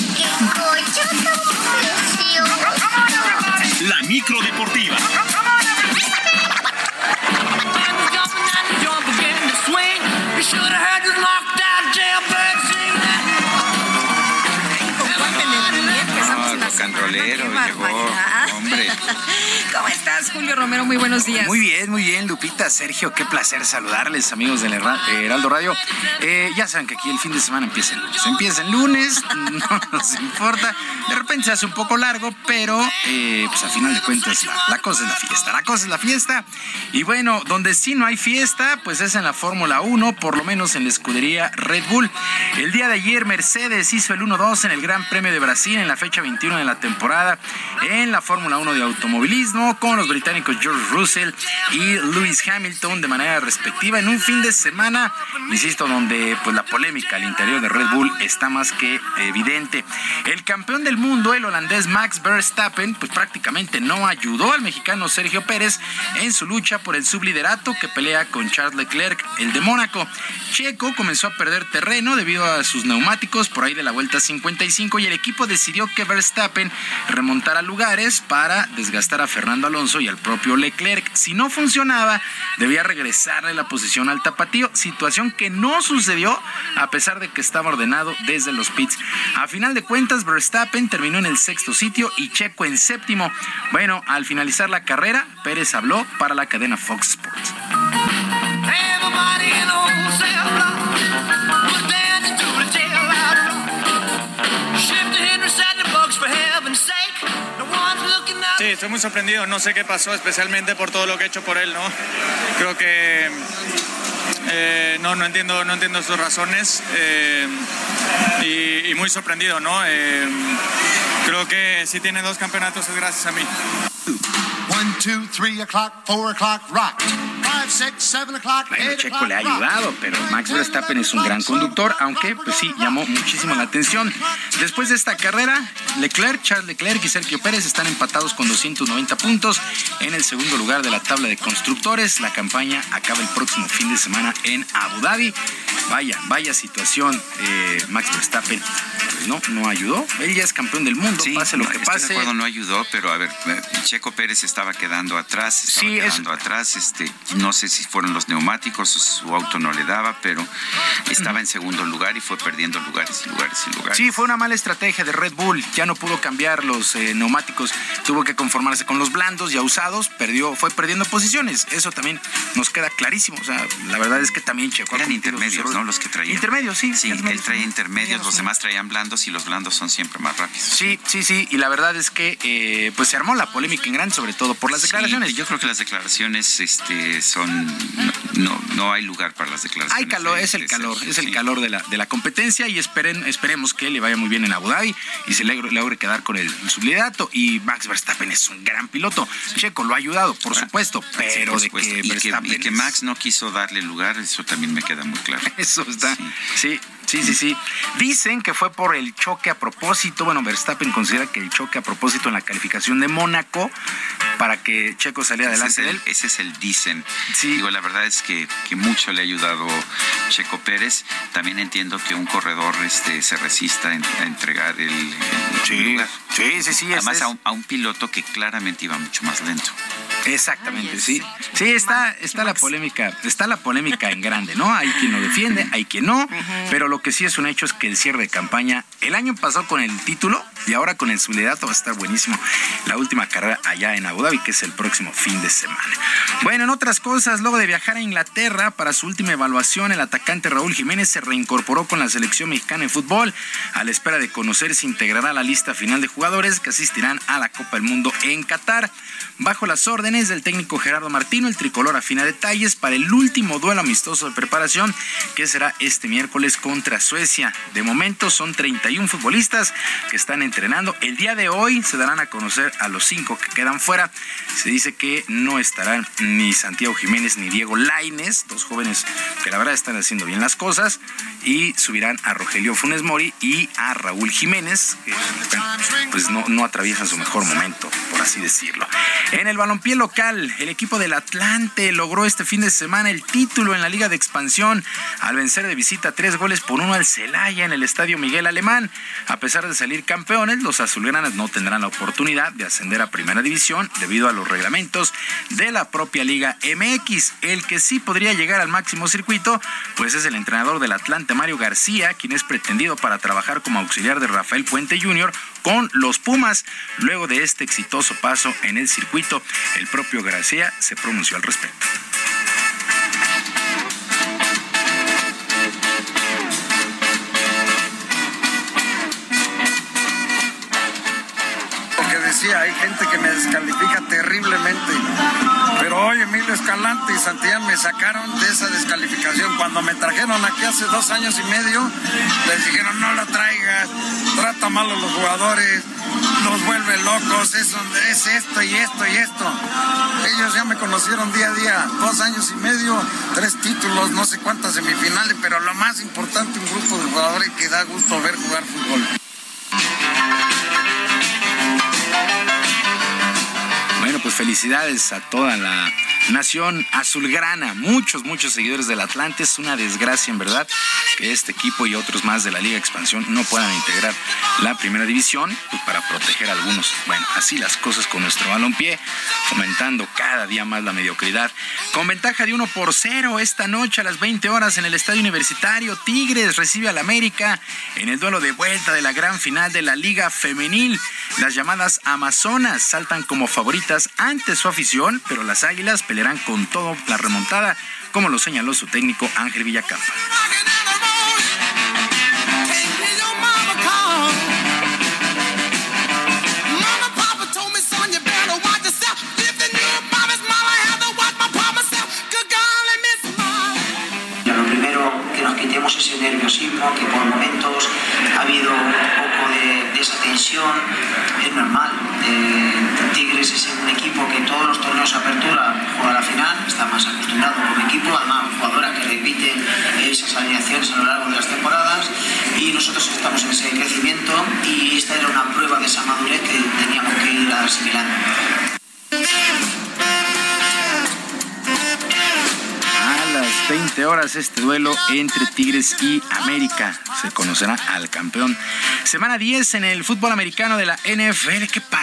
La micro deportiva. Canrolero, llegó, hombre. ¿Cómo Julio Romero? Muy buenos días. Muy bien, muy bien, Lupita, Sergio, qué placer saludarles, amigos del eh, Heraldo Radio. Eh, ya saben que aquí el fin de semana empieza el lunes. Empieza el lunes, no nos importa. De repente se hace un poco largo, pero eh, pues a final de cuentas la, la cosa es la fiesta. La cosa es la fiesta. Y bueno, donde sí no hay fiesta, pues es en la Fórmula 1, por lo menos en la escudería Red Bull. El día de ayer Mercedes hizo el 1-2 en el Gran Premio de Brasil en la fecha 21 de la temporada en la Fórmula 1 de automovilismo con los británicos George Russell y Lewis Hamilton de manera respectiva en un fin de semana, insisto, donde pues la polémica al interior de Red Bull está más que evidente. El campeón del mundo, el holandés Max Verstappen, pues prácticamente no ayudó al mexicano Sergio Pérez en su lucha por el subliderato que pelea con Charles Leclerc, el de Mónaco. Checo comenzó a perder terreno debido a sus neumáticos por ahí de la vuelta 55 y el equipo decidió que Verstappen remontara lugares para desgastar a Fernando Alonso y al propio Leclerc. Si no funcionaba, debía regresarle la posición al tapatío, situación que no sucedió a pesar de que estaba ordenado desde los pits. A final de cuentas, Verstappen terminó en el sexto sitio y Checo en séptimo. Bueno, al finalizar la carrera, Pérez habló para la cadena Fox Sports. Sí, estoy muy sorprendido. No sé qué pasó, especialmente por todo lo que he hecho por él, ¿no? Creo que eh, no, no entiendo, no entiendo sus razones eh, y, muy sorprendido, ¿no? Eh, creo que si tiene dos campeonatos es gracias a mí. One, two, three o'clock, four o'clock, rock. Bueno, Checo le ha ayudado, pero Max Verstappen es un gran conductor, aunque pues sí, llamó muchísimo la atención. Después de esta carrera, Leclerc, Charles Leclerc y Sergio Pérez están empatados con 290 puntos en el segundo lugar de la tabla de constructores. La campaña acaba el próximo fin de semana en Abu Dhabi. Vaya, vaya situación, eh, Max Verstappen. Pues no, no ayudó. Él ya es campeón del mundo, pase lo que pase. De acuerdo, no ayudó, pero a ver, eh, Checo Pérez estaba quedando atrás, estaba quedando atrás. Este, no sé si fueron los neumáticos, su auto no le daba, pero estaba en segundo lugar y fue perdiendo lugares y lugares y lugares. Sí, fue una mala estrategia de Red Bull. Ya no pudo cambiar los eh, neumáticos, tuvo que conformarse con los blandos ya usados, perdió, fue perdiendo posiciones. Eso también nos queda clarísimo. O sea, la verdad es que también Checo. Eran intermedios, ¿no? Los que traían. Intermedios, sí. Sí, él traía intermedios, los demás traían blandos y los blandos son siempre más rápidos. Sí, sí, sí. Y la verdad es que eh, pues se armó la polémica en gran, sobre todo por las declaraciones. yo creo que las declaraciones este, son. No, no, hay lugar para las declaraciones. Hay calor, es el calor, es el calor de la, de la competencia y esperen, esperemos que le vaya muy bien en Abu Dhabi y se logre, logre quedar con el subliderato. Y Max Verstappen es un gran piloto. Checo lo ha ayudado, por supuesto, pero de que, y que, Max no quiso darle lugar, eso también me queda muy claro. Eso está, sí. Sí, sí, sí. Dicen que fue por el choque a propósito. Bueno, Verstappen considera que el choque a propósito en la calificación de Mónaco para que Checo saliera adelante de él. Ese es el dicen. Sí. Digo, la verdad es que, que, mucho le ha ayudado Checo Pérez. También entiendo que un corredor este, se resista a entregar el, sí, Sí, sí, sí. Además, A, un, a un piloto que claramente iba mucho más lento. Exactamente, sí. Sí, está, está la polémica, está la polémica en grande, ¿no? Hay quien lo defiende, hay quien no, pero lo que sí es un hecho es que el cierre de campaña, el año pasado con el título y ahora con el subledato va a estar buenísimo. La última carrera allá en Abu Dhabi, que es el próximo fin de semana. Bueno, en otras cosas, luego de viajar a Inglaterra para su última evaluación, el atacante Raúl Jiménez se reincorporó con la selección mexicana de fútbol a la espera de conocer si integrará la lista final de jugadores que asistirán a la Copa del Mundo en Qatar. Bajo las órdenes del técnico Gerardo Martino, el tricolor afina detalles para el último duelo amistoso de preparación que será este miércoles contra Suecia. De momento son 31 futbolistas que están entrenando. El día de hoy se darán a conocer a los cinco que quedan fuera. Se dice que no estarán ni Santiago Jiménez ni Diego Laines, dos jóvenes que la verdad están haciendo bien las cosas, y subirán a Rogelio Funes Mori y a Raúl Jiménez, que pues no, no atraviesan su mejor momento, por así decirlo. En el balompié local, el equipo del Atlante logró este fin de semana el título en la Liga de Expansión al vencer de visita tres goles por uno al Celaya en el Estadio Miguel Alemán. A pesar de salir campeones, los azulgranas no tendrán la oportunidad de ascender a Primera División debido a los reglamentos de la propia Liga MX. El que sí podría llegar al máximo circuito, pues es el entrenador del Atlante, Mario García, quien es pretendido para trabajar como auxiliar de Rafael Puente Jr. con los Pumas. Luego de este exitoso paso en el circuito, el propio García se pronunció al respecto. Hoy Emilio Escalante y Santillán me sacaron de esa descalificación. Cuando me trajeron aquí hace dos años y medio, les dijeron no la traigas, trata mal a los jugadores, los vuelve locos, es, es esto y esto y esto. Ellos ya me conocieron día a día, dos años y medio, tres títulos, no sé cuántas semifinales, pero lo más importante, un grupo de jugadores que da gusto ver jugar fútbol. Pues felicidades a toda la nación azulgrana, muchos, muchos seguidores del Atlante. Es una desgracia, en verdad, que este equipo y otros más de la Liga Expansión no puedan integrar la primera división pues, para proteger a algunos. Bueno, así las cosas con nuestro balompié, fomentando cada día más la mediocridad. Con ventaja de 1 por 0 esta noche a las 20 horas en el Estadio Universitario, Tigres recibe al América en el duelo de vuelta de la gran final de la Liga Femenil. Las llamadas Amazonas saltan como favoritas ante su afición, pero las Águilas pelearán con todo la remontada, como lo señaló su técnico Ángel Villacampa. Ese nerviosismo que por momentos ha habido un poco de, de esa tensión, es normal. Eh, Tigres es un equipo que en todos los torneos de apertura juega la final, está más acostumbrado como equipo, además jugadoras que repiten esas alineaciones a lo largo de las temporadas y nosotros estamos en ese crecimiento y esta era una prueba de esa madurez que teníamos que ir asimilando. A las 20 horas este duelo entre Tigres y América se conocerá al campeón. Semana 10 en el fútbol americano de la NFL. ¿Qué pasa?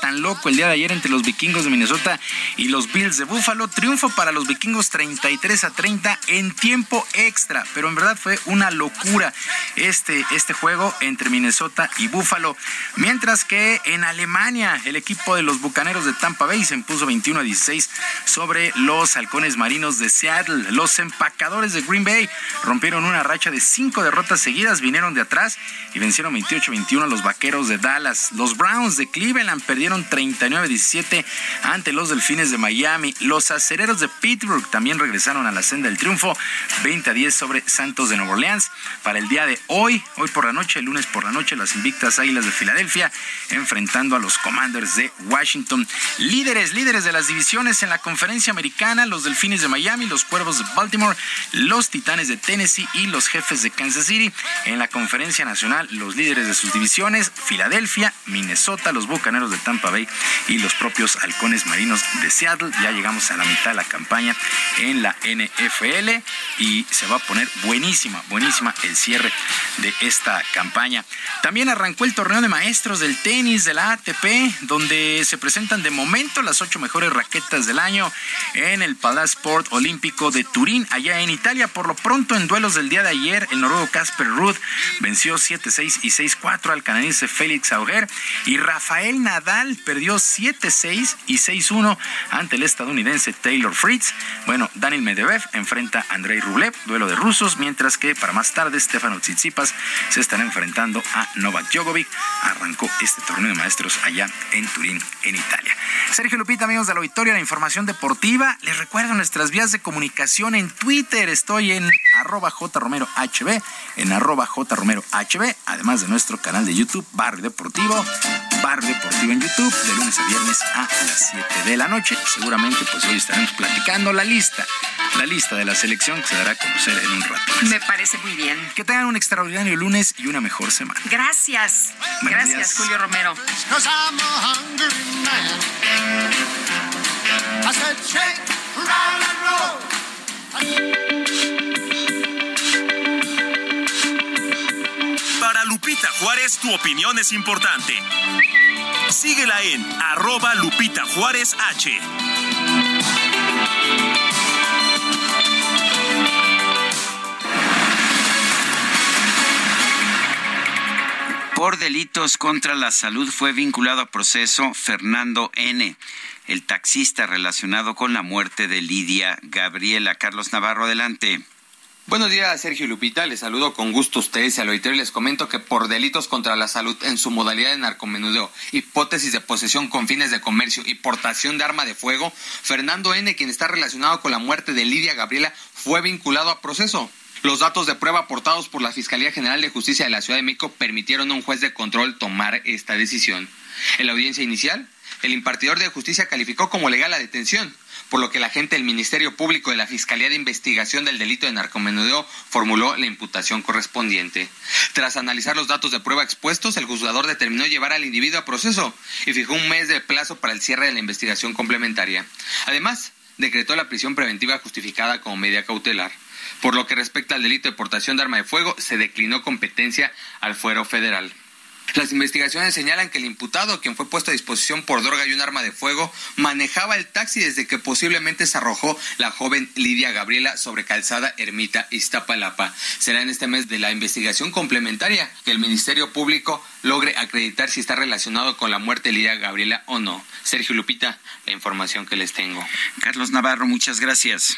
Tan loco el día de ayer entre los vikingos de Minnesota y los Bills de Buffalo. Triunfo para los vikingos 33 a 30 en tiempo extra. Pero en verdad fue una locura este, este juego entre Minnesota y Buffalo. Mientras que en Alemania el equipo de los Bucaneros de Tampa Bay se impuso 21 a 16 sobre los halcones marinos de Seattle. Los empacadores de Green Bay rompieron una racha de cinco derrotas seguidas, vinieron de atrás y vencieron 28-21 a los vaqueros de Dallas. Los Browns de Cleveland perdieron 39-17 ante los Delfines de Miami. Los acereros de Pittsburgh también regresaron a la senda del triunfo, 20 a 10 sobre Santos de Nueva Orleans. Para el día de hoy, hoy por la noche, el lunes por la noche, las invictas Águilas de Filadelfia enfrentando a los Commanders de Washington. Líderes, líderes de las divisiones en la conferencia americana, los Delfines de Miami, los Cuervos de Baltimore, los Titanes de Tennessee y los Jefes de Kansas City. En la conferencia nacional, los líderes de sus divisiones, Filadelfia, Minnesota, los Bucaneros de Tampa Bay y los propios Halcones Marinos de Seattle. Ya llegamos a la mitad de la campaña en la NFL y se va a poner buenísima, buenísima el cierre de esta campaña. También arrancó el torneo de maestros del tenis de la ATP, donde se presentan de momento las ocho mejores raquetas del año en el Palace Sport Olímpico de Turín, allá en Italia. Por lo pronto, en duelos del día de ayer, el noruego Casper Ruud venció 7-6 y 6-4 al canadiense Félix Auger y Rafael Nadal perdió 7-6 y 6-1 ante el estadounidense Taylor Fritz. Bueno, Daniel Medvedev enfrenta a Andrei Rublev, duelo de rusos, mientras que para más tarde Stefano Tsitsipas se estará enfrentando a Novak Djokovic. Arrancó este torneo de maestros allá en Turín, en Italia. Sergio Lupita, amigos de la Auditorio, la información deportiva. Les recuerdo nuestras vías de comunicación en Twitter. Estoy en arroba jromerohb, en arroba jromerohb, además de nuestro canal de YouTube, Barrio Deportivo, Barrio Deportivo en YouTube, de lunes a viernes a las 7 de la noche. Seguramente, pues hoy estaremos platicando la lista, la lista de la selección que se dará a conocer en un rato. Me parece muy bien. Que tengan un extraordinario lunes y una mejor semana. Gracias. Gracias, Julio Romero. Lupita Juárez, tu opinión es importante. Síguela en arroba Lupita Juárez H. Por delitos contra la salud fue vinculado a proceso Fernando N., el taxista relacionado con la muerte de Lidia Gabriela. Carlos Navarro, adelante. Buenos días, Sergio Lupita. Les saludo con gusto a ustedes y al auditorio. Les comento que por delitos contra la salud en su modalidad de narcomenudeo, hipótesis de posesión con fines de comercio y portación de arma de fuego, Fernando N., quien está relacionado con la muerte de Lidia Gabriela, fue vinculado a proceso. Los datos de prueba aportados por la Fiscalía General de Justicia de la Ciudad de México permitieron a un juez de control tomar esta decisión. En la audiencia inicial, el impartidor de justicia calificó como legal la detención, por lo que la agente del Ministerio Público de la Fiscalía de Investigación del Delito de Narcomenudeo formuló la imputación correspondiente. Tras analizar los datos de prueba expuestos, el juzgador determinó llevar al individuo a proceso y fijó un mes de plazo para el cierre de la investigación complementaria. Además, decretó la prisión preventiva justificada como medida cautelar. Por lo que respecta al delito de portación de arma de fuego, se declinó competencia al fuero federal. Las investigaciones señalan que el imputado, quien fue puesto a disposición por droga y un arma de fuego, manejaba el taxi desde que posiblemente se arrojó la joven Lidia Gabriela sobre calzada Ermita Iztapalapa. Será en este mes de la investigación complementaria que el Ministerio Público logre acreditar si está relacionado con la muerte de Lidia Gabriela o no. Sergio Lupita, la información que les tengo. Carlos Navarro, muchas gracias.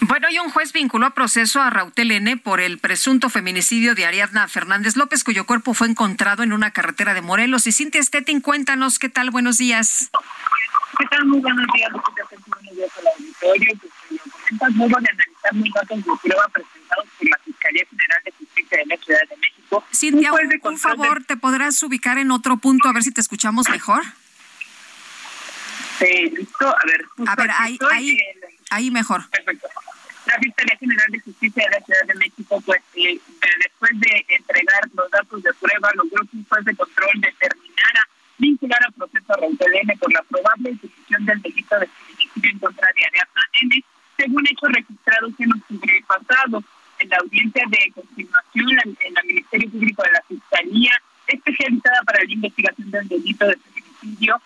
Bueno, y un juez vinculó a proceso a Rautel N por el presunto feminicidio de Ariadna Fernández López, cuyo cuerpo fue encontrado en una carretera de Morelos. Y Cintia Stettin, cuéntanos qué tal, buenos días. ¿Qué tal? Muy buenos días, buenos días al auditorio. Pues, comentas, luego de analizar los datos de prueba presentados por la Fiscalía General de Justicia de la Ciudad de México. Cintia, un, un favor, ¿te podrás ubicar en otro punto a ver si te escuchamos mejor? Sí, listo. A ver, a ver ahí, ahí, ahí mejor. Perfecto la Fiscalía General de Justicia de la Ciudad de México, pues eh, después de entregar los datos de prueba, logró que un juez de control determinara vincular a proceso a Raúl N por la probable ejecución del delito de feminicidio en contra de Ariadna N, según hechos registrados en octubre pasado. En la audiencia de continuación en el Ministerio Público de la Fiscalía, especializada para la investigación del delito de feminicidio,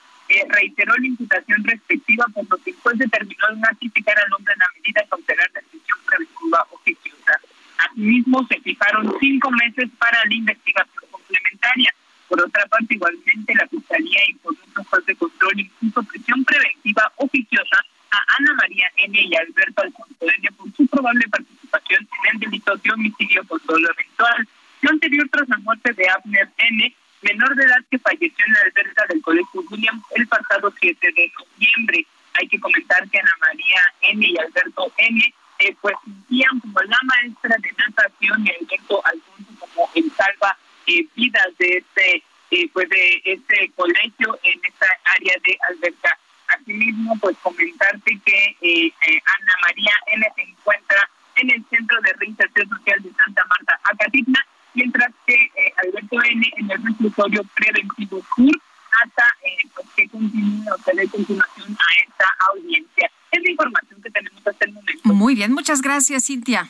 imputación respectiva, por lo que el juez determinó notificar al hombre en la medida cautelar de prisión preventiva oficiosa. Asimismo, se fijaron cinco meses para la investigación complementaria. Por otra parte, igualmente, la Fiscalía informó un juez de control impuso prisión preventiva oficiosa a Ana María N. y Alberto Alfonso por su probable participación en el delito de homicidio con dolo eventual. Lo anterior tras la muerte de Abner N., menor de edad que falleció en la alberca del Colegio William el pasado 7 de noviembre. Hay que comentar que Ana María N. y Alberto N. Eh, pues sentían como la maestra de natación y Alberto Alfonso como el salva eh, vidas de este eh, pues de este colegio en esta área de alberca. Asimismo, pues comentarte que Ana María N. se encuentra en el Centro de Reinserción Social de Santa Marta, Acatitna, mientras que eh, Alberto N. en el reclusorio preventivo sur hasta eh, pues, que continúe o se dé continuación a esta audiencia. Es la información que tenemos hasta el momento. Muy bien, muchas gracias, Cintia.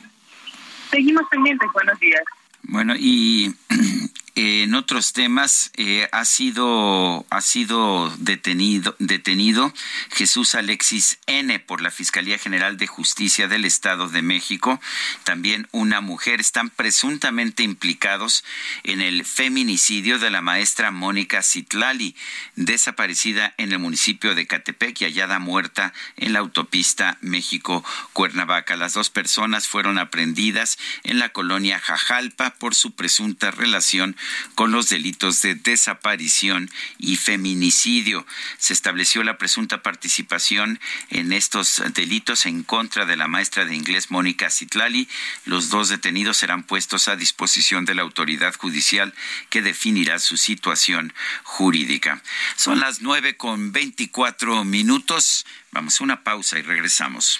Seguimos pendientes, buenos días. Bueno, y en otros temas eh, ha sido ha sido detenido detenido Jesús Alexis N por la Fiscalía General de Justicia del Estado de México también una mujer. Están presuntamente implicados en el feminicidio de la maestra Mónica Citlali desaparecida en el municipio de Catepec y hallada muerta en la autopista México Cuernavaca las dos personas fueron aprendidas en la colonia Jajalpa por su presunta relación con los delitos de desaparición y feminicidio. Se estableció la presunta participación en estos delitos en contra de la maestra de inglés Mónica Citlali. Los dos detenidos serán puestos a disposición de la autoridad judicial que definirá su situación jurídica. Son las nueve con veinticuatro minutos. Vamos a una pausa y regresamos.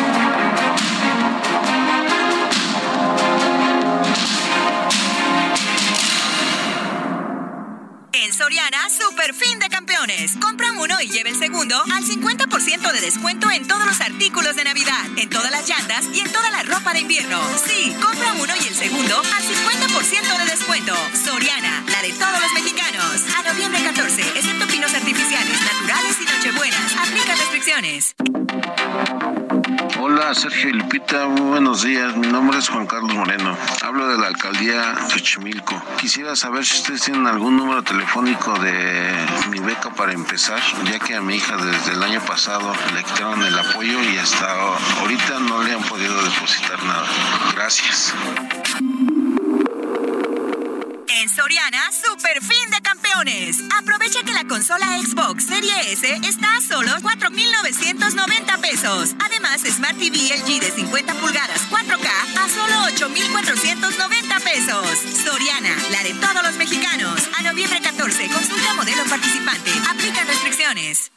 En Soriana, super fin de campeones. Compra uno y lleve el segundo al 50% de descuento en todos los artículos de Navidad, en todas las llantas y en toda la ropa de invierno. Sí, compra uno y el segundo al 50% de descuento. Soriana, la de todos los mexicanos. A noviembre 14, excepto pinos artificiales, naturales y nochebuenas. Aplica restricciones. Hola Sergio y muy buenos días. Mi nombre es Juan Carlos Moreno. Hablo de la alcaldía Xochimilco. Quisiera saber si ustedes tienen algún número telefónico de mi beca para empezar, ya que a mi hija desde el año pasado le quitaron el apoyo y hasta ahorita no le han podido depositar nada. Gracias. En Soriana, super fin de campeones. Aprovecha que la consola Xbox Serie S está a solo 4,990 pesos. Además, Smart TV LG de 50 pulgadas 4K a solo 8,490 pesos. Soriana, la de todos los mexicanos. A noviembre 14, consulta modelo participante. Aplica restricciones.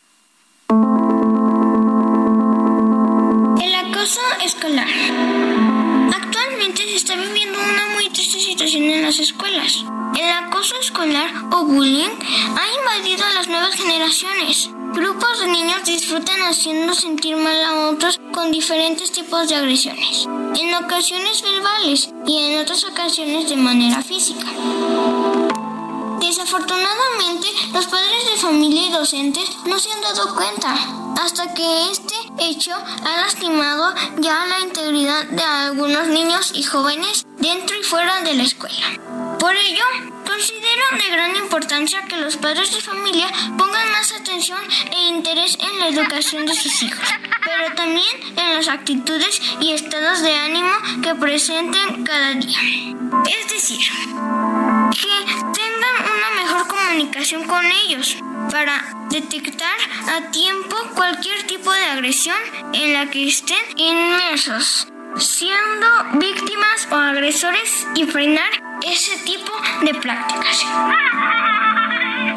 El acoso escolar. Actualmente se está viviendo una muy triste situación en las escuelas. El acoso escolar o bullying ha invadido a las nuevas generaciones. Grupos de niños disfrutan haciendo sentir mal a otros con diferentes tipos de agresiones, en ocasiones verbales y en otras ocasiones de manera física. Desafortunadamente, los padres de familia y docentes no se han dado cuenta hasta que este hecho ha lastimado ya la integridad de algunos niños y jóvenes dentro y fuera de la escuela. Por ello, considero de gran importancia que los padres de familia pongan más atención e interés en la educación de sus hijos, pero también en las actitudes y estados de ánimo que presenten cada día. Es decir, que una mejor comunicación con ellos para detectar a tiempo cualquier tipo de agresión en la que estén inmersos, siendo víctimas o agresores y frenar ese tipo de prácticas.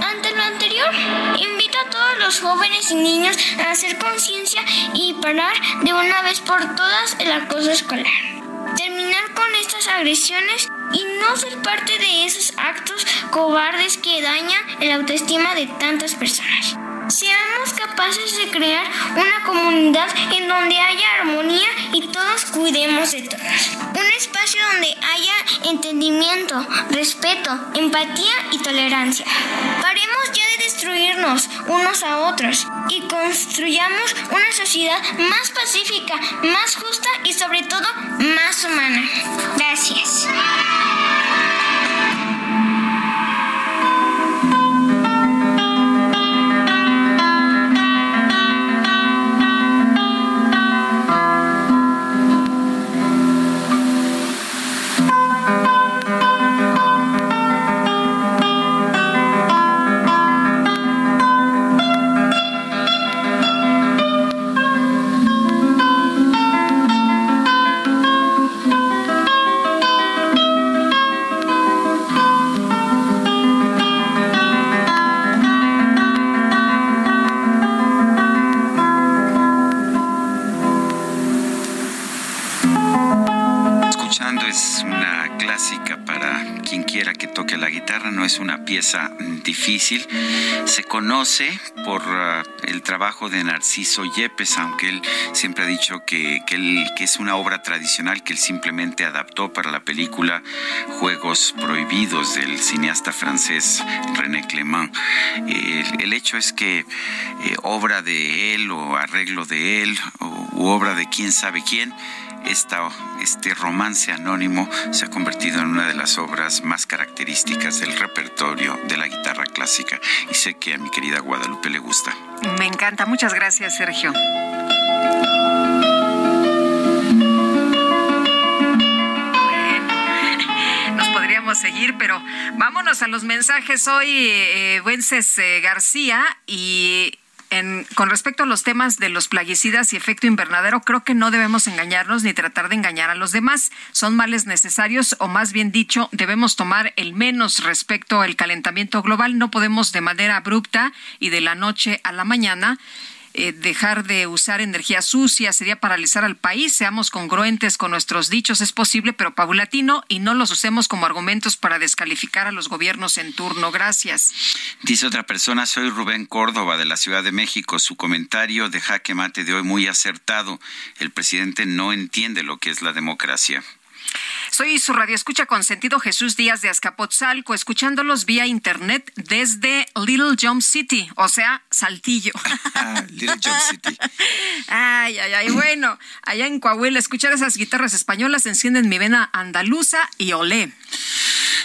Ante lo anterior, invito a todos los jóvenes y niños a hacer conciencia y parar de una vez por todas el acoso escolar. Terminar con estas agresiones y no ser parte de esos actos cobardes que dañan la autoestima de tantas personas. Seamos capaces de crear una comunidad en donde haya armonía y todos cuidemos de todos. Un espacio donde haya entendimiento, respeto, empatía y tolerancia. Paremos ya de destruirnos unos a otros y construyamos una sociedad más pacífica, más justa y sobre todo más humana. Gracias. Pieza difícil. Se conoce por uh, el trabajo de Narciso Yepes, aunque él siempre ha dicho que, que, es una obra tradicional que él simplemente adaptó para la película Juegos Prohibidos del cineasta francés René Clément. El, hecho es que eh, obra de él o arreglo de él o, u obra de quién sabe quién, este romance anónimo se ha convertido en una de las obras más características del repertorio de la guitarra clásica y sé que a mi querida Guadalupe le gusta. Me encanta, muchas gracias Sergio. seguir, pero vámonos a los mensajes hoy, eh, Wences eh, García, y con respecto a los temas de los plaguicidas y efecto invernadero, creo que no debemos engañarnos ni tratar de engañar a los demás. Son males necesarios o más bien dicho, debemos tomar el menos respecto al calentamiento global. No podemos de manera abrupta y de la noche a la mañana eh, dejar de usar energía sucia, sería paralizar al país. Seamos congruentes con nuestros dichos, es posible, pero paulatino y no los usemos como argumentos para descalificar a los gobiernos en turno. Gracias. Dice otra persona, soy Rubén Córdoba de la Ciudad de México. Su comentario de jaque mate de hoy muy acertado. El presidente no entiende lo que es la democracia. Soy su radio escucha con sentido Jesús Díaz de Azcapotzalco, escuchándolos vía internet desde Little Jump City, o sea, Saltillo. Little Jump City. Ay, ay, ay. Bueno, allá en Coahuila, escuchar esas guitarras españolas encienden mi vena andaluza y olé.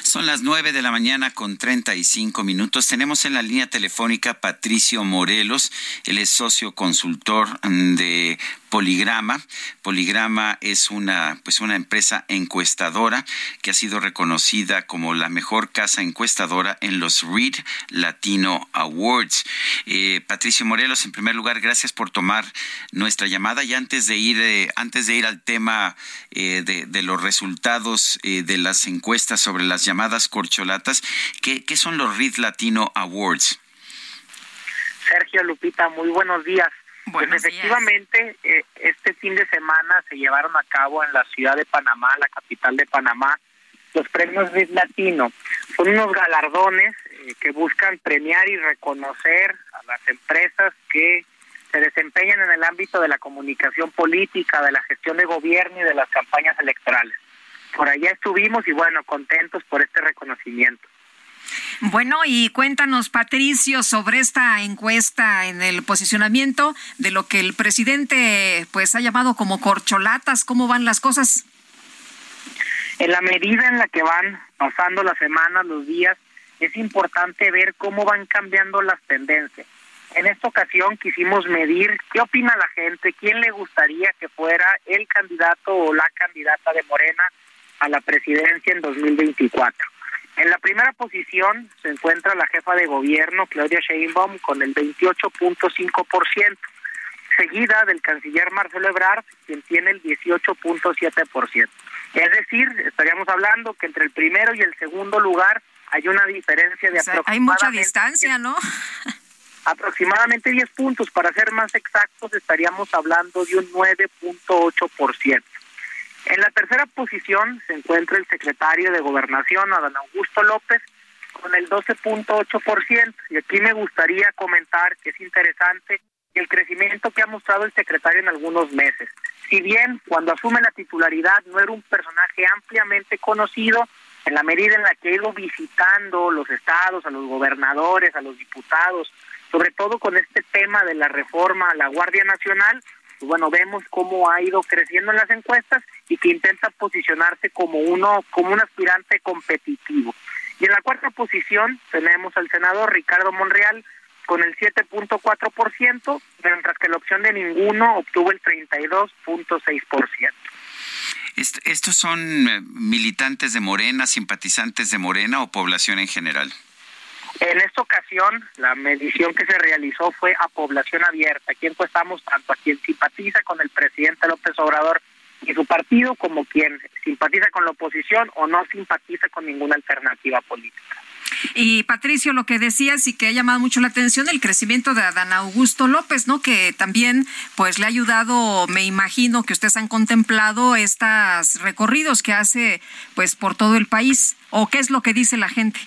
Son las nueve de la mañana con treinta y cinco minutos. Tenemos en la línea telefónica Patricio Morelos. Él es socio consultor de Poligrama. Poligrama es una, pues una empresa encuestadora que ha sido reconocida como la mejor casa encuestadora en los Read Latino Awards. Eh, Patricio Morelos, en primer lugar, gracias por tomar nuestra llamada y antes de ir, eh, antes de ir al tema eh, de, los resultados de las encuestas sobre las llamadas corcholatas, ¿qué, qué son los Read Latino Awards? Sergio Lupita, muy buenos días. Pues efectivamente, eh, este fin de semana se llevaron a cabo en la ciudad de Panamá, la capital de Panamá, los premios RIT Latino. Son unos galardones eh, que buscan premiar y reconocer a las empresas que se desempeñan en el ámbito de la comunicación política, de la gestión de gobierno y de las campañas electorales. Por allá estuvimos y bueno, contentos por este reconocimiento. Bueno, y cuéntanos, Patricio, sobre esta encuesta en el posicionamiento de lo que el presidente pues ha llamado como corcholatas, ¿cómo van las cosas? En la medida en la que van pasando las semanas, los días, es importante ver cómo van cambiando las tendencias. En esta ocasión quisimos medir qué opina la gente, quién le gustaría que fuera el candidato o la candidata de Morena a la presidencia en 2024. En la primera posición se encuentra la jefa de gobierno, Claudia Sheinbaum, con el 28.5%, seguida del canciller Marcelo Ebrard, quien tiene el 18.7%. Es decir, estaríamos hablando que entre el primero y el segundo lugar hay una diferencia de aproximadamente... Hay mucha distancia, ¿no? aproximadamente 10 puntos, para ser más exactos, estaríamos hablando de un 9.8%. En la tercera posición se encuentra el secretario de Gobernación, Adán Augusto López, con el 12.8%. Y aquí me gustaría comentar que es interesante el crecimiento que ha mostrado el secretario en algunos meses. Si bien cuando asume la titularidad no era un personaje ampliamente conocido, en la medida en la que ha ido visitando los estados, a los gobernadores, a los diputados, sobre todo con este tema de la reforma a la Guardia Nacional, pues bueno, vemos cómo ha ido creciendo en las encuestas y que intenta posicionarse como uno, como un aspirante competitivo. Y en la cuarta posición tenemos al senador Ricardo Monreal con el 7.4%, mientras que la opción de ninguno obtuvo el 32.6%. ¿Estos son eh, militantes de Morena, simpatizantes de Morena o población en general? En esta ocasión, la medición que se realizó fue a población abierta. Aquí encuestamos tanto a quien simpatiza con el presidente López Obrador y su partido como quien simpatiza con la oposición o no simpatiza con ninguna alternativa política. Y Patricio, lo que decías y que ha llamado mucho la atención, el crecimiento de Adán Augusto López, ¿no? Que también, pues, le ha ayudado, me imagino que ustedes han contemplado estos recorridos que hace, pues, por todo el país. ¿O qué es lo que dice la gente?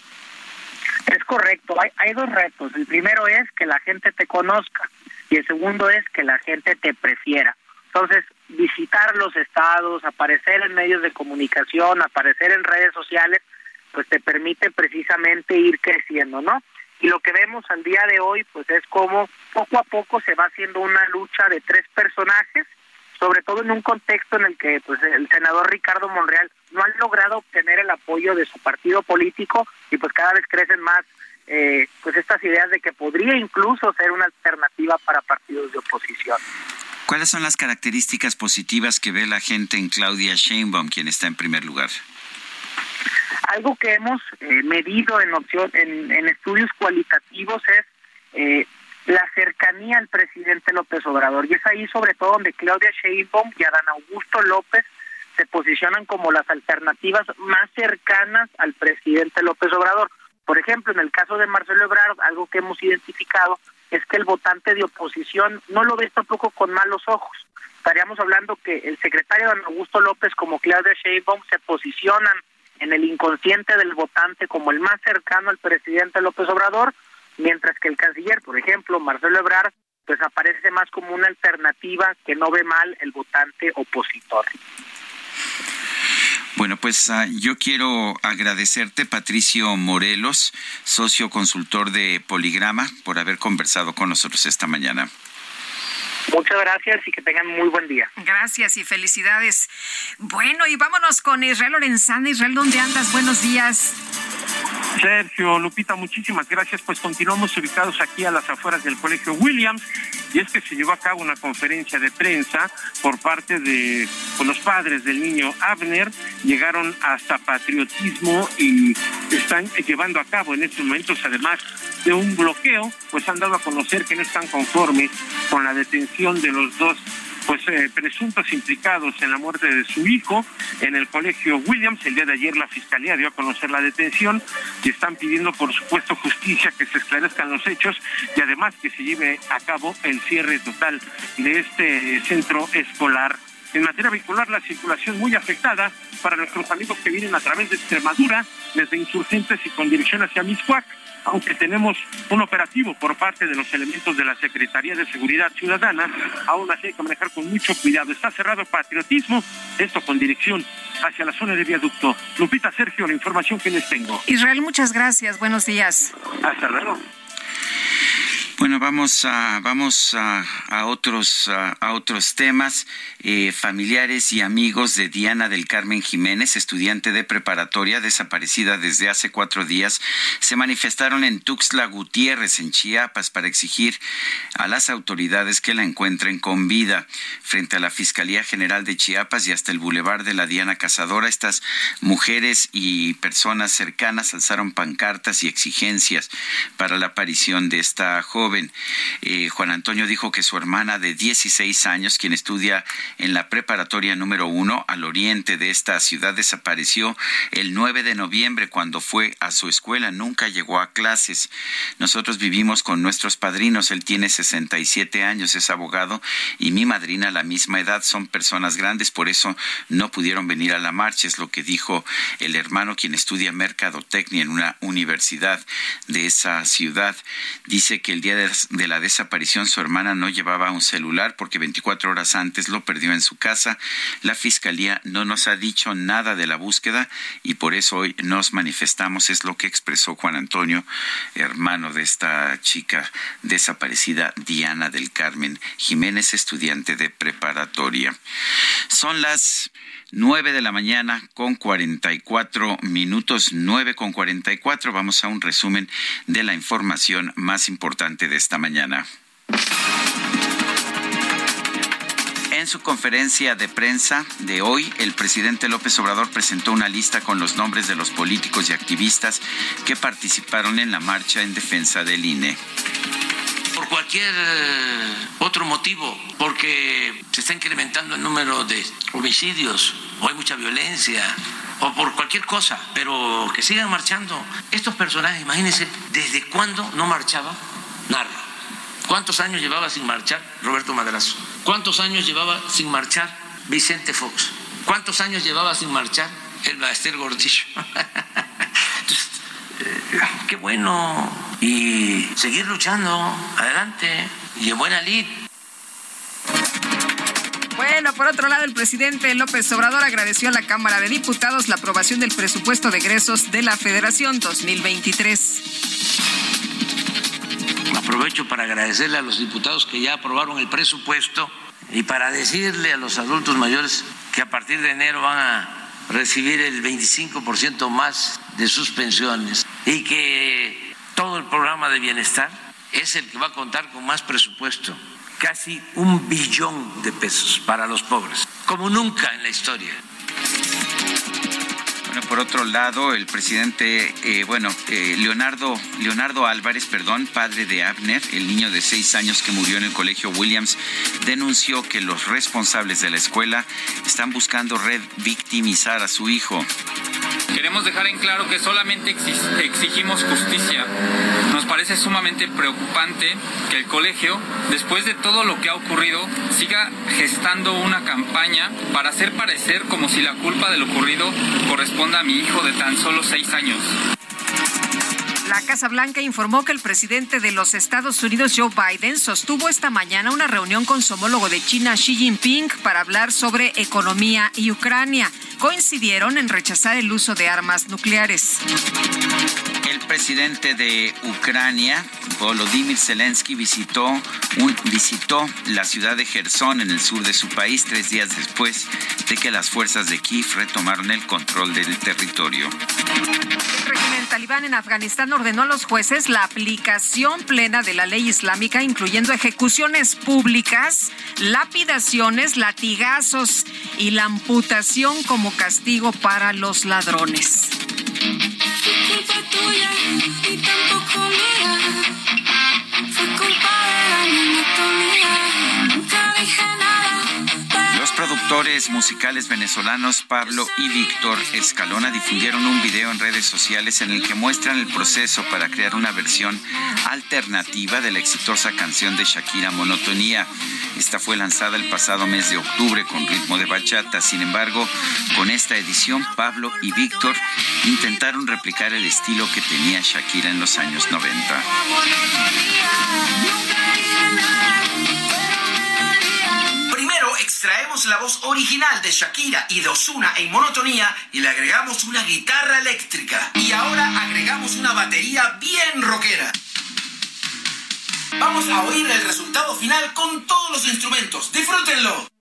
Es correcto, hay, hay dos retos. El primero es que la gente te conozca y el segundo es que la gente te prefiera. Entonces, visitar los estados, aparecer en medios de comunicación, aparecer en redes sociales, pues te permite precisamente ir creciendo, ¿no? Y lo que vemos al día de hoy, pues es como poco a poco se va haciendo una lucha de tres personajes, sobre todo en un contexto en el que pues el senador Ricardo Monreal no ha logrado obtener el apoyo de su partido político y pues cada vez crecen más eh, pues estas ideas de que podría incluso ser una alternativa para partidos de oposición. ¿Cuáles son las características positivas que ve la gente en Claudia Sheinbaum, quien está en primer lugar? Algo que hemos eh, medido en, opción, en, estudios cualitativos es eh, la cercanía al presidente López Obrador. Y es ahí sobre todo donde Claudia Sheinbaum y Adán Augusto López se posicionan como las alternativas más cercanas al presidente López Obrador. Por ejemplo, en el caso de Marcelo Ebrard, algo que hemos identificado es que el votante de oposición no lo ve tampoco con malos ojos. Estaríamos hablando que el secretario Don Augusto López como Claudia Sheinbaum se posicionan en el inconsciente del votante como el más cercano al presidente López Obrador, mientras que el canciller, por ejemplo, Marcelo Ebrard, pues aparece más como una alternativa que no ve mal el votante opositor. Bueno, pues ah, yo quiero agradecerte, Patricio Morelos, socio consultor de Poligrama, por haber conversado con nosotros esta mañana. Muchas gracias y que tengan muy buen día. Gracias y felicidades. Bueno, y vámonos con Israel Lorenzana. Israel, ¿dónde andas? Buenos días. Sergio, Lupita, muchísimas gracias. Pues continuamos ubicados aquí a las afueras del Colegio Williams y es que se llevó a cabo una conferencia de prensa por parte de pues, los padres del niño Abner. Llegaron hasta patriotismo y están llevando a cabo en estos momentos, además de un bloqueo, pues han dado a conocer que no están conformes con la detención de los dos pues eh, presuntos implicados en la muerte de su hijo en el colegio Williams. El día de ayer la fiscalía dio a conocer la detención y están pidiendo por supuesto justicia, que se esclarezcan los hechos y además que se lleve a cabo el cierre total de este centro escolar. En materia vehicular, la circulación muy afectada para nuestros amigos que vienen a través de Extremadura, desde Insurgentes y con dirección hacia Miscuac aunque tenemos un operativo por parte de los elementos de la Secretaría de Seguridad Ciudadana, aún así hay que manejar con mucho cuidado. Está cerrado el patriotismo, esto con dirección hacia la zona de viaducto. Lupita Sergio, la información que les tengo. Israel, muchas gracias. Buenos días. Hasta luego. Bueno, vamos a vamos a, otros a, otros temas. Eh, familiares y amigos de Diana del Carmen Jiménez, estudiante de preparatoria desaparecida desde hace cuatro días, se manifestaron en Tuxtla Gutiérrez, en Chiapas, para exigir a las autoridades que la encuentren con vida. Frente a la Fiscalía General de Chiapas y hasta el Boulevard de la Diana Cazadora, estas mujeres y personas cercanas alzaron pancartas y exigencias para la aparición de esta joven. Eh, Juan Antonio dijo que su hermana de 16 años, quien estudia en la preparatoria número uno al oriente de esta ciudad, desapareció el 9 de noviembre cuando fue a su escuela. Nunca llegó a clases. Nosotros vivimos con nuestros padrinos. Él tiene 67 años, es abogado y mi madrina la misma edad. Son personas grandes, por eso no pudieron venir a la marcha. Es lo que dijo el hermano, quien estudia mercadotecnia en una universidad de esa ciudad. Dice que el día de la desaparición su hermana no llevaba un celular porque 24 horas antes lo perdió en su casa. La fiscalía no nos ha dicho nada de la búsqueda y por eso hoy nos manifestamos. Es lo que expresó Juan Antonio, hermano de esta chica desaparecida, Diana del Carmen Jiménez, estudiante de preparatoria. Son las nueve de la mañana con cuarenta y cuatro minutos, nueve con cuarenta y cuatro. Vamos a un resumen de la información más importante de esta mañana. En su conferencia de prensa de hoy, el presidente López Obrador presentó una lista con los nombres de los políticos y activistas que participaron en la marcha en defensa del INE por cualquier otro motivo, porque se está incrementando el número de homicidios o hay mucha violencia o por cualquier cosa, pero que sigan marchando. Estos personajes, imagínense, ¿desde cuándo no marchaba Narro? ¿Cuántos años llevaba sin marchar Roberto Madrazo? ¿Cuántos años llevaba sin marchar Vicente Fox? ¿Cuántos años llevaba sin marchar el Baester Gordillo? Eh, qué bueno. Y seguir luchando, adelante, y en buena lid. Bueno, por otro lado, el presidente López Obrador agradeció a la Cámara de Diputados la aprobación del presupuesto de egresos de la Federación 2023. Aprovecho para agradecerle a los diputados que ya aprobaron el presupuesto y para decirle a los adultos mayores que a partir de enero van a recibir el 25% más de sus pensiones y que todo el programa de bienestar es el que va a contar con más presupuesto, casi un billón de pesos para los pobres, como nunca en la historia por otro lado, el presidente, eh, bueno, eh, Leonardo, Leonardo Álvarez, perdón, padre de Abner, el niño de seis años que murió en el colegio Williams, denunció que los responsables de la escuela están buscando revictimizar a su hijo. Queremos dejar en claro que solamente exigimos justicia. Nos parece sumamente preocupante que el colegio, después de todo lo que ha ocurrido, siga gestando una campaña para hacer parecer como si la culpa de lo ocurrido corresponda a mi hijo de tan solo seis años. La Casa Blanca informó que el presidente de los Estados Unidos, Joe Biden, sostuvo esta mañana una reunión con su homólogo de China, Xi Jinping, para hablar sobre economía y Ucrania. Coincidieron en rechazar el uso de armas nucleares. El presidente de Ucrania, Volodymyr Zelensky, visitó, visitó la ciudad de Gerson en el sur de su país tres días después de que las fuerzas de Kiev retomaron el control del territorio. El régimen talibán en Afganistán ordenó a los jueces la aplicación plena de la ley islámica, incluyendo ejecuciones públicas, lapidaciones, latigazos y la amputación como castigo para los ladrones. Los productores musicales venezolanos Pablo y Víctor Escalona difundieron un video en redes sociales en el que muestran el proceso para crear una versión alternativa de la exitosa canción de Shakira Monotonía. Esta fue lanzada el pasado mes de octubre con ritmo de bachata. Sin embargo, con esta edición, Pablo y Víctor intentaron replicar el estilo que tenía Shakira en los años 90. Extraemos la voz original de Shakira y de Osuna en monotonía y le agregamos una guitarra eléctrica. Y ahora agregamos una batería bien rockera. Vamos a oír el resultado final con todos los instrumentos. Disfrútenlo.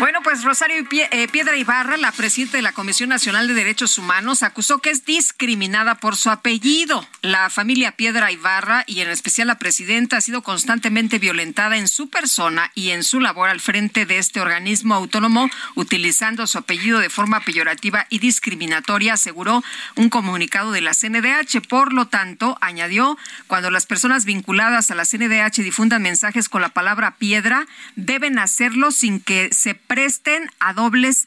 Bueno, pues Rosario eh, Piedra Ibarra, la presidenta de la Comisión Nacional de Derechos Humanos, acusó que es discriminada por su apellido. La familia Piedra Ibarra y en especial la presidenta ha sido constantemente violentada en su persona y en su labor al frente de este organismo autónomo, utilizando su apellido de forma peyorativa y discriminatoria, aseguró un comunicado de la CNDH. Por lo tanto, añadió, cuando las personas vinculadas a la CNDH difundan mensajes con la palabra piedra, deben hacerlo sin que se presten a dobles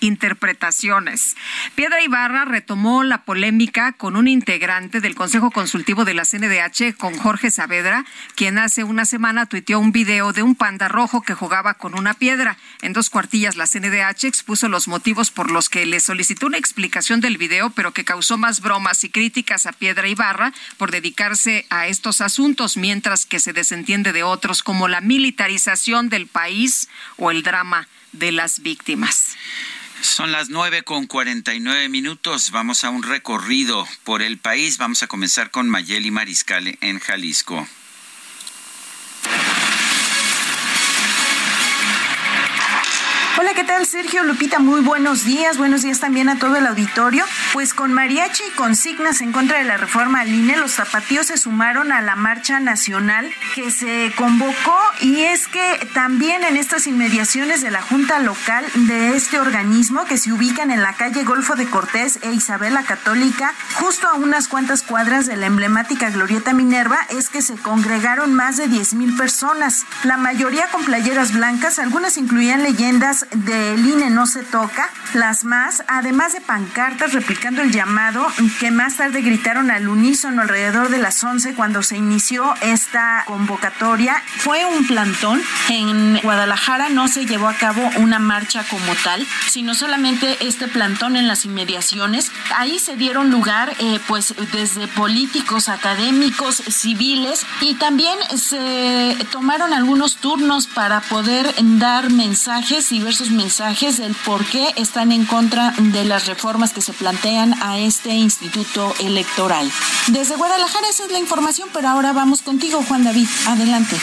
interpretaciones. Piedra Ibarra retomó la polémica con un integrante del Consejo Consultivo de la CNDH, con Jorge Saavedra, quien hace una semana tuiteó un video de un panda rojo que jugaba con una piedra. En dos cuartillas, la CNDH expuso los motivos por los que le solicitó una explicación del video, pero que causó más bromas y críticas a Piedra Ibarra por dedicarse a estos asuntos, mientras que se desentiende de otros como la militarización del país o el drama de las víctimas. Son las nueve con cuarenta y nueve minutos. Vamos a un recorrido por el país. Vamos a comenzar con Mayeli Mariscal en Jalisco. Hola, ¿qué tal Sergio Lupita? Muy buenos días. Buenos días también a todo el auditorio. Pues con mariachi y consignas en contra de la reforma al INE, los zapatíos se sumaron a la marcha nacional que se convocó y es que también en estas inmediaciones de la Junta Local de este organismo que se ubican en la calle Golfo de Cortés e Isabela Católica, justo a unas cuantas cuadras de la emblemática Glorieta Minerva, es que se congregaron más de 10 mil personas, la mayoría con playeras blancas, algunas incluían leyendas del INE no se toca, las más, además de pancartas replicando el llamado que más tarde gritaron al unísono alrededor de las 11 cuando se inició esta convocatoria. Fue un plantón. En Guadalajara no se llevó a cabo una marcha como tal, sino solamente este plantón en las inmediaciones. Ahí se dieron lugar, eh, pues, desde políticos, académicos, civiles y también se tomaron algunos turnos para poder dar mensajes y ver sus mensajes del por qué están en contra de las reformas que se plantean a este instituto electoral. Desde Guadalajara esa es la información, pero ahora vamos contigo, Juan David. Adelante.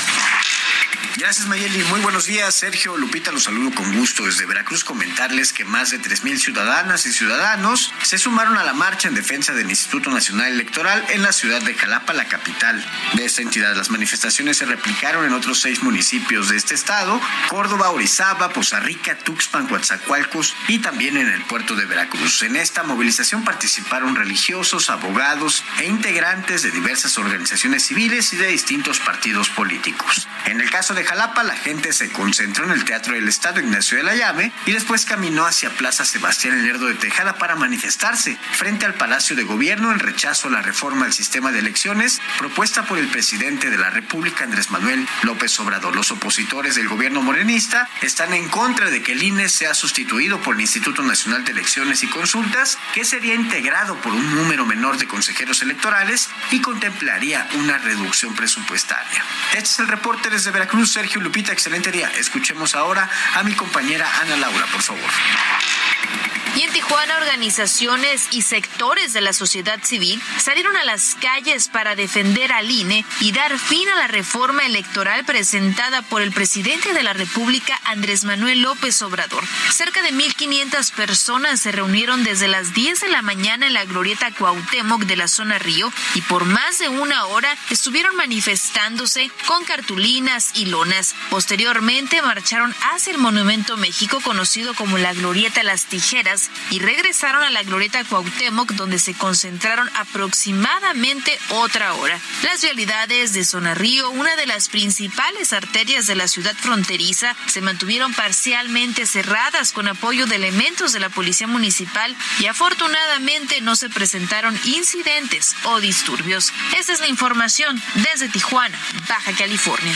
Gracias Mayeli, muy buenos días. Sergio Lupita, los saludo con gusto desde Veracruz. Comentarles que más de 3.000 ciudadanas y ciudadanos se sumaron a la marcha en defensa del Instituto Nacional Electoral en la ciudad de Jalapa, la capital de esta entidad. Las manifestaciones se replicaron en otros seis municipios de este estado, Córdoba, Orizaba, Poza Rica, Tuxpan, Coatzacoalcos y también en el puerto de Veracruz. En esta movilización participaron religiosos, abogados e integrantes de diversas organizaciones civiles y de distintos partidos políticos. En el caso de Jalapa, la gente se concentró en el Teatro del Estado Ignacio de la Llave y después caminó hacia Plaza Sebastián Lerdo de Tejada para manifestarse frente al Palacio de Gobierno en rechazo a la reforma del sistema de elecciones propuesta por el presidente de la República, Andrés Manuel López Obrador. Los opositores del gobierno morenista están en contra de que el INE sea sustituido por el Instituto Nacional de Elecciones y Consultas, que sería integrado por un número menor de consejeros electorales y contemplaría una reducción presupuestaria. Este es el reporte desde Veracruz. Sergio Lupita, excelente día. Escuchemos ahora a mi compañera Ana Laura, por favor. Y en Tijuana, organizaciones y sectores de la sociedad civil salieron a las calles para defender al INE y dar fin a la reforma electoral presentada por el presidente de la República, Andrés Manuel López Obrador. Cerca de 1.500 personas se reunieron desde las 10 de la mañana en la glorieta Cuauhtémoc de la zona Río y por más de una hora estuvieron manifestándose con cartulinas y lonas. Posteriormente marcharon hacia el Monumento México, conocido como la Glorieta Las Tijeras, y regresaron a la Glorieta Cuauhtémoc donde se concentraron aproximadamente otra hora. Las vialidades de Zona Río, una de las principales arterias de la ciudad fronteriza, se mantuvieron parcialmente cerradas con apoyo de elementos de la Policía Municipal y afortunadamente no se presentaron incidentes o disturbios. Esta es la información desde Tijuana, Baja California.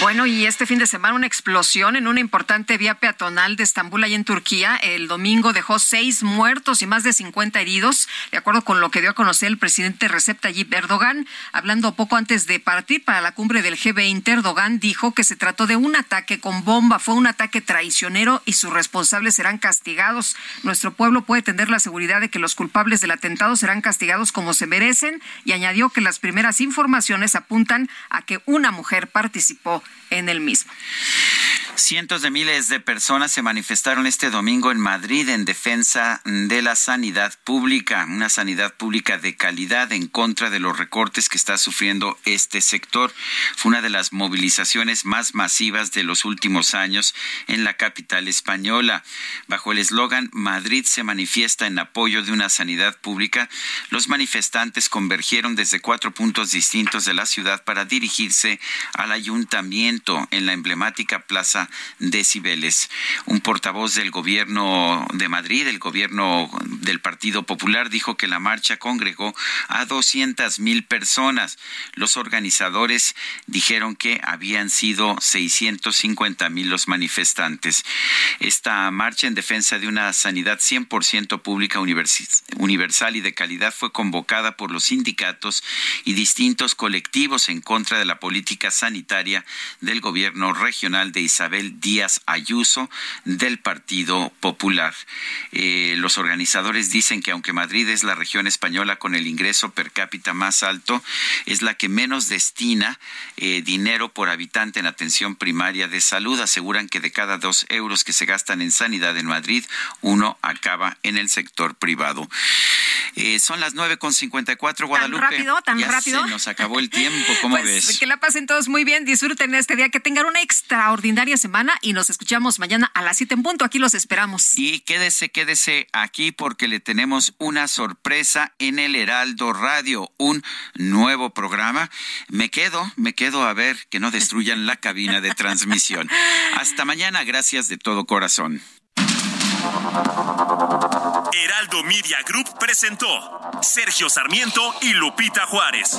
Bueno, y este fin de semana una explosión en una importante vía peatonal de Estambul, ahí en Turquía. El domingo dejó seis muertos y más de 50 heridos, de acuerdo con lo que dio a conocer el presidente Recep Tayyip Erdogan. Hablando poco antes de partir para la cumbre del G20, Erdogan dijo que se trató de un ataque con bomba, fue un ataque traicionero y sus responsables serán castigados. Nuestro pueblo puede tener la seguridad de que los culpables del atentado serán castigados como se merecen y añadió que las primeras informaciones apuntan a que una mujer participó April en el mismo. Cientos de miles de personas se manifestaron este domingo en Madrid en defensa de la sanidad pública, una sanidad pública de calidad en contra de los recortes que está sufriendo este sector. Fue una de las movilizaciones más masivas de los últimos años en la capital española. Bajo el eslogan Madrid se manifiesta en apoyo de una sanidad pública, los manifestantes convergieron desde cuatro puntos distintos de la ciudad para dirigirse al ayuntamiento en la emblemática plaza decibeles. Un portavoz del gobierno de Madrid, el gobierno del Partido Popular, dijo que la marcha congregó a 200 mil personas. Los organizadores dijeron que habían sido 650 mil los manifestantes. Esta marcha en defensa de una sanidad 100% pública, universal y de calidad fue convocada por los sindicatos y distintos colectivos en contra de la política sanitaria del gobierno regional de Isabel Díaz Ayuso del Partido Popular. Eh, los organizadores dicen que aunque Madrid es la región española con el ingreso per cápita más alto, es la que menos destina eh, dinero por habitante en atención primaria de salud. Aseguran que de cada dos euros que se gastan en sanidad en Madrid, uno acaba en el sector privado. Eh, son las nueve con cuatro, Guadalupe. Tan rápido, tan rápido. Se nos acabó el tiempo, ¿cómo pues, ves? Que la pasen todos muy bien, disfruten este día, que tengan una extraordinaria semana y nos escuchamos mañana a las 7 en punto. Aquí los esperamos. Y quédese, quédese aquí porque le tenemos una sorpresa en el Heraldo Radio, un nuevo programa. Me quedo, me quedo a ver que no destruyan la cabina de transmisión. Hasta mañana, gracias de todo corazón. Heraldo Media Group presentó Sergio Sarmiento y Lupita Juárez.